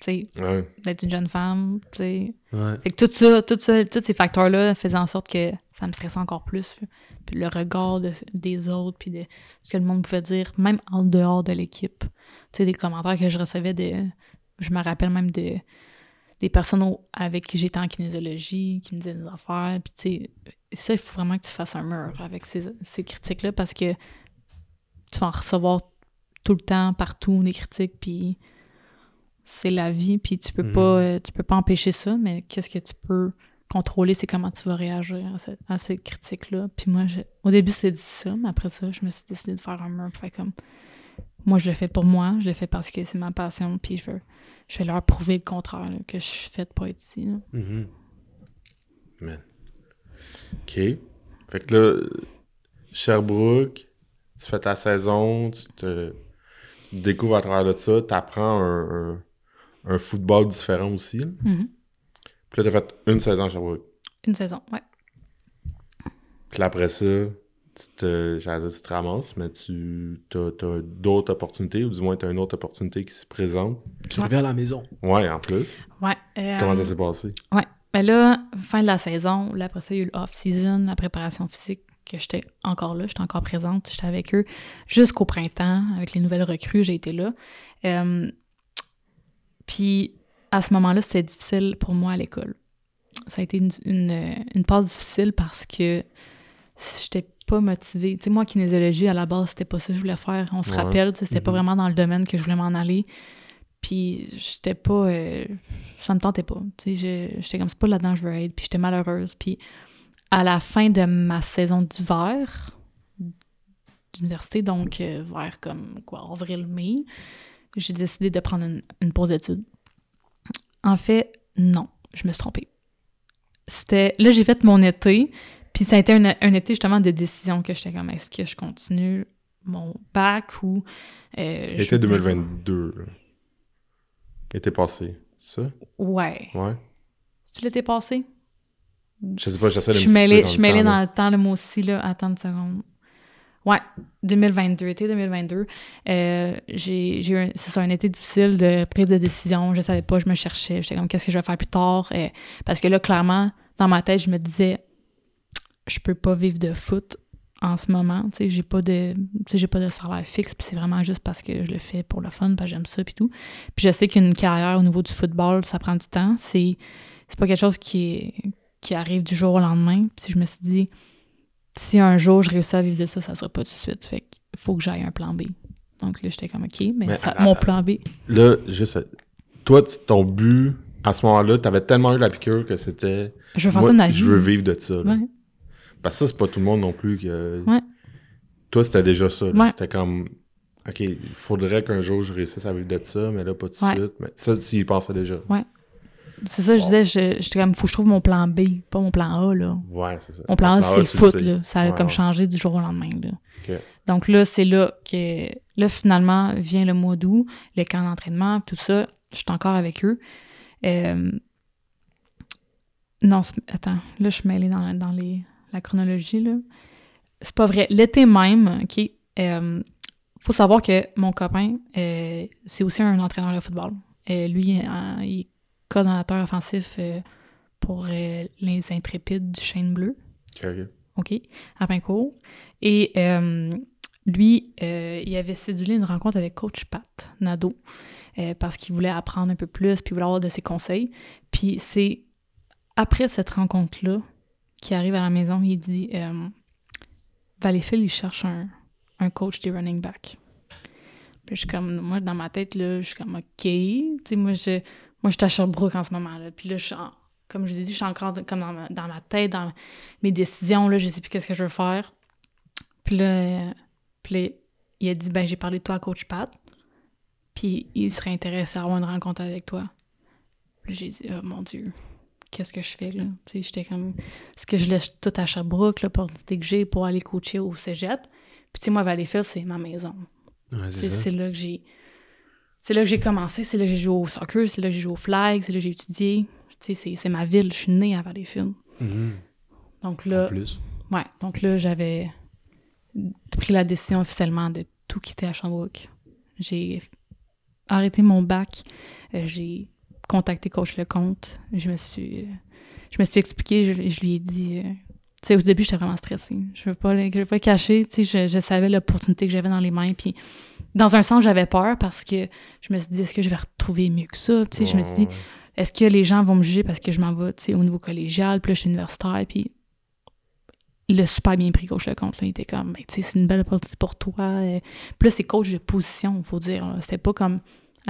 Tu sais, Ouais. d'être une jeune femme, tu sais. Ouais. Fait que tout ça, tout ça, tous ces facteurs-là faisaient en sorte que ça me stressait encore plus. là. Puis le regard de- des autres, puis de ce que le monde pouvait dire, même en dehors de l'équipe. Tu sais, des commentaires que je recevais de... Je me rappelle même de des personnes au- avec qui j'étais en kinésiologie, qui me disaient des affaires. Puis tu sais, ça, il faut vraiment que tu fasses un mur avec ces, ces critiques-là parce que tu vas en recevoir tout le temps, partout, des critiques, puis c'est la vie, puis tu peux Mhm. pas euh, tu peux pas empêcher ça, mais qu'est-ce que tu peux contrôler, c'est comment tu vas réagir à, ce- à ces critiques-là. Puis moi, je- au début, c'était difficile, mais après ça, je me suis décidé de faire un mur, faire comme Moi, je le fais pour moi, je le fais parce que c'est ma passion, puis je veux, je vais leur prouver le contraire, que je suis faite pour être ici. Mm OK. Fait que là, Sherbrooke, tu fais ta saison, tu te, découvres à travers de ça, tu apprends un, un, football différent aussi. Mm-hmm. Puis là, tu as fait une saison à Sherbrooke. Une saison, ouais. Puis après ça, tu te, dire, tu te ramasses, mais tu as, d'autres opportunités, ou du moins tu as une autre opportunité qui se présente. Tu reviens à la maison. Ouais, en plus. Ouais. Comment ça s'est passé? Ouais. Ben là, fin de la saison, là, après ça, il y a eu l'off-season, la préparation physique, que j'étais encore là, j'étais encore présente, j'étais avec eux jusqu'au printemps, avec les nouvelles recrues, j'ai été là. Euh, puis à ce moment-là, c'était difficile pour moi à l'école. Ça a été une, une, passe difficile parce que j'étais pas motivée. Tu sais, moi, kinésiologie, à la base, c'était pas ça que je voulais faire. On se rappelle, c'était pas mm-hmm. vraiment dans le domaine que je voulais m'en aller. Puis j'étais pas... Euh, ça me tentait pas. Tu sais, j'étais comme, c'est pas là-dedans que je veux être. Puis j'étais malheureuse. Puis à la fin de ma saison d'hiver d'université, donc euh, vers comme quoi, avril-mai, j'ai décidé de prendre une, pause d'études. En fait, non, je me suis trompée. C'était. Là, j'ai fait mon été, puis ça a été un, été justement de décision que j'étais comme est-ce que je continue mon bac ou. Euh, Été 2022. Été passé, ça? Ouais. Ouais. C'est-tu l'été passé? Je sais pas, j'essaie de me Je suis mêlée dans, le temps, le moi aussi, là. Attends une seconde. Ouais, 2022, été 2022. Euh, j'ai eu, c'est ça, un été difficile de prise de décision. Je savais pas, je me cherchais. J'étais comme, qu'est-ce que je vais faire plus tard? Euh, parce que là, clairement, dans ma tête, je me disais, je peux pas vivre de foot en ce moment. Tu sais, j'ai pas de, j'ai pas de salaire fixe, puis c'est vraiment juste parce que je le fais pour le fun, parce que j'aime ça, puis tout. Puis je sais qu'une carrière au niveau du football, ça prend du temps. C'est, c'est pas quelque chose qui est qui arrive du jour au lendemain. Puis je me suis dit, si un jour je réussis à vivre de ça, ça sera pas tout de suite. Fait qu'il faut que j'aille un plan B. Donc là, j'étais comme, OK, mais, mon plan B. Là, juste, toi, ton but, à ce moment-là, t'avais tellement eu la piqûre que c'était. Je veux faire ça de Je veux vivre de ça. Parce que ça, c'est pas tout le monde non plus que. Ouais. Toi, c'était déjà ça. C'était comme. OK, il faudrait qu'un jour je réussisse à vivre de ça, mais là, pas tout de suite. Mais ça, tu y pensais déjà. Ouais. C'est ça, je disais, j'étais comme, faut que je trouve mon plan B, pas mon plan A, là. Ouais, c'est ça. Mon plan A, c'est le foot, là. Ça a comme changé du jour au lendemain, là. Donc là, c'est là que, là, finalement, vient le mois d'août, le camp d'entraînement, tout ça. Je suis encore avec eux. Euh, non, attends, là, je suis mêlée dans, dans les, la chronologie, là. C'est pas vrai. L'été même, OK, euh, faut savoir que mon copain, euh, c'est aussi un entraîneur de football. lui, il coordonnateur offensif euh, pour euh, les intrépides du Chêne Bleu. OK. à Pincourt. Et euh, lui, il avait cédulé une rencontre avec coach Pat Nadeau parce qu'il voulait apprendre un peu plus, puis il voulait avoir de ses conseils. Puis c'est après cette rencontre-là qu'il arrive à la maison, il dit Valleyfield, il cherche un, un coach des running back. Puis je suis comme, moi, dans ma tête, là, je suis comme, OK. Moi, je, moi, suis à Sherbrooke en ce moment. Là. Puis là, comme je vous ai dit, je suis encore comme dans ma, tête, dans mes décisions. Là, je sais plus qu'est-ce que je veux faire. Puis là, il a dit ben j'ai parlé de toi à Coach Pat. Puis il serait intéressé à avoir une rencontre avec toi. Puis j'ai dit oh mon Dieu, qu'est-ce que je fais là? Tu sais, j'étais comme est-ce que je laisse tout à Sherbrooke, l'opportunité que j'ai pour aller coacher au Cégep? Puis tu sais, moi, Valleyfield, c'est ma maison. c'est là que j'ai c'est là que j'ai commencé, c'est là que j'ai joué au soccer, c'est là que j'ai joué au flag, c'est là que j'ai étudié. Tu sais, c'est ma ville, je suis née à Valleyfield. Mm Donc là. En plus. Ouais, donc là, j'avais pris la décision officiellement de tout quitter à Sherbrooke. J'ai arrêté mon bac, euh, j'ai contacté Coach Lecomte, je me suis, je me suis expliqué, je, je lui ai dit. Euh, tu sais, au début, j'étais vraiment stressée. Je ne veux pas, je veux pas cacher. Tu sais, je, je savais l'opportunité que j'avais dans les mains. Puis dans un sens, j'avais peur parce que je me suis dit, est-ce que je vais retrouver mieux que ça? Tu sais, je me suis dit, est-ce que les gens vont me juger parce que je m'en vais, tu sais, au niveau collégial, puis là, je suis universitaire, puis il a super bien pris coach le compte. Il était comme, ben, tu sais, c'est une belle opportunité pour toi. Euh. Puis là, c'est coach de position, il faut dire. C'était pas comme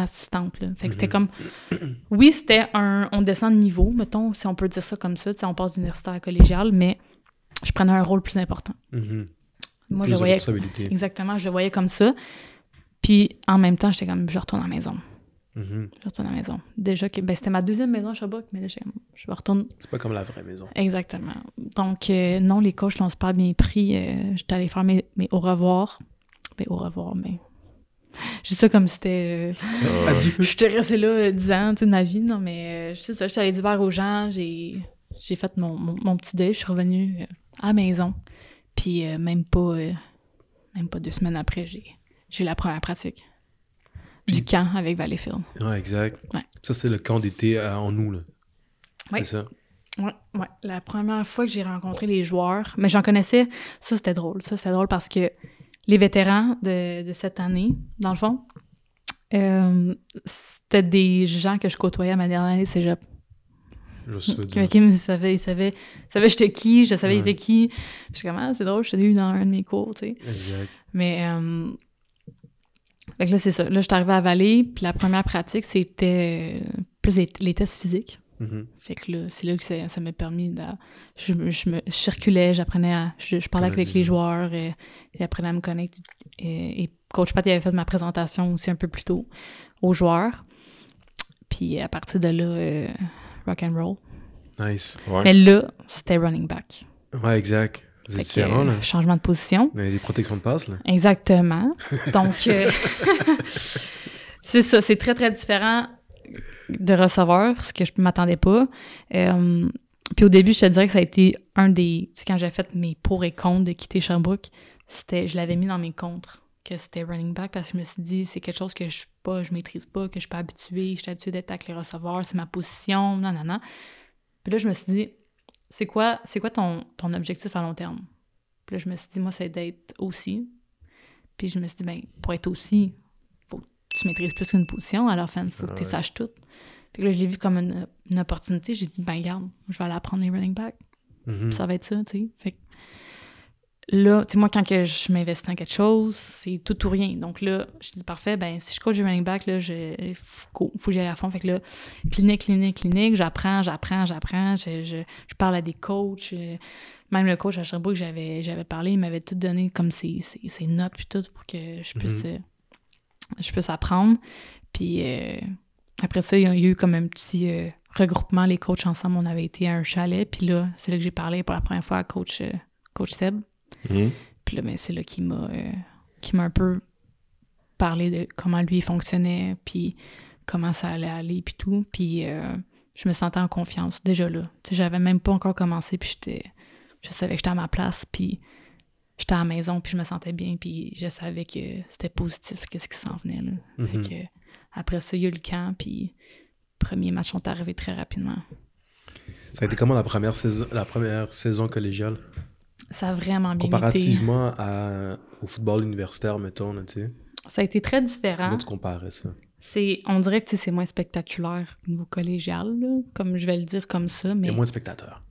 assistante. Là. Fait que c'était mm-hmm. comme. Oui, c'était un. On descend de niveau, mettons, si on peut dire ça comme ça. On passe d'universitaire à collégial, mais je prenais un rôle plus important. Mm-hmm. Moi, je voyais. Exactement, je le voyais comme ça. Puis en même temps, j'étais comme, je retourne à la maison. Mhm. Je retourne à la maison. Déjà, que, ben, c'était ma deuxième maison à Sherbrooke, mais là, je retourne. C'est pas comme la vraie maison. Exactement. Donc, euh, non, les coachs l'ont super bien pris. Euh, j'étais allée faire mes, mes au revoir. Ben, au revoir, mais. Je dis ça comme si c'était. euh, Ah, Adieu. J'étais restée là euh, 10 ans, tu sais, de ma vie, non, mais euh, c'est ça, j'étais allée dire aux gens, j'ai, j'ai fait mon, mon, mon petit deuil, je suis revenue euh, à la maison. Puis euh, même pas euh, même pas deux semaines après, j'ai, j'ai eu la première pratique Puis- du camp avec Valleyfield. Ouais, exact. Ouais. Ça, c'est le camp d'été euh, en nous, là. Oui. C'est ça. Ouais, ouais. La première fois que j'ai rencontré les joueurs, mais j'en connaissais, ça c'était drôle. Ça c'était drôle parce que les vétérans de, de cette année, dans le fond, euh, c'était des gens que je côtoyais à ma dernière année de cégep. Fait dire. qu'ils me savaient, ils savaient, ils savaient j'étais qui, je savais il Ouais. était qui. Puis je suis comme, ah, c'est drôle, je t'ai eu dans un de mes cours, tu sais. Exact. Mais, euh, fait que là, c'est ça. Là, je suis arrivée à Vallée, puis la première pratique, c'était euh, plus les, les tests physiques. Mhm. Fait que là, c'est là que ça ça m'a permis de... Je, me- je me je circulais, j'apprenais à... Je, je parlais avec les joueurs, et, j'apprenais à me connaître. Et, et Coach Pat il avait fait ma présentation aussi un peu plus tôt aux joueurs. Puis à partir de là, euh, rock and roll. Nice. Ouais. Mais là, c'était running back. Ouais, exact. C'est que, différent, là. euh, Changement de position. Mais les protections de passe, là. Exactement. Donc, euh, c'est ça, c'est très, très différent de receveur, ce que je m'attendais pas. Euh, puis au début, je te dirais que ça a été un des... Tu sais, quand j'ai fait mes pour et contre de quitter Sherbrooke, c'était, je l'avais mis dans mes contres, que c'était running back, parce que je me suis dit, c'est quelque chose que je pas, je maîtrise pas, que je suis pas habituée, je suis habituée d'être avec les receveurs, c'est ma position, non, non, non. Puis là, je me suis dit, c'est quoi, c'est quoi ton, ton objectif à long terme? Puis là, je me suis dit, moi, c'est d'être aussi. Puis je me suis dit, ben, pour être aussi, tu maîtrises plus qu'une position à l'offense, faut que tu Ouais. saches tout. Puis là, je l'ai vu comme une, une opportunité. J'ai dit, ben, regarde, je vais aller apprendre les running backs. Mhm. Puis ça va être ça, tu sais. Fait que là, tu sais, moi, quand que je m'investis dans quelque chose, c'est tout ou rien. Donc là, je dis, parfait, ben, si je coach du running back, là, il faut, faut que j'aille à fond. Fait que là, clinique, clinique, clinique, j'apprends, j'apprends, j'apprends. Je, je, je parle à des coachs. euh, Même le coach à Sherbrooke, j'avais, j'avais parlé, il m'avait tout donné comme ses, ses, ses notes puis tout pour que je puisse, Mhm. euh, je puisse apprendre. Puis euh, après ça, il y a eu comme un petit euh, regroupement, les coachs ensemble. On avait été à un chalet. Puis là, c'est là que j'ai parlé pour la première fois à coach, euh, coach Seb. Mhm. Puis là, ben, c'est là qu'il m'a, qu'il m'a un peu parlé de comment lui fonctionnait, puis comment ça allait aller, puis tout. Puis je me sentais en confiance déjà là. Tu sais, j'avais même pas encore commencé, puis j'étais, je savais que j'étais à ma place, puis j'étais à la maison, puis je me sentais bien, puis je savais que c'était positif, qu'est-ce qui s'en venait là. Mhm. Fait que après ça, il y a eu le camp, puis premiers matchs sont arrivés très rapidement. Ça a été comment la première saison, la première saison collégiale? Ça a vraiment bien été. Comparativement à- au football universitaire, mettons, tu sais. Ça a été très différent. Comment tu comparais ça? C'est, on dirait que tu sais, c'est moins spectaculaire au niveau collégial, là, comme je vais le dire comme ça, Il mais y a moins de spectateurs.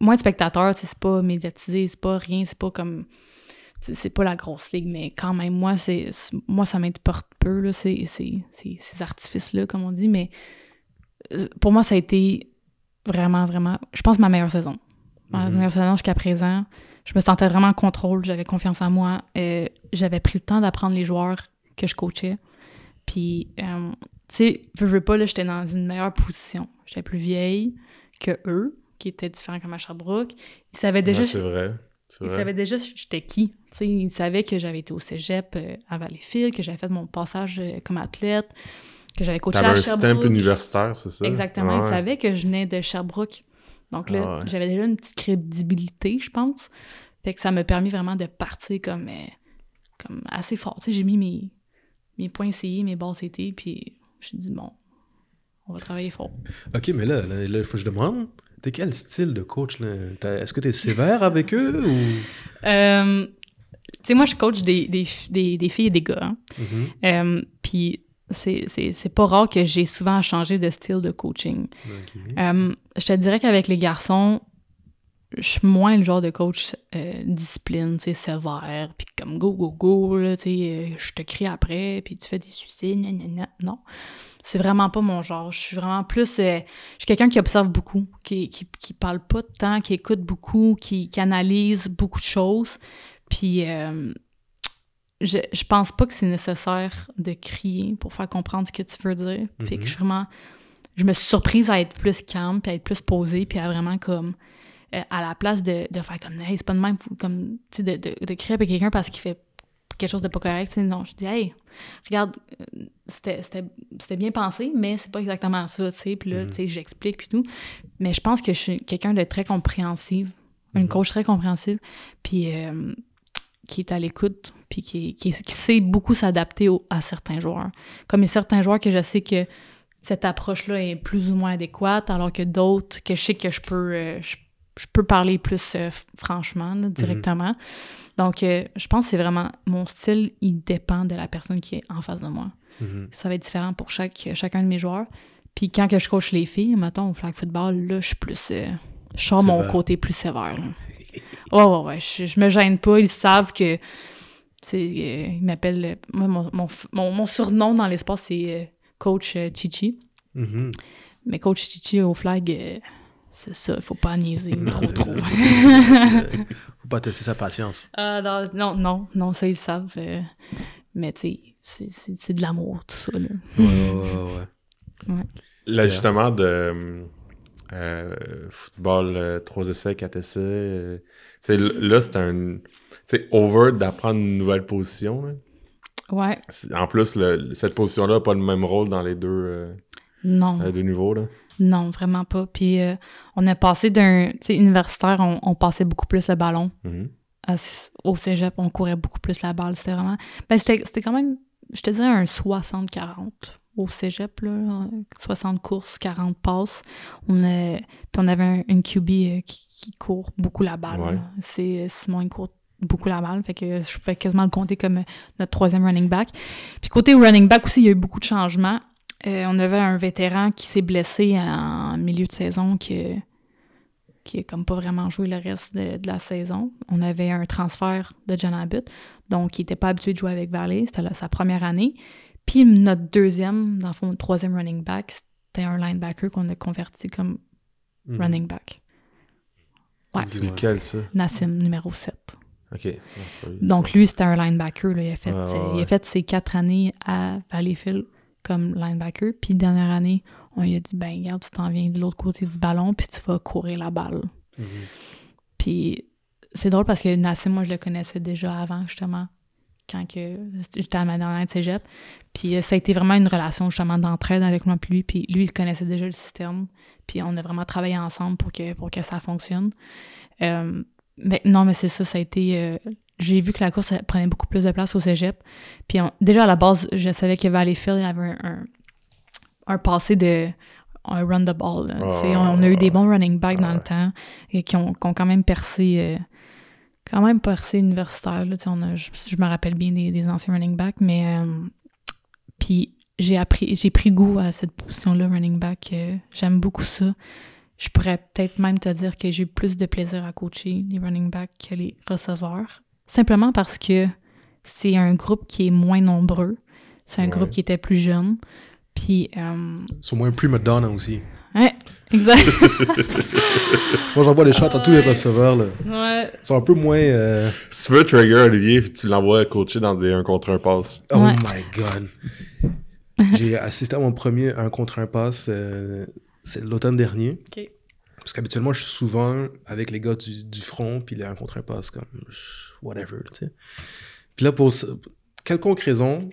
moins de spectateurs, tu sais, c'est pas médiatisé, c'est pas rien, c'est pas comme, c'est pas la grosse ligue, mais quand même, moi, c'est, moi ça m'importe peu, là, c'est- ces artifices-là, comme on dit, mais euh, pour moi, ça a été vraiment, vraiment, je pense, ma meilleure saison. Ma Mhm. meilleure saison jusqu'à présent. Je me sentais vraiment en contrôle, j'avais confiance en moi, euh, j'avais pris le temps d'apprendre les joueurs que je coachais. Puis, euh, tu sais, veux, veux pas, là, j'étais dans une meilleure position. J'étais plus vieille que eux, qui étaient différents comme à Sherbrooke. Ils savaient déjà, Ouais, c'est vrai. Vrai. savaient déjà j'étais qui. Tu sais, ils savaient que j'avais été au cégep euh, à Valleyfield, que j'avais fait mon passage euh, comme athlète, que j'avais coaché à un stamp Sherbrooke. universitaire, c'est ça? Exactement. Ouais. Ils savaient que je venais de Sherbrooke. Donc là, Ah ouais. j'avais déjà une petite crédibilité, je pense. Fait que ça m'a permis vraiment de partir comme, euh, comme assez fort. Tu sais, j'ai mis mes, mes points CI, mes balles CT, puis je dit, bon, on va travailler fort. Ok, mais là, là, il faut que je demande, t'es quel style de coach, Est-ce que t'es sévère avec eux ou... Euh, tu sais, moi, je coach des, des, des, des filles et des gars. hein. Mhm. Euh, puis c'est c'est- c'est pas rare que j'ai souvent changé de style de coaching. Euh, je te dirais qu'avec les garçons, je suis moins le genre de coach euh, discipline, tu sais, sévère, puis comme go, go, go, là, tu sais, je te crie après, puis tu fais des suicides, gna, gna, gna. Non, c'est vraiment pas mon genre. Je suis vraiment plus... euh, je suis quelqu'un qui observe beaucoup, qui, qui, qui parle pas de temps, qui écoute beaucoup, qui, qui analyse beaucoup de choses, puis... euh, je, je pense pas que c'est nécessaire de crier pour faire comprendre ce que tu veux dire. Fait que je suis vraiment. Je me suis surprise à être plus calme, puis à être plus posée, puis à vraiment comme. euh, à la place de, de faire comme, hey, c'est pas de même, comme, tu sais, de, de, de crier après quelqu'un parce qu'il fait quelque chose de pas correct, tu sais, non, je dis, hey, regarde, euh, c'était- bien pensé, mais c'est pas exactement ça, tu sais, puis là, Mhm. tu sais, j'explique, puis tout. Mais je pense que je suis quelqu'un de très compréhensive, une Mhm. coach très compréhensive, puis euh, qui est à l'écoute, puis qui, qui, qui sait beaucoup s'adapter à certains joueurs. Comme il y a certains joueurs que je sais que cette approche-là est plus ou moins adéquate, alors que d'autres que je sais que je peux, euh, je, je peux parler plus euh, franchement, là, directement. Donc, euh, je pense que c'est vraiment mon style, il dépend de la personne qui est en face de moi. Mhm. Ça va être différent pour chaque, chacun de mes joueurs. Puis quand que je coach les filles, mettons, au flag football, là, je suis plus. euh, je sors mon côté plus sévère. Ouais, ouais, ouais. Je, je me gêne pas. Ils savent que. c'est, euh, ils m'appellent. euh, moi, mon, mon, mon- mon surnom dans l'espace, c'est euh, Coach Chichi. Mhm. Mais Coach Chichi au flag, c'est ça. Faut pas niaiser trop, c'est trop. Euh, Faut pas tester sa patience. Ah, non, non, non, non, ça, ils savent. euh, mais tu sais, c'est- c'est c'est de l'amour, tout ça. Là. Ouais, ouais, ouais, ouais. L'ajustement de euh, football euh, 3 essais, 4 essais, euh, sais, là, c'est un. Tu sais, over d'apprendre une nouvelle position. là. Ouais, En plus, le- cette position-là n'a pas le même rôle dans les deux, euh, non. dans les deux niveaux. Là. Non, vraiment pas. Puis euh, on a passé d'un. Tu sais, universitaire, on, on passait beaucoup plus le ballon. Mhm. À au cégep, on courait beaucoup plus la balle. C'était vraiment. Ben, c'était c'était quand même, je te dirais, un 60-40 au cégep, là. euh, 60 courses, 40 passes. On a, puis on avait un, une QB euh, qui, qui court beaucoup la balle. Ouais. C'est euh, Simon, il court beaucoup la balle. Fait que je pouvais quasiment le compter comme notre troisième running back. Puis côté running back aussi, il y a eu beaucoup de changements. Euh, on avait un vétéran qui s'est blessé en milieu de saison, qui, qui comme pas vraiment joué le reste de, de la saison. On avait un transfert de John Abbott, donc il n'était pas habitué de jouer avec Valley, c'était sa première année. Puis notre deuxième, dans le fond, troisième running back, c'était un linebacker qu'on a converti comme Mhm. running back. Ouais. C'est lequel, ça? Nassim, numéro 7. Ok. Donc lui, c'était un linebacker. là. Il, a fait, ouais, il a fait ses quatre années à Valleyfield comme linebacker. Puis dernière année, on lui a dit, ben regarde, tu t'en viens de l'autre côté du ballon, puis tu vas courir la balle. Mhm. Puis c'est drôle parce que Nassim, moi, je le connaissais déjà avant, justement, quand que j'étais à ma dernière de cégep. Puis euh, ça a été vraiment une relation, justement, d'entraide avec moi puis lui. Puis lui, il connaissait déjà le système. Puis on a vraiment travaillé ensemble pour que, pour que ça fonctionne. Euh, mais non, mais c'est ça, ça a été... euh, j'ai vu que la course prenait beaucoup plus de place au cégep. Puis on- déjà, à la base, je savais que Valleyfield avait un, un, un passé de un run the ball. là. On, on a eu des bons running backs dans ouais. le temps et qui ont, qui ont quand même percé euh, quand même percé universitaire. Là, on a, je, je me rappelle bien des, des anciens running backs, mais euh, puis j'ai appris, j'ai pris goût à cette position-là, running back. euh, J'aime beaucoup ça. Je pourrais peut-être même te dire que j'ai eu plus de plaisir à coacher les running backs que les receveurs. Simplement parce que c'est un groupe qui est moins nombreux. C'est un Ouais. groupe qui était plus jeune. Puis, euh, Ils sont moins prima donna aussi. ouais, exact. Moi, j'envoie les shots à tous les receveurs. Là. ouais. Ils sont un peu moins. euh, Si tu veux trigger Olivier, tu l'envoies coacher dans des 1 contre 1 passe. Oh Ouais. my god. J'ai assisté à mon premier un contre un pass euh, c'est l'automne dernier. Ok. Parce qu'habituellement, je suis souvent avec les gars du, du front, puis les un contre un pass, comme je- whatever, tu sais. Puis là, pour quelconque raison,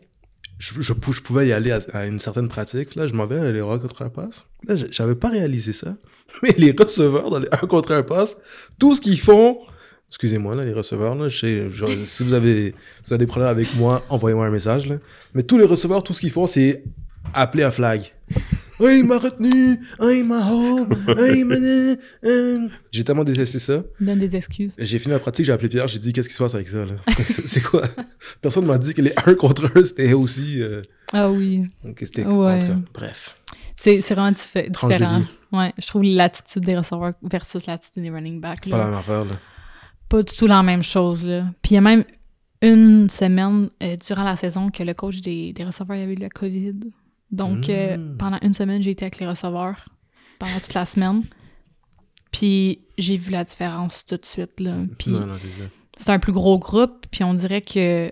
je, je, je pouvais y aller à, une certaine pratique. Là, je m'en vais à les un contre un pass. Là, j'avais pas réalisé ça. Mais les receveurs dans les un contre un pass, tout ce qu'ils font, excusez-moi, là, les receveurs, là, si vous avez, si des problèmes avec moi, envoyez-moi un message, là. Mais tous les receveurs, tout ce qu'ils font, c'est appeler à flag. Ah, il m'a retenu! Ah, il m'a! Ah, il m'a... euh. J'ai tellement détesté ça. Donne des excuses. J'ai fini la pratique, j'ai appelé Pierre, j'ai dit qu'est-ce qui se passe avec ça là? C'est quoi? Personne m'a dit que les 1 contre 1 c'était aussi. euh, Ah oui. que c'était. Ouais. En tout cas, bref. C'est vraiment diffé- Tranche de différent. Ouais, je trouve l'attitude des receveurs versus l'attitude des running backs. Pas la même affaire là. pas du tout la même chose. Là. Puis il y a même une semaine euh, durant la saison que le coach des, des receveurs avait eu la COVID. Donc euh, Mm. pendant une semaine, j'ai été avec les receveurs pendant toute la semaine. Puis j'ai vu la différence tout de suite. Là. Puis Non, non, c'est ça. c'est un plus gros groupe, puis on dirait que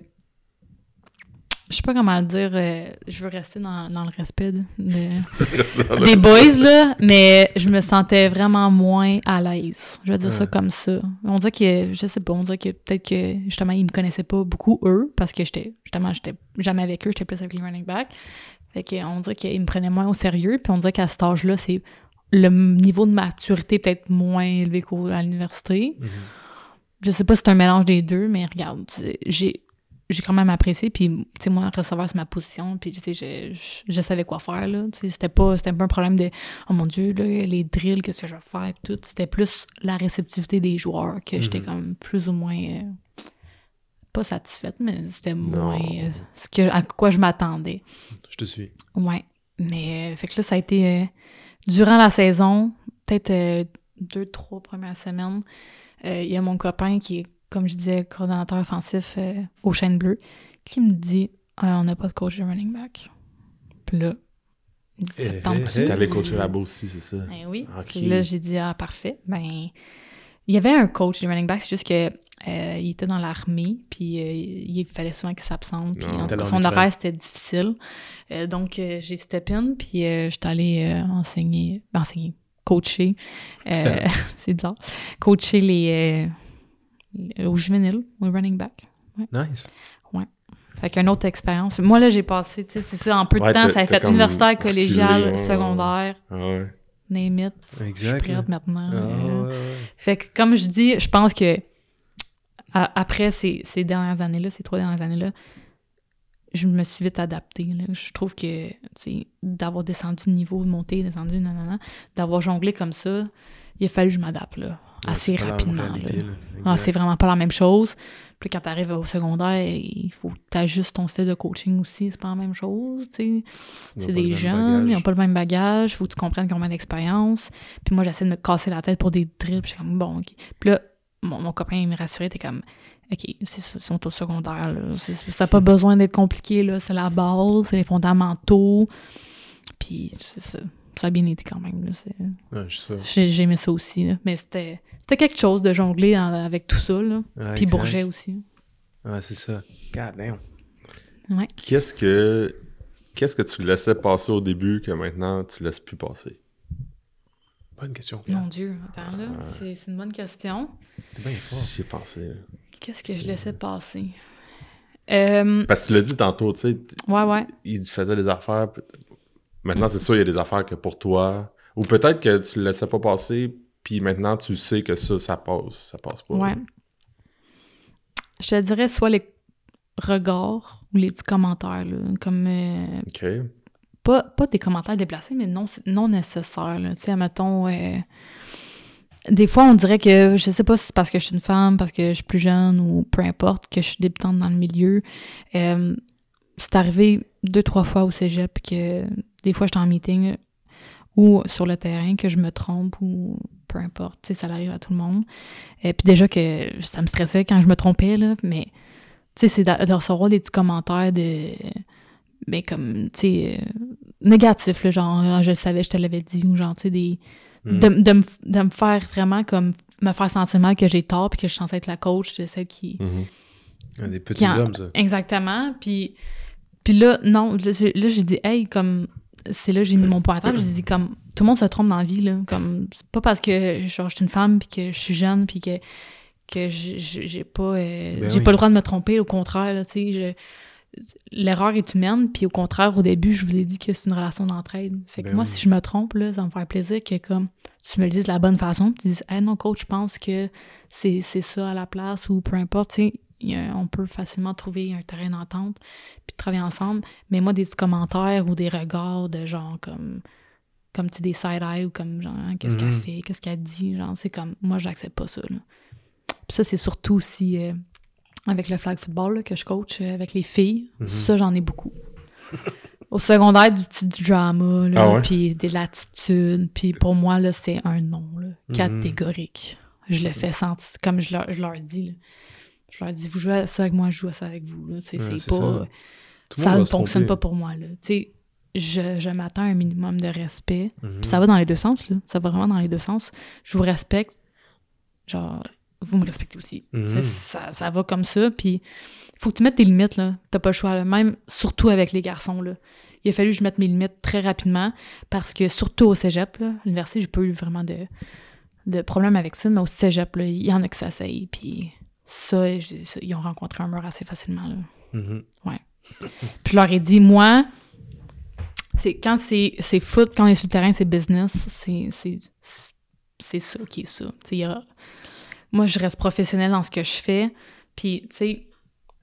je sais pas comment le dire, euh, je veux rester dans, dans le respect de, de- des boys, là, mais je me sentais vraiment moins à l'aise. Je vais dire ça comme ça. On dirait que, je sais pas, on dirait que peut-être que justement, ils me connaissaient pas beaucoup, eux, parce que j'étais, justement, j'étais jamais avec eux, j'étais plus avec les running backs. Fait que on dirait qu'ils me prenaient moins au sérieux, puis on dirait qu'à cet âge-là, c'est le niveau de maturité peut-être moins élevé qu'à l'université. Mhm. Je sais pas si c'est un mélange des deux, mais regarde, j'ai j'ai quand même apprécié puis tu sais moi recevoir c'est ma position puis tu sais je, je, je savais quoi faire là tu sais c'était pas c'était pas un problème de oh mon dieu là, les drills qu'est-ce que je vais faire tout c'était plus la réceptivité des joueurs que j'étais Mhm. comme plus ou moins euh, pas satisfaite mais c'était moins euh, ce que à quoi je m'attendais Je te suis. Ouais. Mais euh, fait que là, ça a été euh, durant la saison, peut-être euh, deux, trois premières semaines. euh, Il y a mon copain qui est, comme je disais, coordonnateur offensif euh, aux chaînes bleues, qui me dit Ah, On n'a pas de coach de running back. Puis là, il me dit Ça te Eh, eh, T'es allé coacher là-bas aussi, c'est ça? Ben oui. Puis là, j'ai dit Ah, parfait. Ben, il y avait un coach de running back, c'est juste que. Euh, il était dans l'armée, puis euh, il fallait souvent qu'il s'absente. Puis en tout cas, son horaire, c'était difficile. Euh, donc, j'ai step in, puis euh, j'étais allée enseigner, ben, enseigner, coacher. c'est bizarre. Coacher les. euh, aux juvéniles, aux running back. Nice. Fait qu'une autre expérience. Moi, là, j'ai passé, tu sais, c'est ça, en peu de Ouais, temps, ça a fait universitaire, collégial, ouais, ouais. secondaire, Ah ouais. name it. Je suis Exact. prête maintenant. Ah, ouais, ouais. fait que, comme je dis, je pense que à- après ces, ces dernières années-là, ces trois dernières années-là, je me suis vite adaptée. là. Je trouve que, d'avoir descendu de niveau, de monter, descendu, nanana, d'avoir jonglé comme ça, il a fallu que je m'adapte, là, Ouais, assez rapidement. Ah, c'est vraiment pas la même chose. Puis quand tu arrives au secondaire, il faut que tu ajustes ton style de coaching aussi. C'est pas la même chose, C'est des jeunes, ils n'ont pas le même bagage. faut que tu comprennes qu'ils ont moins d'expérience. Puis moi, j'essaie de me casser la tête pour des drills. Puis je suis comme, bon, OK. Puis là, mon, mon copain, il me rassurait, t'es comme, OK, ils sont au secondaire, là. Ça n'a pas besoin d'être compliqué, là. C'est la base, c'est les fondamentaux. Puis c'est ça. Ça a bien été quand même, là. C'est- Ouais, je sais. J'ai j'ai aimé ça aussi, là. Mais c'était c'était quelque chose de jongler en- avec tout ça, là. Ouais, Puis exact. Bourget aussi. Ouais, c'est ça. God damn. Ouais. Qu'est-ce que qu'est-ce que tu laissais passer au début que maintenant tu laisses plus passer? Bonne question. Mon Dieu, attends, là. C'est c'est une bonne question. T'es bien fort. J'y ai pensé. là. Qu'est-ce que je laissais passer? Euh, Parce que tu l'as dit tantôt, tu sais, ouais, ouais. il faisait des affaires. Maintenant, c'est sûr, il y a des affaires que pour toi. Ou peut-être que tu le laissais pas passer, puis maintenant tu sais que ça, ça passe. Ça passe pas. Ouais. Je te dirais soit les regards ou les petits commentaires, là, comme... euh, OK. Pas, pas des commentaires déplacés, mais non, non nécessaires. Tu sais, mettons, euh, des fois, on dirait que, je sais pas si c'est parce que je suis une femme, parce que je suis plus jeune ou peu importe, que je suis débutante dans le milieu. Euh, c'est arrivé deux, trois fois au cégep que des fois, j'étais en meeting ou sur le terrain, que je me trompe ou peu importe. Tu sais, ça arrive à tout le monde. Et puis déjà que ça me stressait quand je me trompais, là, mais tu sais, c'est de, de recevoir des petits commentaires de mais comme, tu sais, euh, négatif, là, genre, Ah, je le savais, je te l'avais dit, ou genre, tu sais, des... Mm. De, de, me- de me faire vraiment comme me faire sentir mal que j'ai tort puis que je suis censée être la coach de celle qui... Ouais, Des petits qui en- hommes, ça. Exactement. Puis, puis là, non, là, j'ai dit, hey, comme, c'est là que j'ai mis mon point à table, j'ai dit, comme, tout le monde se trompe dans la vie, là. Comme, c'est pas parce que, genre, je suis une femme puis que je suis jeune puis que, que j'ai- j'ai j'ai pas, euh, Ben j'ai oui. pas le droit de me tromper, au contraire, là, tu sais, je- L'erreur est humaine, puis au contraire, au début, je vous ai dit que c'est une relation d'entraide. Fait que Ben moi, oui. si je me trompe, là, ça me fait plaisir que comme tu me le dises de la bonne façon, tu dises, hey, non, coach, je pense que c'est ça à la place, ou peu importe, tu sais, il y a- on peut facilement trouver un terrain d'entente, puis travailler ensemble. Mais moi, des petits commentaires ou des regards de genre comme, comme des side-eye ou comme genre, hein, qu'est-ce qu'elle Mhm. fait, qu'est-ce qu'elle dit, genre, c'est comme, moi, j'accepte pas ça, là. Puis ça, c'est surtout aussi euh, avec le flag football là, que je coach euh, avec les filles. Mhm. Ça, j'en ai beaucoup. Au secondaire, du petit drama, là, Ah ouais? puis de l'attitude. Puis pour moi, là, c'est un non, là, Mhm. catégorique. Je le fais sentir, comme je leur, je leur dis. là. Je leur dis, vous jouez à ça avec moi, je joue à ça avec vous. C'est Ouais, pas... ça. Ne fonctionne pas pour moi. Là. Je, je m'attends à un minimum de respect. Mhm. Puis ça va dans les deux sens, là. Ça va vraiment dans les deux sens. Je vous respecte. Genre, vous me respectez aussi. Mhm. Ça, ça va comme ça. Puis faut que tu mettes tes limites, là. T'as pas le choix, là. Même, surtout avec les garçons, là. Il a fallu que je mette mes limites très rapidement parce que, surtout au cégep, là, à l'université, j'ai pas eu vraiment de, de problème avec ça, mais au cégep, là, il y en a qui s'asseyent, puis ça, ils ont rencontré un mur assez facilement, là. Mhm. Ouais. Puis je leur ai dit, moi, c'est quand c'est foot, quand on est sur le terrain, c'est business, c'est ça qui est ça. Tu sais, il y a- moi, je reste professionnelle dans ce que je fais. Puis, tu sais,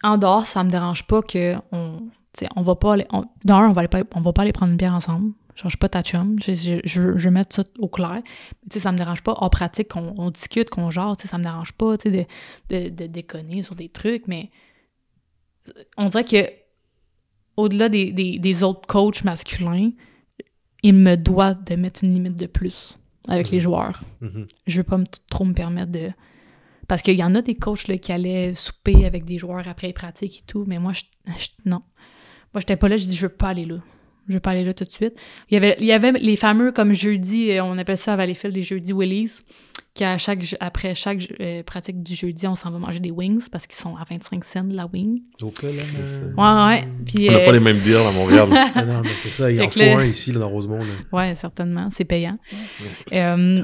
en dehors, ça me dérange pas que on, tu sais, on va pas aller, on, on va aller pas, on va pas aller prendre une bière ensemble. Genre, je suis pas ta chum. Je, je, je, veux- je veux mettre ça au clair. Tu sais, ça me dérange pas. En pratique, qu'on on discute, qu'on genre, tu sais, ça me dérange pas, tu sais, de, de, de déconner sur des trucs, mais on dirait que au-delà des, des, des autres coachs masculins, il me doit de mettre une limite de plus avec les joueurs. Mhm. Je veux pas me- trop me permettre de... Parce qu'il y en a des coachs là, qui allaient souper avec des joueurs après les pratiques et tout, mais moi, je, je- non. Moi, j'étais pas là, j'ai dit, je veux pas aller là. Je veux pas aller là tout de suite. Il y avait, il y avait les fameux, comme jeudi, euh, on appelle ça à Valleyfield les jeudis Willies, qui à chaque, je- après chaque euh, pratique du jeudi, on s'en va manger des wings parce qu'ils sont à 25 cents la wing. Donc là, là, Ouais, ouais. Puis, On n'a euh, pas les mêmes bières à Montréal. Ah non, mais c'est ça, il y en faut un ici, là, dans Rosemont. Là. Ouais, certainement. C'est payant. Euh,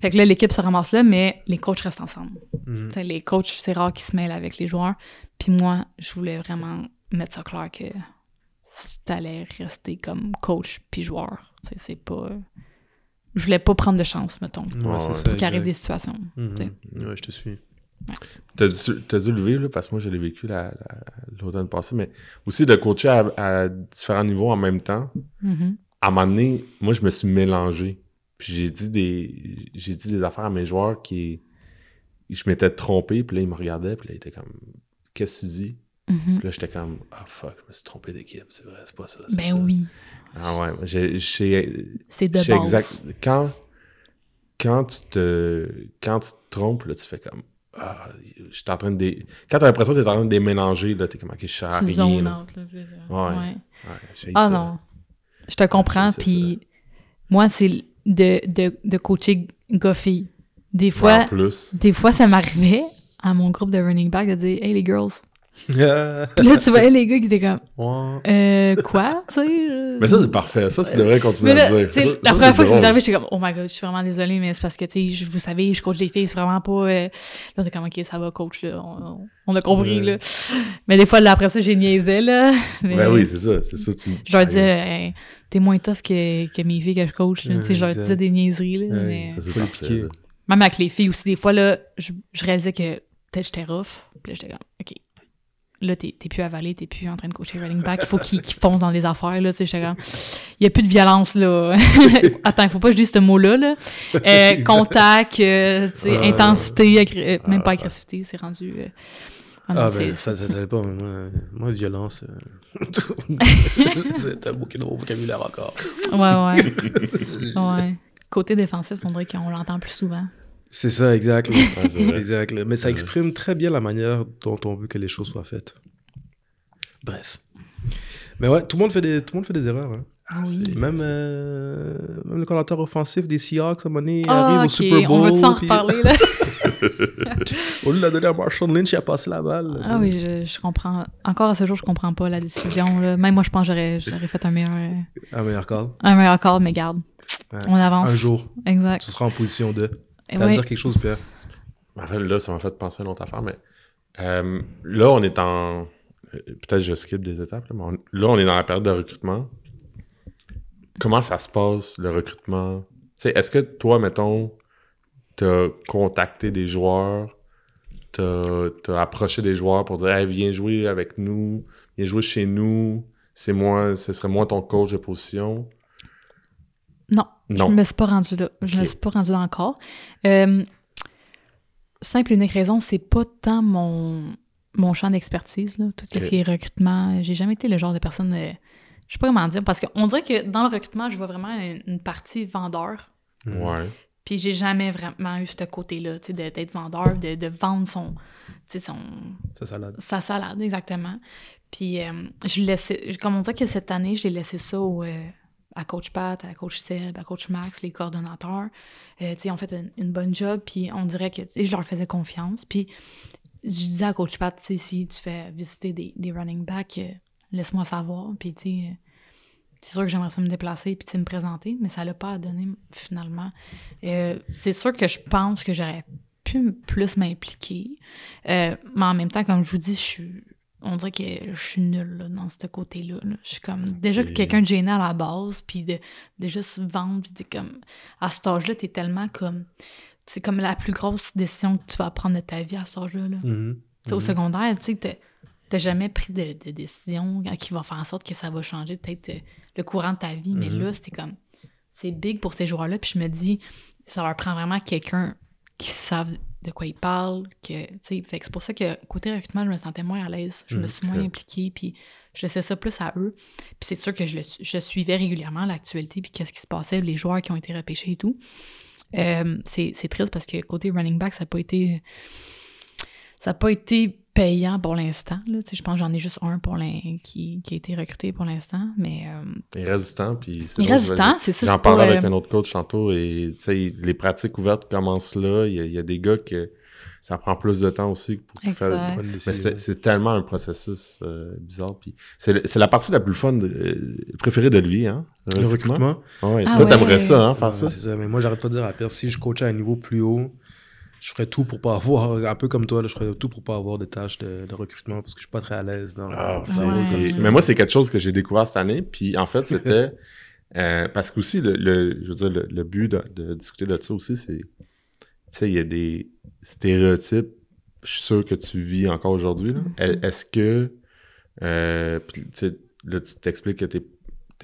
fait que là, l'équipe se ramasse là, mais les coachs restent ensemble. Mhm. Les coachs, c'est rare qu'ils se mêlent avec les joueurs. Puis moi, je voulais vraiment mettre ça clair que t'allais rester comme coach puis joueur. C'est pas... Je voulais pas prendre de chance, mettons, Ouais, Ouais, c'est ouais. ça. qu'il arrive des situations. Mhm. Ouais, je te suis. T'as dû, t'as dû le vivre, là, parce que moi, je l'ai vécu la- la- l'automne passé, mais aussi de coacher à, à différents niveaux en même temps. Mhm. À un moment donné, moi, je me suis mélangé. Puis j'ai dit des j'ai dit des affaires à mes joueurs qui... Je m'étais trompé, puis là, ils me regardaient, puis là, ils étaient comme... Qu'est-ce que tu dis? Mhm. Puis là, j'étais comme... Ah, fuck, je me suis trompé d'équipe, c'est vrai, c'est pas ça. Ben ça. oui, Ah ouais, j'ai... j'ai- c'est de base. exact. Quand, quand tu te quand tu te trompes, là, tu fais comme ah, je suis en train de dé... quand t'as l'impression que t'es en train de déménager, là, t'es comme ok, je à rien. zones là. Ouais. Ouais. Ah ça. non, je te comprends. Puis moi, c'est de, de, de coacher gars-filles. Des fois, en plus. des fois, ça m'arrivait à mon groupe de running back de dire Hey les girls. Là, tu voyais les gars qui étaient comme Euh, quoi Tu sais Mais ça, c'est parfait. Ça, tu devrais continuer à le dire. la Ça, première fois que ça m'est arrivé, j'étais comme, oh my god, je suis vraiment désolée, mais c'est parce que, tu sais, je- vous savez, je coach des filles, c'est vraiment pas. euh, Là, t'es comme, ok, ça va, coach, là, on, a compris, Ouais. là. Mais des fois, là, après ça, j'ai niaisé, là. Mais Ben oui, c'est ça. C'est ça. Tu... je leur disais, Hey, t'es moins tough que, que mes filles que je coach, Tu sais, je leur disais des niaiseries, là. Ouais. Mais c'est même avec les filles aussi, des fois, là, je, je réalisais que peut-être j'étais rough. Puis là, j'étais comme, ok. Là, t'es plus avalé, t'es plus en train de coacher running back. Il faut qu'ils qu'ils foncent dans les affaires, là. Tu sais, il n'y a plus de violence, là. Attends, il faut pas que je dise ce mot-là, là. Euh, contact, euh, tu sais, Ah. intensité, euh, même pas agressivité, c'est rendu. euh, ah non, Ah ben, ça, ça, ça pas. Moi, moi violence, euh, c'est un bouquet de vocabulaire encore. Ouais, ouais. ouais. Côté défensif, on dirait qu'on l'entend plus souvent. C'est ça, exact. Ouais. Mais ça exprime très bien la manière dont on veut que les choses soient faites. Bref. Mais ouais, tout le monde fait des, tout le monde fait des erreurs. hein. Ah oui. Même, euh, même le coordinateur offensif des Seahawks, à un moment donné, il Ah, arrive au Super on Bowl. veut-tu en puis- reparler, là? Au lieu de la donner à Marshall Lynch, il a passé la balle. là, Ah oui, je, je comprends. Encore à ce jour, je comprends pas la décision. là. Même moi, je pense que j'aurais, j'aurais fait un meilleur, euh, Un meilleur call. un meilleur call, mais garde. Ouais. On avance. Un jour, Exact. tu seras en position de. À ouais. dire quelque chose, Pierre? En fait, là, ça m'a fait penser à une autre affaire, mais euh, là, on est en. euh, Peut-être je skip des étapes, là, mais on- là, on est dans la période de recrutement. Comment ça se passe, le recrutement? Tu sais, est-ce que toi, mettons, t'as contacté des joueurs, t'as as approché des joueurs pour dire hey, viens jouer avec nous, viens jouer chez nous, c'est moi, ce serait moi ton coach de position? Non, je me suis pas rendu là. Je me suis pas rendu là encore. Euh, simple et unique raison, c'est pas tant mon, mon champ d'expertise, là, tout ce qui est recrutement. J'ai jamais été le genre de personne. euh, je sais pas comment dire, parce qu'on dirait que dans le recrutement, je vois vraiment une, une partie vendeur. Mm. Ouais. Puis j'ai jamais vraiment eu ce côté-là, tu sais, d'être vendeur, de, de vendre son, tu sais, son, Ça salade. sa salade, exactement. Puis euh, je laissais, comme on dirait que cette année, j'ai laissé ça au, euh, à Coach Pat, à Coach Seb, à Coach Max, les coordonnateurs. Euh, ont fait une, bonne job, puis on dirait que, je leur faisais confiance. Puis je disais à Coach Pat, si tu fais visiter des, running backs, euh, laisse-moi savoir. Puis, c'est sûr que j'aimerais ça me déplacer puis me présenter, mais ça l'a pas donné finalement. Euh, c'est sûr que je pense que j'aurais pu plus m'impliquer. mais en même temps, comme je vous dis, je suis. On dirait que je suis nulle dans ce côté-là. Je suis comme déjà quelqu'un de gêné à la base, puis de, de juste vendre, puis comme. À cet âge-là, t'es tellement comme c'est comme la plus grosse décision que tu vas prendre de ta vie à ce âge-là. Là. Mm-hmm. Au mm-hmm. secondaire, tu sais, t'as jamais pris de, décision qui va faire en sorte que ça va changer peut-être euh, le courant de ta vie. Mais mm-hmm. là, c'était comme. C'est big pour ces joueurs-là. Puis je me dis, ça leur prend vraiment quelqu'un qui savent de quoi ils parlent. Que, fait que c'est pour ça que côté recrutement, je me sentais moins à l'aise. Je me suis moins impliquée. Puis je laissais ça plus à eux. Puis c'est sûr que je, je suivais régulièrement l'actualité. Puis qu'est-ce qui se passait, les joueurs qui ont été repêchés et tout. Euh, c'est triste parce que côté running back, ça n'a pas été. Ça pas été payant pour l'instant. Je pense que j'en ai juste un pour qui, qui, a été recruté pour l'instant. Mais. Euh... Il est résistant. Puis il c'est ça. J'en parlais avec euh, un autre coach tantôt et les pratiques ouvertes commencent là. Il y, a, des gars que ça prend plus de temps aussi pour faire Mais c'est tellement un processus euh, bizarre. Puis c'est la partie la plus fun, préférée de lui, hein? Le, recrutement? Ouais. Ah Toi, t'aimerais ça, hein, faire ça? C'est ça, mais moi, j'arrête pas de dire à Pierre, si je coachais à un niveau plus haut, je ferais tout pour pas avoir, un peu comme toi, je ferais tout pour pas avoir des tâches de, recrutement parce que je suis pas très à l'aise dans. Ah, mais moi, c'est quelque chose que j'ai découvert cette année. Puis en fait, c'était. Euh, parce qu'aussi, le, le, je veux dire, le, but de, discuter de ça aussi, c'est. Tu sais, il y a des stéréotypes, je suis sûr que tu vis encore aujourd'hui. Mm-hmm. Est-ce que. Euh, puis, là, tu t'expliques que tu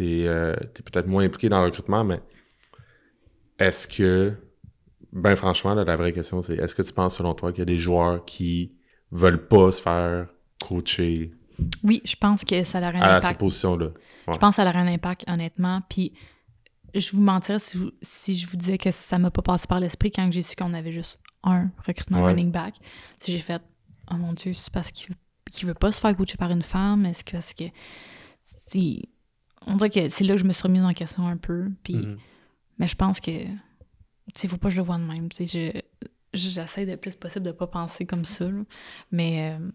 es, euh, peut-être moins impliqué dans le recrutement, mais est-ce que ben franchement, la vraie question, c'est est-ce que tu penses, selon toi, qu'il y a des joueurs qui veulent pas se faire coacher? Oui, je pense que ça a un impact. À cette position-là. Je pense que ça a un impact, honnêtement. Puis je vous mentirais si, si je vous disais que ça m'a pas passé par l'esprit quand j'ai su qu'on avait juste un recrutement running back. Si j'ai fait, oh mon Dieu, c'est parce qu'il veut, veut pas se faire coacher par une femme? Est-ce que. Est-ce que si, on dirait que c'est là que je me suis remise en question un peu. Puis, mm-hmm. Mais je pense que il faut pas que je le vois de même. J'essaie le plus possible de pas penser comme ça. Mais euh,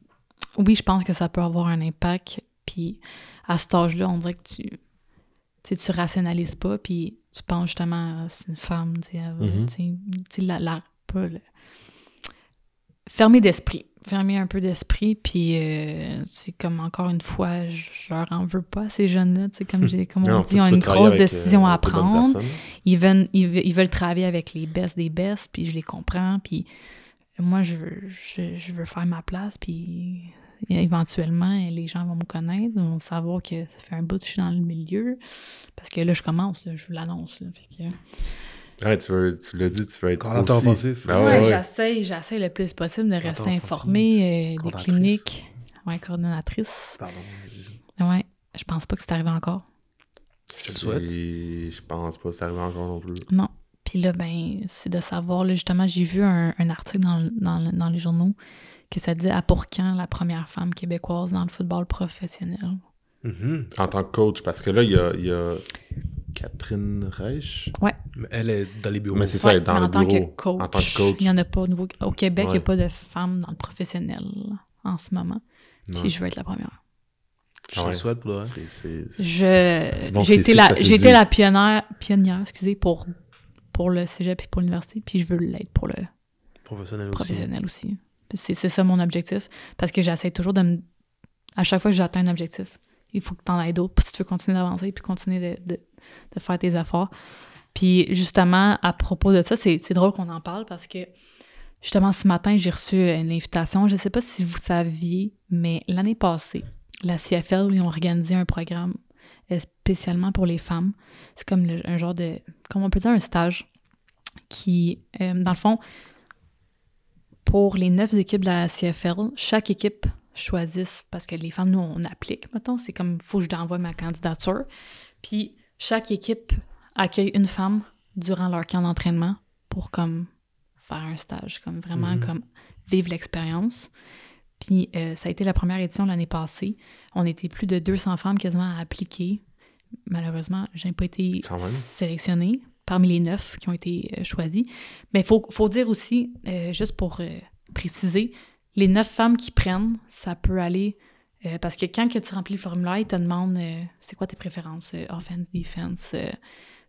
oui, je pense que ça peut avoir un impact. Puis à cet âge-là, on dirait que tu tu rationalises pas, puis tu penses justement, c'est une femme, tu sais, la, la, pas fermer d'esprit fermer un peu d'esprit, puis euh, c'est comme encore une fois, je leur en veux pas ces jeunes-là, comme, j'ai, comme on dit, ils ont une grosse euh, décision à prendre. Ils veulent, ils, veulent travailler avec les best des best, puis je les comprends, puis moi, je veux, je, veux faire ma place, puis éventuellement, les gens vont me connaître, vont savoir que ça fait un bout que je suis dans le milieu, parce que là, je commence, je vous l'annonce, Ouais, tu, veux, tu l'as dit, tu veux être Coordinateur offensif. Ah, ouais, j'essaie, j'essaie le plus possible de rester informé euh, des cliniques. Ouais, coordonnatrice. Pardon. Ouais, je pense pas que c'est arrivé encore. Je te le souhaite. je pense pas que c'est arrivé encore non plus. Non. Puis là, ben, c'est de savoir, là, justement, j'ai vu un, un article dans, dans, dans, les journaux que ça dit à pour quand la première femme québécoise dans le football professionnel. Mm-hmm. En tant que coach, parce que là, il y a, y a Catherine Reich. Ouais. Elle est dans les bureaux. Mais c'est ça, elle est dans le tant bureau. Que coach, en tant que coach. Il n'y en a pas au, niveau... au Québec, il n'y a pas de femmes dans le professionnel en ce moment. Puis je veux être la première. Je le souhaite pour le J'ai été, la, été la pionnière, pionnière excusez, pour, pour le cégep et pour l'université, puis je veux l'être pour le professionnel, professionnel aussi. aussi. C'est ça mon objectif, parce que j'essaie toujours de me... À chaque fois que j'atteins un objectif, il faut que tu en aies d'autres, si tu veux continuer d'avancer, puis continuer de, de faire tes efforts. Puis justement, à propos de ça, c'est drôle qu'on en parle parce que justement, ce matin, j'ai reçu une invitation. Je ne sais pas si vous saviez, mais l'année passée, la CFL, ils ont organisé un programme spécialement pour les femmes. C'est comme un genre de, comment on peut dire, un stage qui, euh, dans le fond, pour les neuf équipes de la CFL, chaque équipe choisisse, parce que les femmes, nous, on applique, mettons, c'est comme, il faut que je t'envoie ma candidature. Puis chaque équipe accueille une femme durant leur camp d'entraînement pour comme faire un stage, comme vraiment mhm. comme vivre l'expérience. Puis euh, ça a été la première édition l'année passée. On était plus de 200 femmes quasiment à appliquer. Malheureusement, je n'ai pas été sélectionnée parmi les neuf qui ont été euh, choisis. Mais il faut, faut, dire aussi, euh, juste pour préciser, les neuf femmes qui prennent, ça peut aller. euh, parce que quand que tu remplis le formulaire, ils te demandent euh, c'est quoi tes préférences, euh, offense, defense. euh,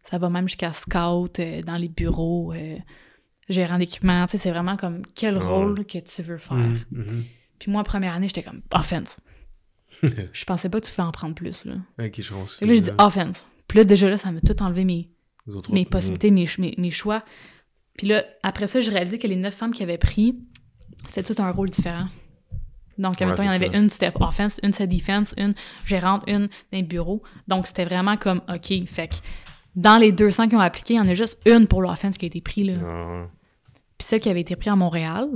ça va même jusqu'à scout euh, dans les bureaux, euh, gérant d'équipement. Tu sais, c'est vraiment comme quel Ouais. rôle que tu veux faire. Mhm, mhm. Puis moi, première année, j'étais comme offense. je pensais pas que tu pouvais en prendre plus. Là. Ok, je pense. Et là, j'ai dit offense. Puis là, déjà là, ça m'a tout enlevé mes, mes possibilités, mes, ch- mes, mes choix. Puis là, après ça, j'ai réalisé que les neuf femmes qui avaient pris, c'était tout un rôle différent. Donc, Ouais, mettons, il y en c'est avait ça. une, c'était offense, une, c'était defense, une gérante, une dans les bureaux. Donc, c'était vraiment comme, OK, fait que dans les 200 qui ont appliqué, il y en a juste une pour l'offense qui a été prise. Là. Ah, Puis celle qui avait été prise à Montréal,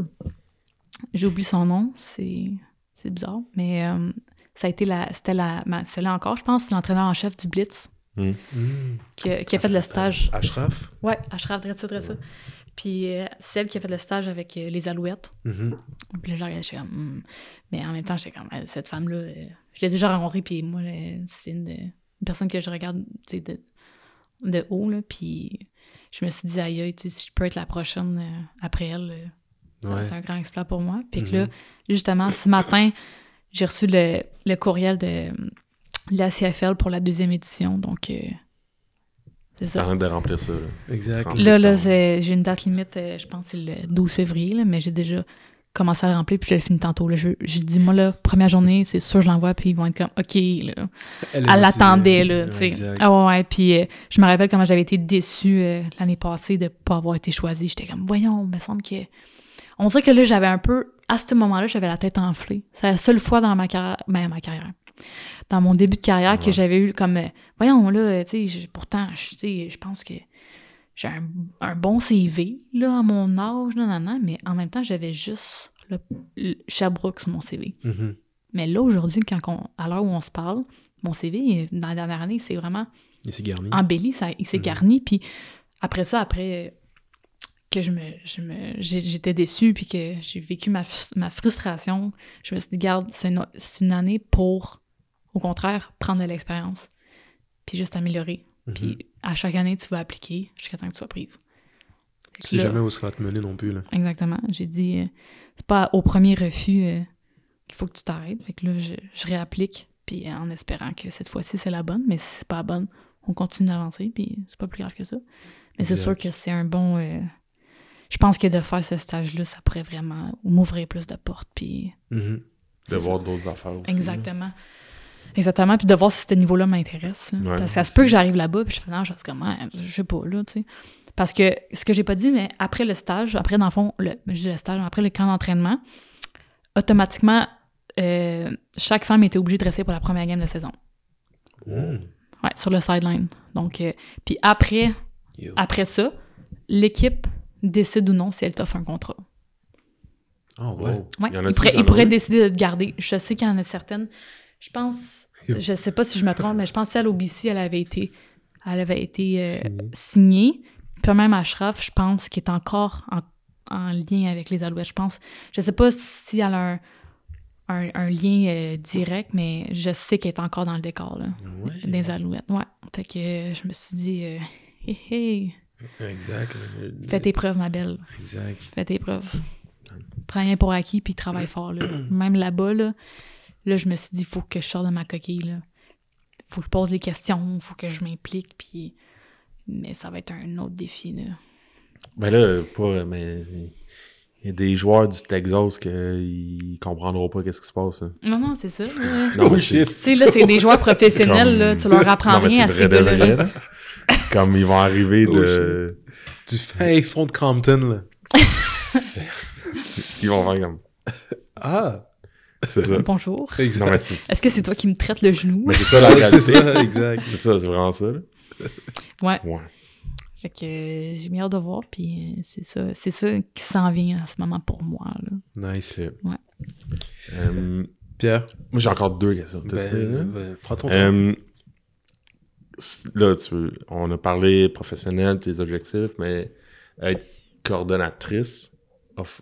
j'ai oublié son nom, c'est c'est bizarre, mais euh, ça a été la, c'était la, ma- celle-là encore, je pense, c'est l'entraîneur en chef du Blitz Mhm. qui a, qui a fait le stage. Ashraf? Ouais, Ashraf, dirait ça, dirait ça. Puis euh, celle qui a fait le stage avec euh, les Alouettes. Mhm. Puis là, je regardais, comme, Hmm. mais en même temps, j'étais comme, Euh, cette femme-là, euh, je l'ai déjà rencontrée, puis moi, c'est une, une personne que je regarde, de, de haut, là, puis je me suis dit, aïe, si je peux être la prochaine après elle, Ouais. c'est un grand exploit pour moi. Puis que là, justement, ce matin, j'ai reçu le, le courriel de, de la CFL pour la deuxième édition, donc c'est ça. T'arrêtes de remplir ça. là. Exact. Là, j'ai une date limite, euh, je pense que c'est le 12 février, là, mais j'ai déjà commencé à le remplir, puis je le finis tantôt. là. Je- J'ai dit, moi, là, première journée, c'est sûr, je l'envoie, puis ils vont être comme, OK, là. Elle, l'attendait, là, tu sais. Ah ouais, ouais, puis euh, je me rappelle comment j'avais été déçue euh, l'année passée de pas avoir été choisie. J'étais comme, voyons, il me semble que... On dirait que là, j'avais un peu... À ce moment-là, j'avais la tête enflée. C'est la seule fois dans ma carrière... Ben, ma carrière. Dans mon début de carrière que j'avais eu comme... euh, voyons, là, euh, tu sais, pourtant, je pense que j'ai un, un bon CV, là, à mon âge, non, non, non, mais en même temps, j'avais juste le, le Sherbrooke sur mon CV. Mhm. Mais là, aujourd'hui, quand on- à l'heure où on se parle, mon CV, dans la dernière année, c'est vraiment garni. embelli, ça, il s'est Mhm. garni. Puis après ça, après euh, que je me, je me- j'étais déçue, puis que j'ai vécu ma, ma frustration, je me suis dit, garde, c'est une, c'est une année pour, au contraire, prendre de l'expérience, puis juste améliorer. Mhm. Puis à chaque année, tu vas appliquer jusqu'à temps que tu sois prise. Tu sais Là- jamais où ça va te mener non plus. Là. Exactement. J'ai dit, euh, c'est pas au premier refus euh, qu'il faut que tu t'arrêtes. Fait que là, je, je réapplique, puis en espérant que cette fois-ci, c'est la bonne. Mais si c'est pas la bonne, on continue d'avancer, puis c'est pas plus grave que ça. Mais c'est sûr que c'est un bon... euh, je pense que de faire ce stage-là, ça pourrait vraiment m'ouvrir plus de portes, puis... Mhm. De voir d'autres affaires aussi. Exactement. Exactement, puis de voir si ce niveau-là m'intéresse. là. Ouais, Parce que ça se peut que j'arrive là-bas, puis je fais non, je suis comme, Ah, je sais pas, là, tu sais. Parce que ce que j'ai pas dit, mais après le stage, après, dans le fond, le, je dis le stage, après le camp d'entraînement, automatiquement, euh, chaque femme était obligée de rester pour la première game de saison. Mhm. Ouais, sur le sideline. Donc, euh, puis après, Yo. après ça, l'équipe décide ou non si elle t'offre un contrat. Ah ouais. Ouais, Il y en il, a-tu pourrait, il pourrait décider de te garder. Je sais qu'il y en a certaines. Je pense, je sais pas si je me trompe, mais je pense que celle au BC, elle avait été, elle avait été euh, Signé. signée. Puis même Ashraf, je pense, qui est encore en, en lien avec les Alouettes. Je pense, je sais pas si elle a un, un, un lien euh, direct, mais je sais qu'elle est encore dans le décor, là, Ouais. des Alouettes. Ouais. Fait que euh, je me suis dit, hé hé, Exact. fais tes preuves, ma belle. Exact. Fais tes preuves. Prends rien pour acquis, puis travaille fort. Là. Même là-bas, là, là, je me suis dit, il faut que je sorte de ma coquille. Là. faut que je pose les questions, faut que je m'implique, puis... Mais ça va être un autre défi, là. Ben là, pas, mais il y a des joueurs du Texas qui comprendront pas qu'est-ce qui se passe. là. Non, non, c'est ça. là. Non, Oh tu sais, là, c'est des joueurs professionnels, Comme- là. Tu leur apprends Non, rien à c'est ces là. Comme ils vont arriver Oh de. Du fin fond de Compton, là. ils vont faire comme. Ah! C'est ça. Bonjour. Exact. Non, mais c'est- Est-ce que c'est toi qui me traites le genou? Mais c'est ça la Ouais, c'est réalité. ça, exact. C'est ça, c'est vraiment ça. là. Ouais. Ouais. Fait que euh, j'ai mis hâte de voir, puis euh, c'est ça. C'est ça qui s'en vient en ce moment pour moi, là. Nice. Ouais. Euh, Pierre, moi, j'ai encore deux questions. Ben, là? ben, prends ton temps. Euh, là, tu, on a parlé professionnel, tes objectifs, mais être coordonnatrice off-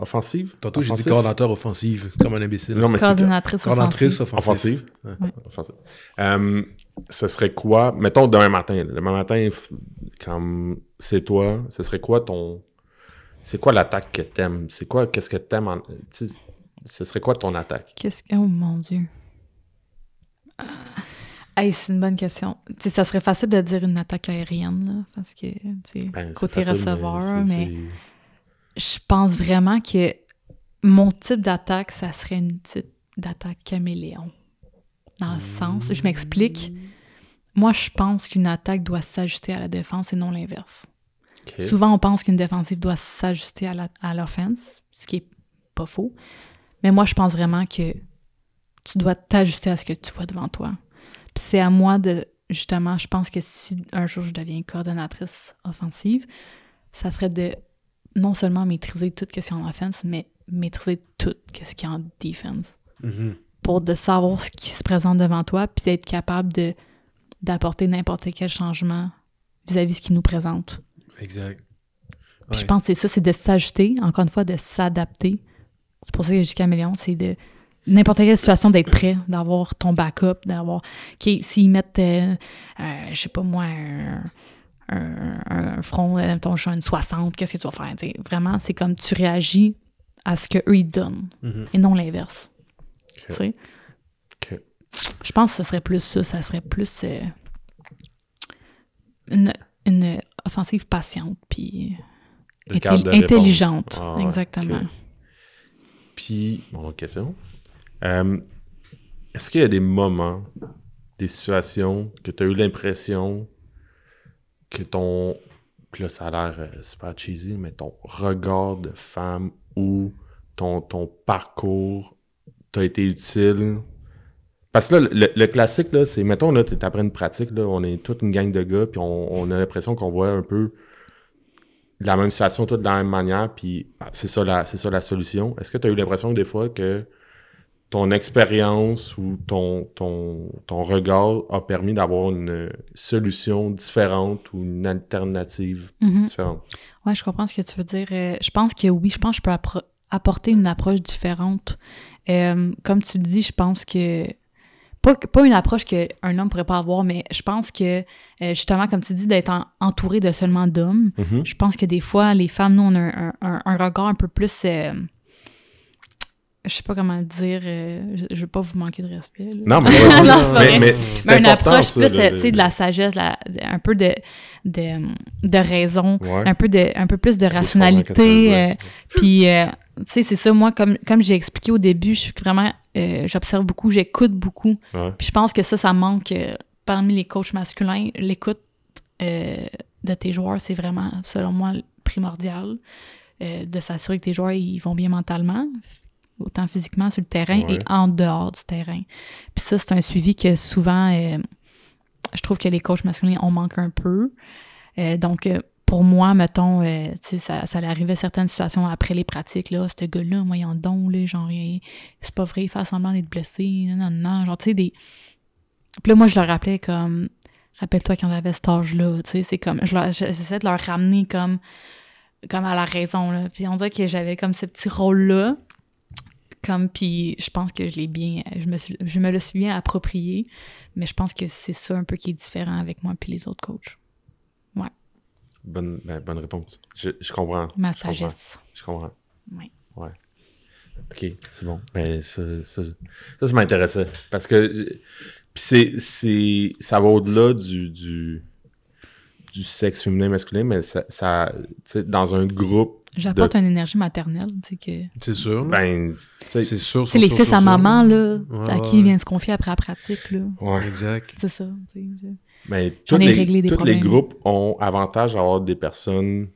offensive? Tantôt, j'ai dit coordinateur offensive, comme un imbécile. Non, mais c'est Coordonnatrice Coordinatrice offensive. offensive. offensive? Ouais. Offensive. Euh, ce serait quoi, mettons demain matin, là, demain matin, comme c'est toi, ce serait quoi ton c'est quoi l'attaque que t'aimes? C'est quoi, qu'est-ce que t'aimes en... Ce serait quoi ton attaque? Qu'est-ce que. Oh mon Dieu. Ah. Hey, c'est une bonne question. Tu sais, ça serait facile de dire une attaque aérienne, là, parce que, tu sais, Ben, côté facile, receveur, c'est- mais, je pense vraiment que mon type d'attaque, ça serait une type d'attaque caméléon. Dans le sens, je m'explique. Moi, je pense qu'une attaque doit s'ajuster à la défense et non l'inverse. Souvent, on pense qu'une défensive doit s'ajuster à l'offense, ce qui est pas faux. Mais moi, je pense vraiment que tu dois t'ajuster à ce que tu vois devant toi. Puis c'est à moi de, justement, je pense que si un jour je deviens coordonnatrice offensive, ça serait de non seulement maîtriser tout ce qu'il y a en offense, mais maîtriser tout ce qu'il y a en defense. Mhm. Pour de savoir ce qui se présente devant toi, puis d'être capable de d'apporter n'importe quel changement vis-à-vis de ce qui nous présente. Exact. Puis je pense que c'est ça, c'est de s'ajuster, encore une fois, de s'adapter. C'est pour ça que jusqu'à million, c'est de n'importe quelle situation d'être prêt, d'avoir ton backup, d'avoir. OK, s'ils mettent, euh, euh, je sais pas moi, un, un- un front, euh, ton une 60, qu'est-ce que tu vas faire? Vraiment, c'est comme tu réagis à ce qu'eux ils donnent Mhm. et non l'inverse. Je pense que ce serait plus ça, ça serait plus euh, une, une offensive patiente, puis intelli- intelligente. Ah exactement. Puis, bon, autre question. Euh, Est-ce qu'il y a des moments, des situations que tu as eu l'impression que ton. Puis là, ça a l'air euh, super cheesy, mais ton regard de femme ou ton, ton parcours t'a été utile? Parce que là, le, classique, là, c'est, mettons, là, après une pratique, là, on est toute une gang de gars, puis on, on a l'impression qu'on voit un peu la même situation, toute de la même manière, puis ah, c'est ça la, c'est ça la solution. Est-ce que tu as eu l'impression des fois que ton expérience ou ton, ton, ton regard a permis d'avoir une solution différente ou une alternative Mhm. différente? Ouais, je comprends ce que tu veux dire. Euh, je pense que oui, je pense que je peux apporter une approche différente. Euh, comme tu dis, je pense que. Pas, pas une approche qu'un homme pourrait pas avoir, mais je pense que, euh, justement, comme tu dis, d'être en- entouré de seulement d'hommes, Mhm. je pense que des fois, les femmes, nous, on a un, un- un regard un peu plus. euh, je sais pas comment le dire. euh, je, veux pas vous manquer de respect. là. Non, mais, Non, c'est mais, mais une approche ça, plus, le- de la sagesse, la- un peu de, de, de raison, Ouais. un peu de un peu plus de rationalité euh, puis euh, tu sais c'est ça moi comme comme j'ai expliqué au début je suis vraiment euh, j'observe beaucoup j'écoute beaucoup puis je pense que ça ça manque parmi les coachs masculins l'écoute de tes joueurs c'est vraiment selon moi primordial de s'assurer que tes joueurs ils vont bien mentalement autant physiquement sur le terrain Ouais. et en dehors du terrain. Puis ça c'est un suivi que souvent euh, je trouve que les coachs masculins on manque un peu. Euh, donc, euh, pour moi, mettons, euh, tu sais, ça, ça arrivait certaines situations après les pratiques, là, ce gars-là, moi, il en don, là, genre, c'est pas vrai, il fait semblant d'être blessé, non, non, non, genre, tu sais, des... Puis là, moi, je leur rappelais comme, rappelle-toi quand t'avais cet âge-là, tu sais, c'est comme, j'essaie de leur ramener comme, comme à la raison, là, puis on dirait que j'avais comme ce petit rôle-là, comme, puis je pense que je l'ai bien, je me, suis- je me le suis bien approprié, mais je pense que c'est ça un peu qui est différent avec moi puis les autres coachs. Bonne, ben, bonne réponse. Je, je comprends. Ma je comprends. sagesse. Je comprends. Oui. Ouais. OK, c'est bon. Ben, ça, ça, ça, ça m'intéressait. Parce que puis c'est, c'est, ça va au-delà du, du, du sexe féminin masculin, mais ça, ça tu sais, dans un groupe, J'apporte une énergie maternelle, tu sais que... C'est sûr. ben, c'est sûr. C'est les sûr, fils sûr, à sûr. maman, là, Ouais, à ouais. qui il vient se confier après la pratique, là. ouais. Exact. C'est ça, tu sais. je- Ben, tous les, réglé des tous les groupes ont avantage à avoir des personnes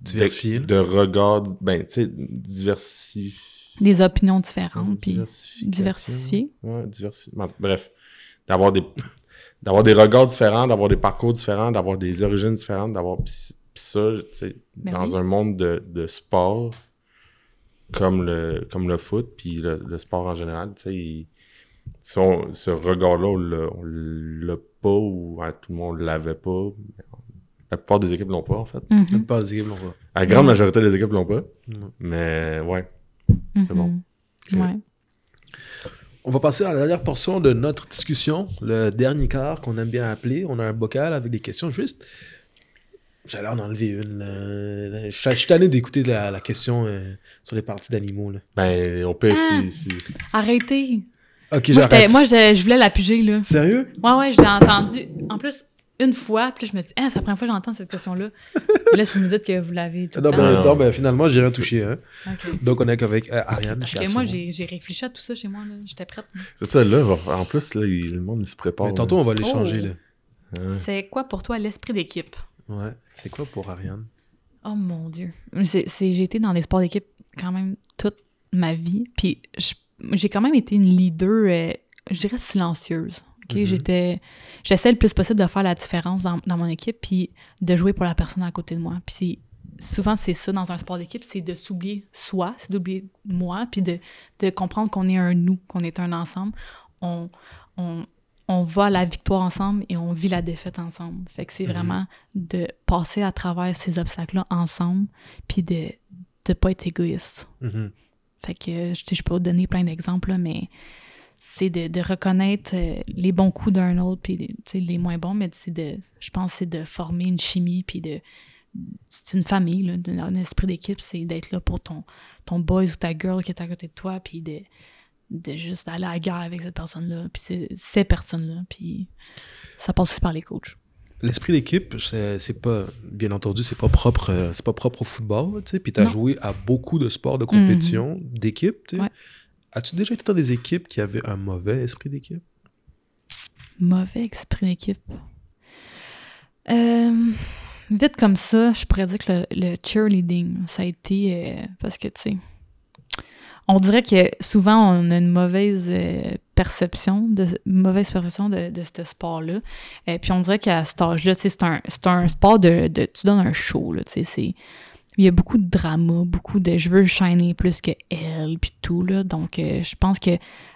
Diversifiées, de, de regard, ben, tu sais, diversifiées. Des opinions différentes, puis diversifiées. Ouais, diversifié. Bon, Bref, d'avoir des d'avoir des regards différents, d'avoir des parcours différents, d'avoir des origines différentes, d'avoir puis ça, tu sais, Ben dans oui. un monde de, de sport comme le comme le foot puis le, le sport en général, tu sais, il- si on- ce regard-là, on l'a- on l'a pas ou tout le monde l'avait pas. La plupart des équipes l'ont pas, en fait. La Mhm, plupart des équipes l'ont pas. La grande majorité des équipes l'ont pas. Mais ouais. c'est mhm. bon. Ouais. On va passer à la dernière portion de notre discussion, le dernier quart qu'on aime bien appeler. On a un bocal avec des questions juste J'allais en enlever une. Je suis tanné d'écouter la, question euh, sur les parties d'animaux. Ben, on peut ah, si, Arrêtez. Ok, j'arrête. Moi, je, je voulais la piger, là. Sérieux? Ouais, ouais, je l'ai entendu. En plus, une fois, puis je me dis, ah, c'est la première fois que j'entends cette question-là. là, si vous me dites que vous l'avez tout le non, temps. Ben, non, ben, finalement, j'ai rien touché. Hein. Donc, on est avec euh, Ariane. Parce que moi, j'ai réfléchi à tout ça chez moi. J'étais prête. C'est ça, là. En plus, là, le monde, il se prépare. Mais tantôt, on va l'échanger, oh. là. C'est quoi pour toi l'esprit d'équipe? Ouais. C'est quoi pour Ariane? Oh mon Dieu. J'ai été dans des sports d'équipe quand même toute ma vie. Puis j'ai quand même été une leader, euh, je dirais, silencieuse. Mm-hmm. J'étais. J'essaie le plus possible de faire la différence dans, mon équipe, puis de jouer pour la personne à côté de moi. Puis souvent, c'est ça dans un sport d'équipe, c'est de s'oublier soi, c'est d'oublier moi, puis de, de comprendre qu'on est un nous, qu'on est un ensemble. On, on, on va à la victoire ensemble et on vit la défaite ensemble. Fait que c'est mm-hmm. vraiment de passer à travers ces obstacles-là ensemble, puis de ne pas être égoïste. Mm-hmm. Fait que je, je peux vous donner plein d'exemples, mais c'est de, reconnaître euh, les bons coups d'un autre, puis les moins bons, mais c'est de, je pense, c'est de former une chimie, puis de, c'est une famille, là, un esprit d'équipe, c'est d'être là pour ton, ton boys ou ta girl qui est à côté de toi, puis de, de juste aller à la guerre avec cette personne-là, puis ces personnes-là, puis ça passe aussi par les coachs. L'esprit d'équipe, c'est pas, bien entendu, c'est pas propre, euh, c'est pas propre au football, tu sais, puis t'as joué à beaucoup de sports de compétition, mm-hmm. d'équipe, tu sais. As-tu déjà été dans des équipes qui avaient un mauvais esprit d'équipe? Mauvais esprit d'équipe. Euh, vite comme ça, je pourrais dire que le, cheerleading, ça a été. Euh, parce que, tu sais, on dirait que souvent, on a une mauvaise euh, perception, de, mauvaise perception de, ce sport-là. Et puis, on dirait qu'à cet âge-là, c'est un, un sport de, de, Tu donnes un show, là, c'est il y a beaucoup de drama, beaucoup de je veux shiner plus que elle, puis tout, là. Donc, euh, je pense que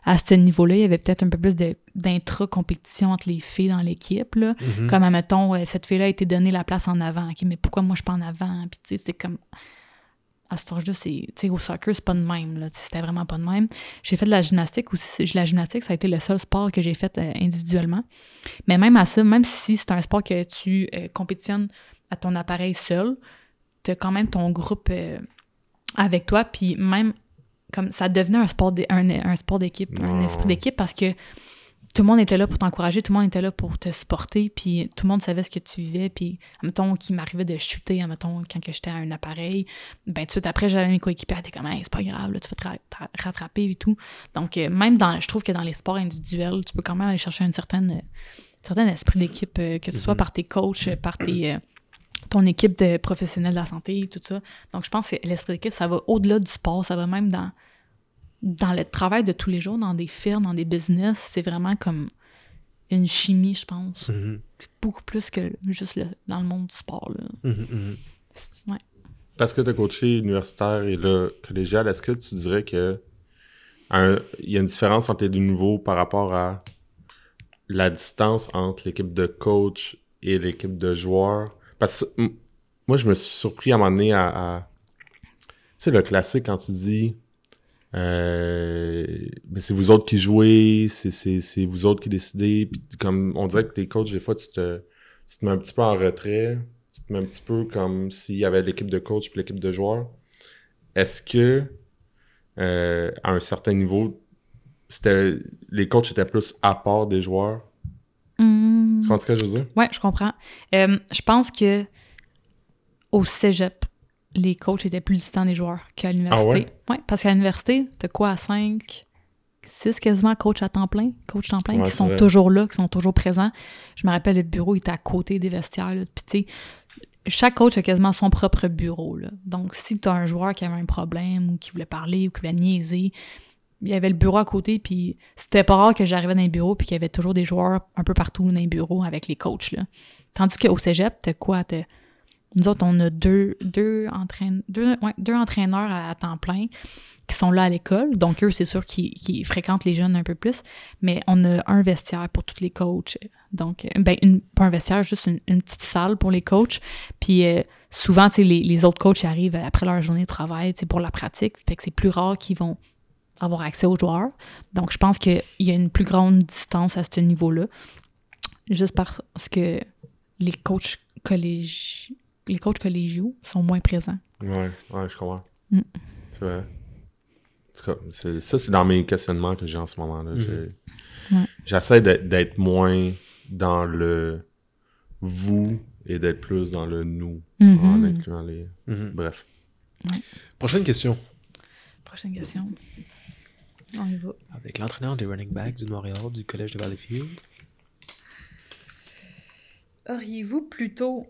à ce niveau-là, il y avait peut-être un peu plus d'intra-compétition entre les filles dans l'équipe, là. Mm-hmm. Comme, admettons, euh, cette fille-là a été donnée la place en avant. OK, mais pourquoi moi, je suis pas en avant? Puis, tu sais, c'est comme... À cet âge-là, c'est... Tu sais, au soccer, c'est pas de même, là. C'était vraiment pas de même. J'ai fait de la gymnastique aussi. La gymnastique, ça a été le seul sport que j'ai fait euh, individuellement. Mais même à ça, même si c'est un sport que tu compétitionnes à ton appareil seul, quand même ton groupe euh, avec toi, puis même comme ça devenait un sport un, sport d'équipe, un esprit d'équipe parce que tout le monde était là pour t'encourager, tout le monde était là pour te supporter, puis tout le monde savait ce que tu vivais, puis mettons qu'il m'arrivait de chuter, mettons quand j'étais à un appareil, ben tout de suite après j'avais mes coéquipiers, t'es comme c'est pas grave, là, tu vas te rattraper et tout. Donc euh, même dans, je trouve que dans les sports individuels, tu peux quand même aller chercher un certain, certain esprit d'équipe, euh, que ce soit mm-hmm. par tes coachs, par tes ton équipe de professionnels de la santé, tout ça. Donc, je pense que l'esprit d'équipe, ça va au-delà du sport, ça va même dans, dans le travail de tous les jours, dans des firmes, dans des business. C'est vraiment comme une chimie, je pense. Mm-hmm. Beaucoup plus que juste dans le monde du sport. Là. Mm-hmm. Ouais. Parce que tu as coaché universitaire et là, collégial, est-ce que tu dirais que il y a une différence entre les deux niveaux par rapport à la distance entre l'équipe de coach et l'équipe de joueurs? Parce que moi, je me suis surpris à un moment donné à. Tu sais, le classique quand tu dis. Euh, c'est vous autres qui jouez, c'est vous autres qui décidez. Puis comme on dirait que tes coachs, des fois, tu te, tu te mets un petit peu en retrait. Tu te mets un petit peu comme s'il y avait l'équipe de coach puis l'équipe de joueurs. Est-ce que, euh, à un certain niveau, c'était les coachs étaient plus à part des joueurs? Mmh. Tu comprends ce que je veux dire? Oui, je comprends. Euh, je pense que au cégep, les coachs étaient plus distants des joueurs qu'à l'université. Ah ouais? ouais? parce qu'à l'université, t'as quoi à 5, 6 quasiment coachs à temps plein, coachs temps plein, qui sont toujours là, qui sont toujours présents. Je me rappelle, le bureau était à côté des vestiaires. Puis tu sais, chaque coach a quasiment son propre bureau. Là. Donc, si tu as un joueur qui avait un problème ou qui voulait parler ou qui voulait niaiser, il y avait le bureau à côté, puis c'était pas rare que j'arrivais dans les bureaux, puis qu'il y avait toujours des joueurs un peu partout dans les bureaux avec les coachs. Là. Tandis qu'au cégep, t'as quoi? Nous autres, on a deux, deux, deux, entraîneurs à, temps plein qui sont là à l'école. Donc, eux, c'est sûr qu'ils fréquentent les jeunes un peu plus. Mais on a un vestiaire pour tous les coachs. Donc, ben, une, pas un vestiaire, juste une, petite salle pour les coachs. Puis, euh, souvent, les, les autres coachs arrivent après leur journée de travail pour la pratique. Fait que c'est plus rare qu'ils vont avoir accès aux joueurs. Donc, je pense qu'il y a une plus grande distance à ce niveau-là. Juste parce que les coachs collège... les coachs collégiaux sont moins présents. Ouais, ouais, je comprends. Mm. C'est vrai. En tout cas, c'est- ça, c'est dans mes questionnements que j'ai en ce moment-là. Mhm. J'ai- Ouais. J'essaie d'être d'être moins dans le vous et d'être plus dans le nous Mhm. en incluant les. Mhm. Bref. Prochaine question. Prochaine question. On y va. Avec l'entraîneur des running backs du Montréal, du Collège de Valleyfield. Auriez-vous plutôt.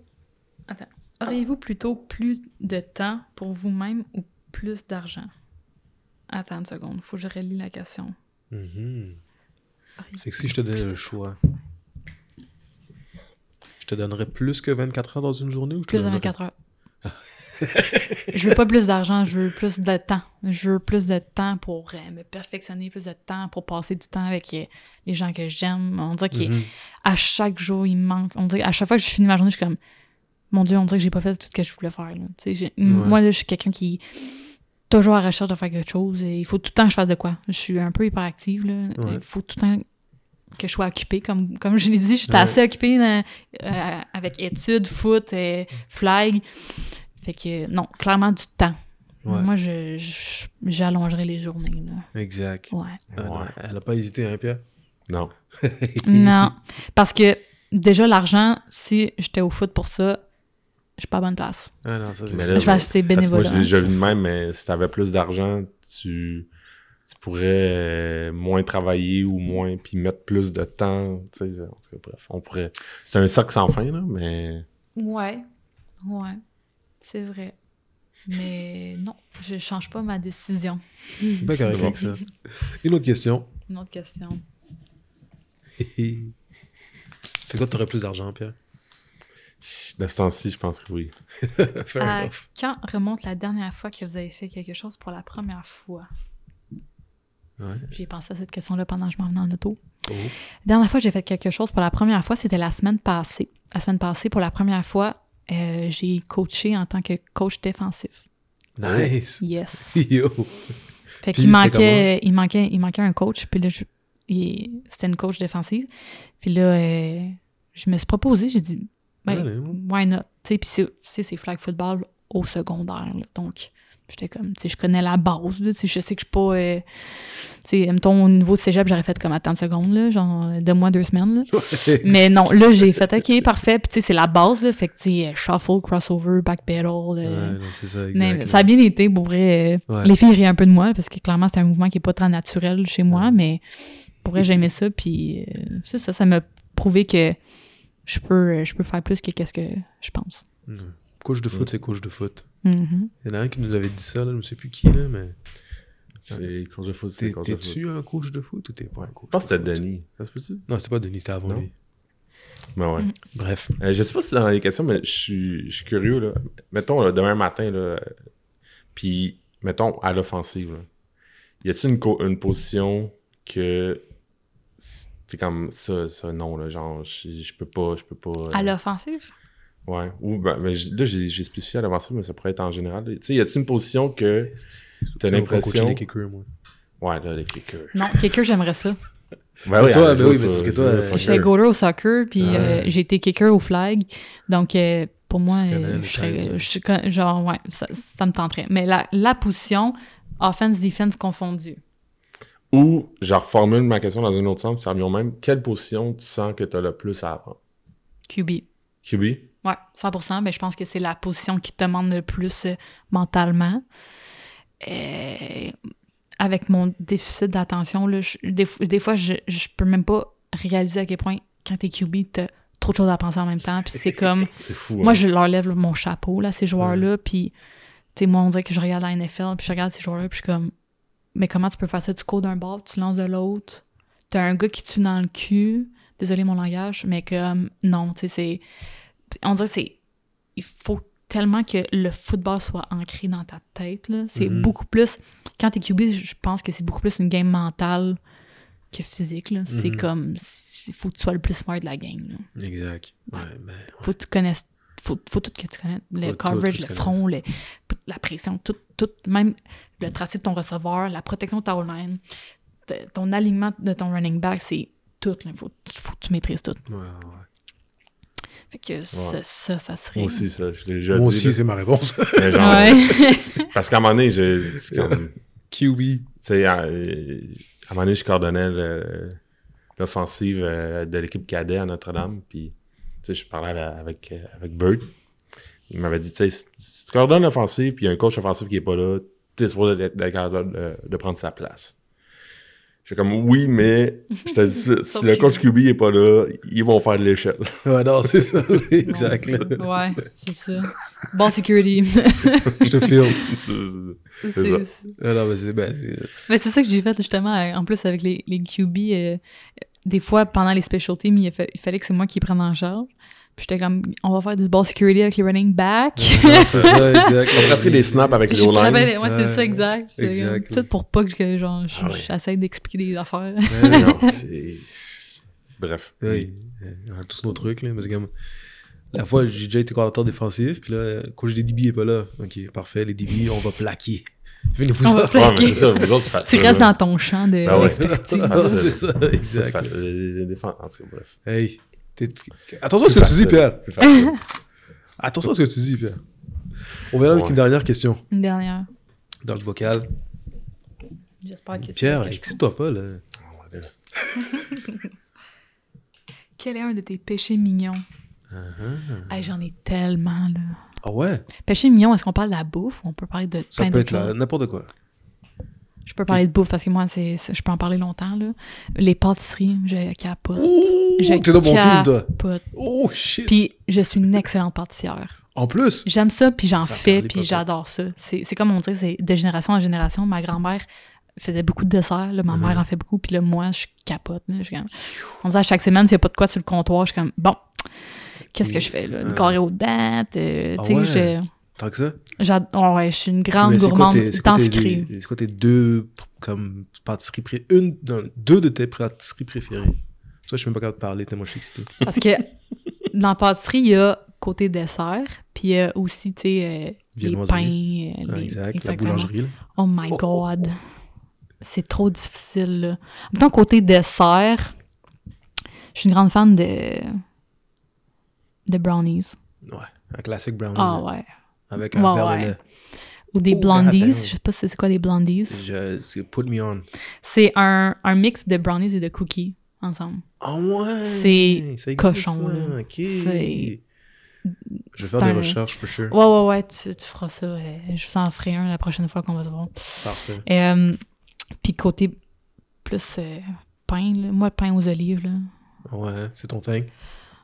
Attends. Auriez-vous plutôt plus de temps pour vous-même ou plus d'argent? Attends une seconde, faut que je relis la question. Mhm. Auriez-vous Fait que si je te donnais le choix, je te donnerais plus que 24 heures dans une journée ou je te Plus de donnerais- 24 heures. je veux pas plus d'argent, je veux plus de temps. Je veux plus de temps pour euh, me perfectionner, plus de temps pour passer du temps avec euh, les gens que j'aime. On dirait qu'à Mhm. chaque jour, il me manque. On dirait à chaque fois que je finis ma journée, je suis comme Mon Dieu, on dirait que j'ai pas fait tout ce que je voulais faire. là. Moi, là, je suis quelqu'un qui est toujours à la recherche de faire quelque chose. Et il faut tout le temps que je fasse de quoi. Je suis un peu hyperactive. Là. Ouais. Il faut tout le temps que je sois occupée. Comme, comme je l'ai dit, j'étais Ouais. assez occupée dans- euh, avec études, foot, euh, flag. Fait que non, clairement du temps. Ouais. Moi, je, je- j'allongerais les journées. Là. Exact. Ouais. Ah elle a pas hésité, hein, Pierre? Non. non. Parce que déjà, l'argent, si j'étais au foot pour ça, je suis pas à bonne place. Ah non, ça c'est Mais sûr. là, je moi, bénévolat. je l'ai déjà vu de même, mais si t'avais plus d'argent, tu, tu pourrais euh, moins travailler ou moins, puis mettre plus de temps. Tu sais, en tout cas, bref, on pourrait. C'est un sac sans fin, là, mais. Ouais. Ouais. C'est vrai. Mais non, je change pas ma décision. Bien correct avec ça. Une autre question. Une autre question. fait quoi, t'aurais plus d'argent, Pierre? De ce temps-ci, je pense que oui. Enough. quand remonte la dernière fois que vous avez fait quelque chose pour la première fois? Ouais. J'ai pensé à cette question-là pendant que je m'en venais en auto. Oh. La dernière fois que j'ai fait quelque chose pour la première fois, c'était la semaine passée. La semaine passée, pour la première fois, euh, j'ai coaché en tant que coach défensif. Nice. Yes. Yo. Fait Puis qu'il manquait, il manquait, il manquait un coach, puis là, c'était une coach défensive. Puis là, euh, je me suis proposé, j'ai dit, ben, Allez, ouais. why not? Puis c'est- flag football au secondaire, là. donc j'étais comme, tu sais, je connais la base, là, je sais que je suis pas, euh, tu sais, mettons, au niveau de cégep, j'aurais fait comme à 30 secondes, là, genre, deux mois, deux semaines, là. Mais non, là, j'ai fait, OK, parfait, puis tu sais, c'est la base, là, fait que, tu sais, shuffle, crossover, backpedal, euh, Ouais, non, c'est ça, mais ça a bien été, pour vrai. euh, Ouais. Les filles rient un peu de moi parce que clairement, c'est un mouvement qui est pas très naturel chez moi, mais pour vrai, j'aimais ça. Puis euh, c'est ça, ça m'a prouvé que je peux, je peux faire plus que qu'est-ce que je pense. Mm. Coach de foot, c'est coach de foot. Mhm. Il y en a un qui nous avait dit ça, là, je ne sais plus qui, là, mais. C'est coach de foot, c'est T'es- coach de foot. T'es-tu un coach de foot ou t'es pas un coach Je pense que c'était? Denis. Ça se peut-tu? Non, c'était pas Denis, c'était avant Non? lui. Mais ouais. Mm. Bref. Euh, je sais pas si c'est dans les questions, mais je suis, je suis curieux. Là. Mettons, là, demain matin, là, euh, puis mettons, à l'offensive, y a-t-il une, co- une position que c'est comme ça, ça, non, là, genre, je, je peux pas, je peux pas... euh, À l'offensive? Ouais. Ou, ben, ben, là, j'ai spécifié à l'offensive, mais ça pourrait être en général. Tu sais, y a-t-il une position que t'as l'impression... les kickers, moi. Ouais, là, les kickers. Non, kicker, j'aimerais ça. Ben oui, Toi, ben oui, mais parce que toi, euh, soccer. J'étais goaler au soccer, puis Ouais. euh, j'ai été kicker au flag. Donc, euh, pour moi, euh, je je genre, ouais, ça, ça me tenterait. Mais la, la position, offense-defense confondu. Ou, je reformule ma question dans un autre sens, ça revient au même. Quelle position tu sens que tu as le plus à apprendre? QB. QB? Ouais, 100%. Mais je pense que c'est la position qui te demande le plus euh, mentalement. Euh, avec mon déficit d'attention, des, des fois, je, je peux même pas réaliser à quel point, quand t'es QB, t'as trop de choses à penser en même temps. Puis c'est comme. C'est fou. moi, hein? je leur lève mon chapeau, là, ces joueurs-là. Puis, tu sais, moi, on dirait que je regarde la NFL, puis je regarde ces joueurs-là, puis je suis comme. Mais comment tu peux faire ça? Tu cours d'un bord, tu lances de l'autre. T'as un gars qui tue dans le cul. Désolé mon langage, mais comme. Non, tu sais, c'est on dirait que c'est. Il faut tellement que le football soit ancré dans ta tête. là. C'est Mhm. beaucoup plus. Quand t'es QB, je pense que c'est beaucoup plus une game mentale que physique. là. C'est Mhm. comme. Il faut que tu sois le plus smart de la game. là. Exact. Ouais, Ouais. mais. Faut que tu connaisses. Faut, faut tout que tu connaisses. Le Faut coverage, le front, le- la pression, tout, tout. Même le tracé de ton receveur, la protection de ta line, ton alignement de ton running back, c'est tout. Il faut, faut que tu maîtrises tout. Ouais, ouais. Fait que ça, ça, ça, serait. Moi aussi, ça. Je l'ai déjà Moi dit, aussi, c'est ma réponse. Mais genre, Ouais. Parce qu'à un moment donné, j'ai. comme- QB. Tu sais, à, à un moment donné, je coordonnais l'offensive euh, de l'équipe cadet à Notre-Dame. Puis, tu sais, je parlais avec, avec, euh, Bird. Il m'avait dit, tu sais, si- tu coordonnes l'offensive, puis il y a un coach offensif qui est pas là, tu es supposé être capable de, de prendre sa place. J'ai comme, oui, mais je te dis, ça, si le coach QB est pas là, ils vont faire de l'échelle. Ouais, non, c'est ça. exact. Ouais, c'est ça. Ball security. Je te filme. C'est- ça. c'est- Ah non, mais c'est. Ben, c'est- Mais c'est ça que j'ai fait justement, en plus avec les, les QB. euh, des fois, pendant les special teams, il, fa- il fallait que c'est moi qui prenne en charge. Puis j'étais comme, on va faire du ball security avec les running backs. non, c'est ça, exact. On presque des snaps avec les O-line. ouais, c'est Ouais, ça, exact. Exact. comme, Tout pour pas que genre, je- Ah ouais. j'essaie d'expliquer des affaires. Ouais, Non, c'est... Bref. Oui, on a tous nos trucs, là. Mais c'est comme. La fois, j'ai déjà été coordinateur défensif, puis là, coach des DB est pas là. Ok, parfait, les DB, on va plaquer. Venez-vous On va ça. plaquer. Ouais, mais c'est ça, vous autres, c'est Tu restes dans ton champ de Ben ouais. d'expertise. Ah, c'est ça, exact. défenses- En tout cas, bref. Hey, attention à ce que tu dis, Pierre. Attention à ce que tu dis, Pierre. On verra avec une dernière question Une dernière. dans le bocal. J'espère que Pierre, excite-toi pas, là. Quel est un de tes péchés mignons? Hey, J'en ai tellement, là. Ah ouais? Péché mignon, est-ce qu'on parle de la bouffe ou on peut parler de Ça plein peut être n'importe quoi. Je peux parler de bouffe parce que moi, c'est, je peux en parler longtemps, là. Les pâtisseries, je capote. Ouh! Je T'es dans mon capote. Oh, shit! Puis je suis une excellente pâtissière. En plus, J'aime ça, puis j'en Ça fais, puis j'adore ça. C'est, c'est comme on dirait, c'est de génération en génération. Ma grand-mère faisait beaucoup de desserts, là, ma Mhm. mère en fait beaucoup, puis là, moi, je capote. Là, je on dirait à chaque semaine, s'il n'y a pas de quoi sur le comptoir, je suis comme, bon, qu'est-ce que je fais, là? Une Ouais. carré aux dates, euh, Ah tu sais, ouais? Tant que ça? j'ad- oh ouais, je suis une grande Mais gourmande, c'est quoi tes- sucré. C'est quoi tes deux comme pâtisseries pré... une, non, deux de tes pâtisseries préférées? Ça, je suis même pas capable de parler, tellement je suis excité. Parce que dans la pâtisserie, il y a côté dessert, puis il y a aussi, tu sais, euh, les pains. euh, Ah, les- exact, la boulangerie, là. Oh my Oh, oh, god. C'est trop difficile, là. Mettons, côté dessert, je suis une grande fan de. de brownies. Ouais, un classique brownie. Ah là, ouais. Avec un Ouais, verre ouais. de lait. Ou des Oh, blondies. goddamn. Je sais pas si c'est quoi des blondies. Je, c'est put me on. C'est un, un mix de brownies et de cookies ensemble. Ah ouais! C'est cochon, ça, là. Ok. C'est- Je vais faire des un- recherches, for sure. Ouais, ouais, ouais, tu, tu feras ça. je vous en ferai un la prochaine fois qu'on va se voir. Parfait. Euh, Puis côté plus euh, pain, là. moi, pain aux olives, là. Ouais, c'est ton thing.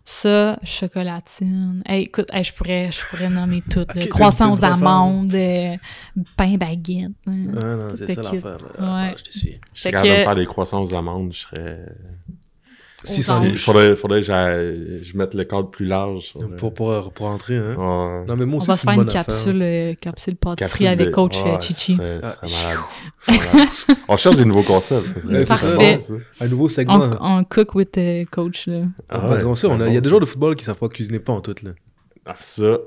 Ça, chocolatine. Hey, écoute, hey, je, pourrais, je pourrais nommer tout. là. Ok, t'es- Croissant aux amandes, euh, pain baguette. hein. Ah non, c'est ça l'affaire. Ah, je te suis. Je suis capable de me faire des croissants aux amandes, je serais... 600 anges. Il faudrait, faudrait que je mette le cadre plus large. le- Pour, pour, pour entrer, hein. Ouais. Non, mais moi On aussi, va c'est se faire une capsule, euh, capsule pâtisserie Capsule avec de- coach euh, ouais, Chichi. Ah. malade. Malade. On cherche des nouveaux concepts. C'est bon, ça. Un nouveau segment. On, on cook with euh, coach. Là. Ah Parce ouais, qu'on sait, on il y a des de football qui savent pas cuisiner pas en tout, là. Ah, ça,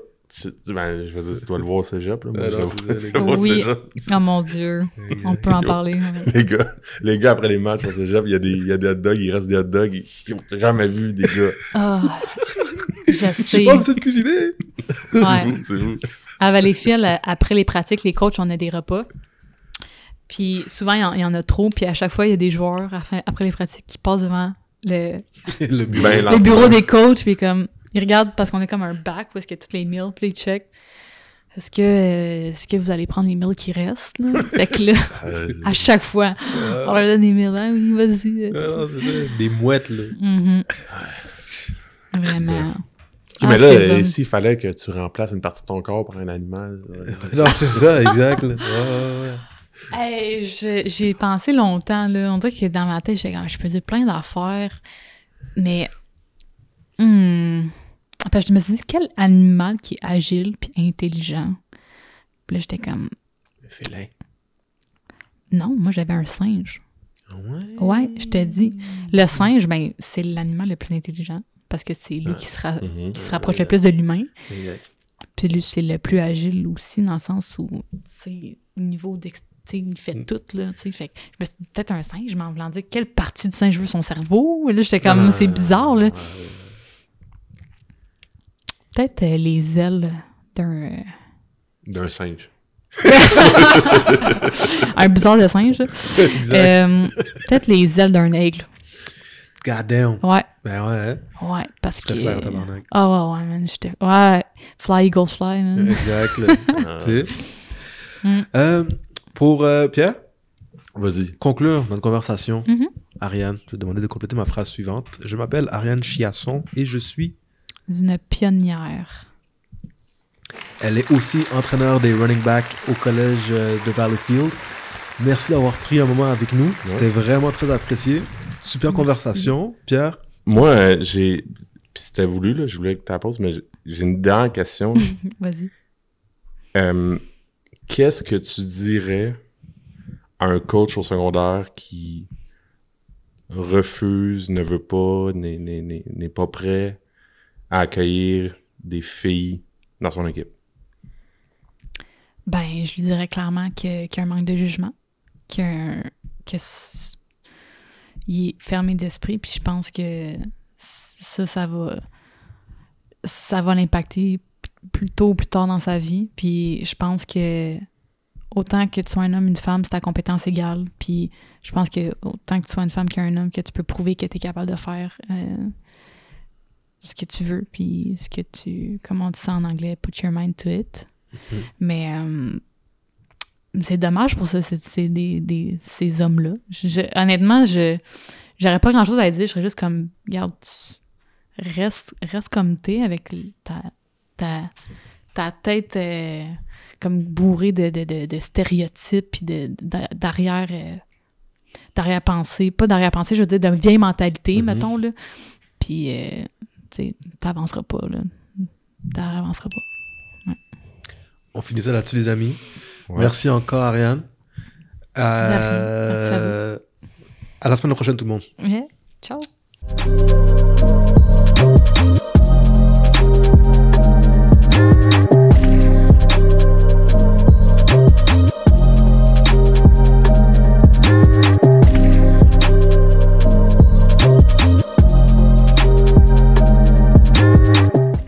ben, je veux dire, tu dois le voir au cégep, là. Moi, je non, je vois Oui. cégep. Oh mon Dieu. On peut en parler. ouais. Les gars, les gars, après les matchs au cégep, il y a des, il y a des hot dogs, il reste des hot dogs. Ils ont jamais vu des gars. Ah, je Je sais. sais pas, vous êtes cuisiner! C'est Ouais. vous, c'est vous. À Valleyfield, euh, après les pratiques, les coachs, on a des repas. Puis souvent, il y en- il y, en a trop. Puis à chaque fois, il y a des joueurs, après les pratiques, qui passent devant le, Le bureau. Ben, le bureau des coachs. Puis comme, ils regardent parce qu'on a comme un bac où est-ce qu'il y a toutes les meals. Puis ils checkent. Est-ce que, euh, est-ce que vous allez prendre les meals qui restent? Là? fait que là, Euh, à chaque fois, on leur donne des meals. Ah oui, vas-y. Ah, non, c'est ça. Des mouettes, là. Mhm. Vraiment. mais Ah, là, c'est euh, bon. s'il fallait que tu remplaces une partie de ton corps par un animal, Non, c'est ça, exact, là. Ouais, ouais, ouais. Hey, je- j'ai pensé longtemps, là. On dirait que dans ma tête, comme, je peux dire plein d'affaires, mais. Hmm. Après, je me suis dit, quel animal qui est agile puis intelligent? Puis là, j'étais comme, Le félin. non, moi, j'avais un singe. Ouais. Ouais, je te dis. Le singe, ben, c'est l'animal le plus intelligent parce que c'est lui qui se, ra- mhm. qui se rapproche le plus de l'humain. Exact. Puis lui, c'est le plus agile aussi, dans le sens où, tu sais, au niveau d'ex- tu sais, il fait tout, là, tu sais. Fait que je me suis dit, peut-être un singe, mais en voulant dire, quelle partie du singe veut son cerveau? Là, j'étais comme, Ah, c'est bizarre, là. ouais. Peut-être euh, les ailes d'un. D'un singe. un bizarre de singe. Euh, peut-être les ailes d'un aigle. God damn. Ouais, Ben ouais, hein. ouais, parce que. Flair, tabarnak. Ah ouais, ouais, man, j'étais. Ouais, fly, eagle, fly, man. Exact. Ah. tu sais. Mm. Euh, pour euh, Pierre, Vas-y. conclure notre conversation, Mhm. Ariane, je vais te demander de compléter ma phrase suivante. Je m'appelle Ariane Chiasson et je suis. Une pionnière. Elle est aussi entraîneur des running backs au collège euh, de Valleyfield. Merci d'avoir pris un moment avec nous. C'était vraiment très apprécié. Super Merci. conversation. Pierre, Moi, euh, j'ai. Puis c'était voulu, là, je voulais que tu la poses, mais j'ai- j'ai une dernière question. Vas-y. Euh, Qu'est-ce que tu dirais à un coach au secondaire qui refuse, ne veut pas, n'est- n'est n'est- n'est pas prêt? À accueillir des filles dans son équipe? Ben, je lui dirais clairement qu'il y a un manque de jugement, qu'il est fermé d'esprit, puis je pense que ça, ça va, ça va l'impacter plus tôt ou plus tard dans sa vie. Puis je pense que autant que tu sois un homme, une femme, c'est ta compétence égale. Puis je pense que autant que tu sois une femme qu'un homme, que tu peux prouver que tu es capable de faire euh, ce que tu veux, puis ce que tu, comment on dit ça en anglais, put your mind to it. Mais euh, c'est dommage pour ça, c'est, des, des- ces hommes-là. Honnêtement, je j'aurais pas grand-chose à dire. Je serais juste comme, regarde, tu- reste, reste comme t'es avec ta, ta, ta tête euh, comme bourrée de, de, de, de stéréotypes puis d'arrière... euh, d'arrière-pensée. Pas d'arrière-pensée, je veux dire de vieille mentalité, Mhm. mettons, là. Puis, euh, t'avanceras pas. Là. T'avanceras pas. On finit ça là-dessus, les amis. Merci encore, Ariane. Euh, à, la semaine prochaine, tout le monde. Ciao.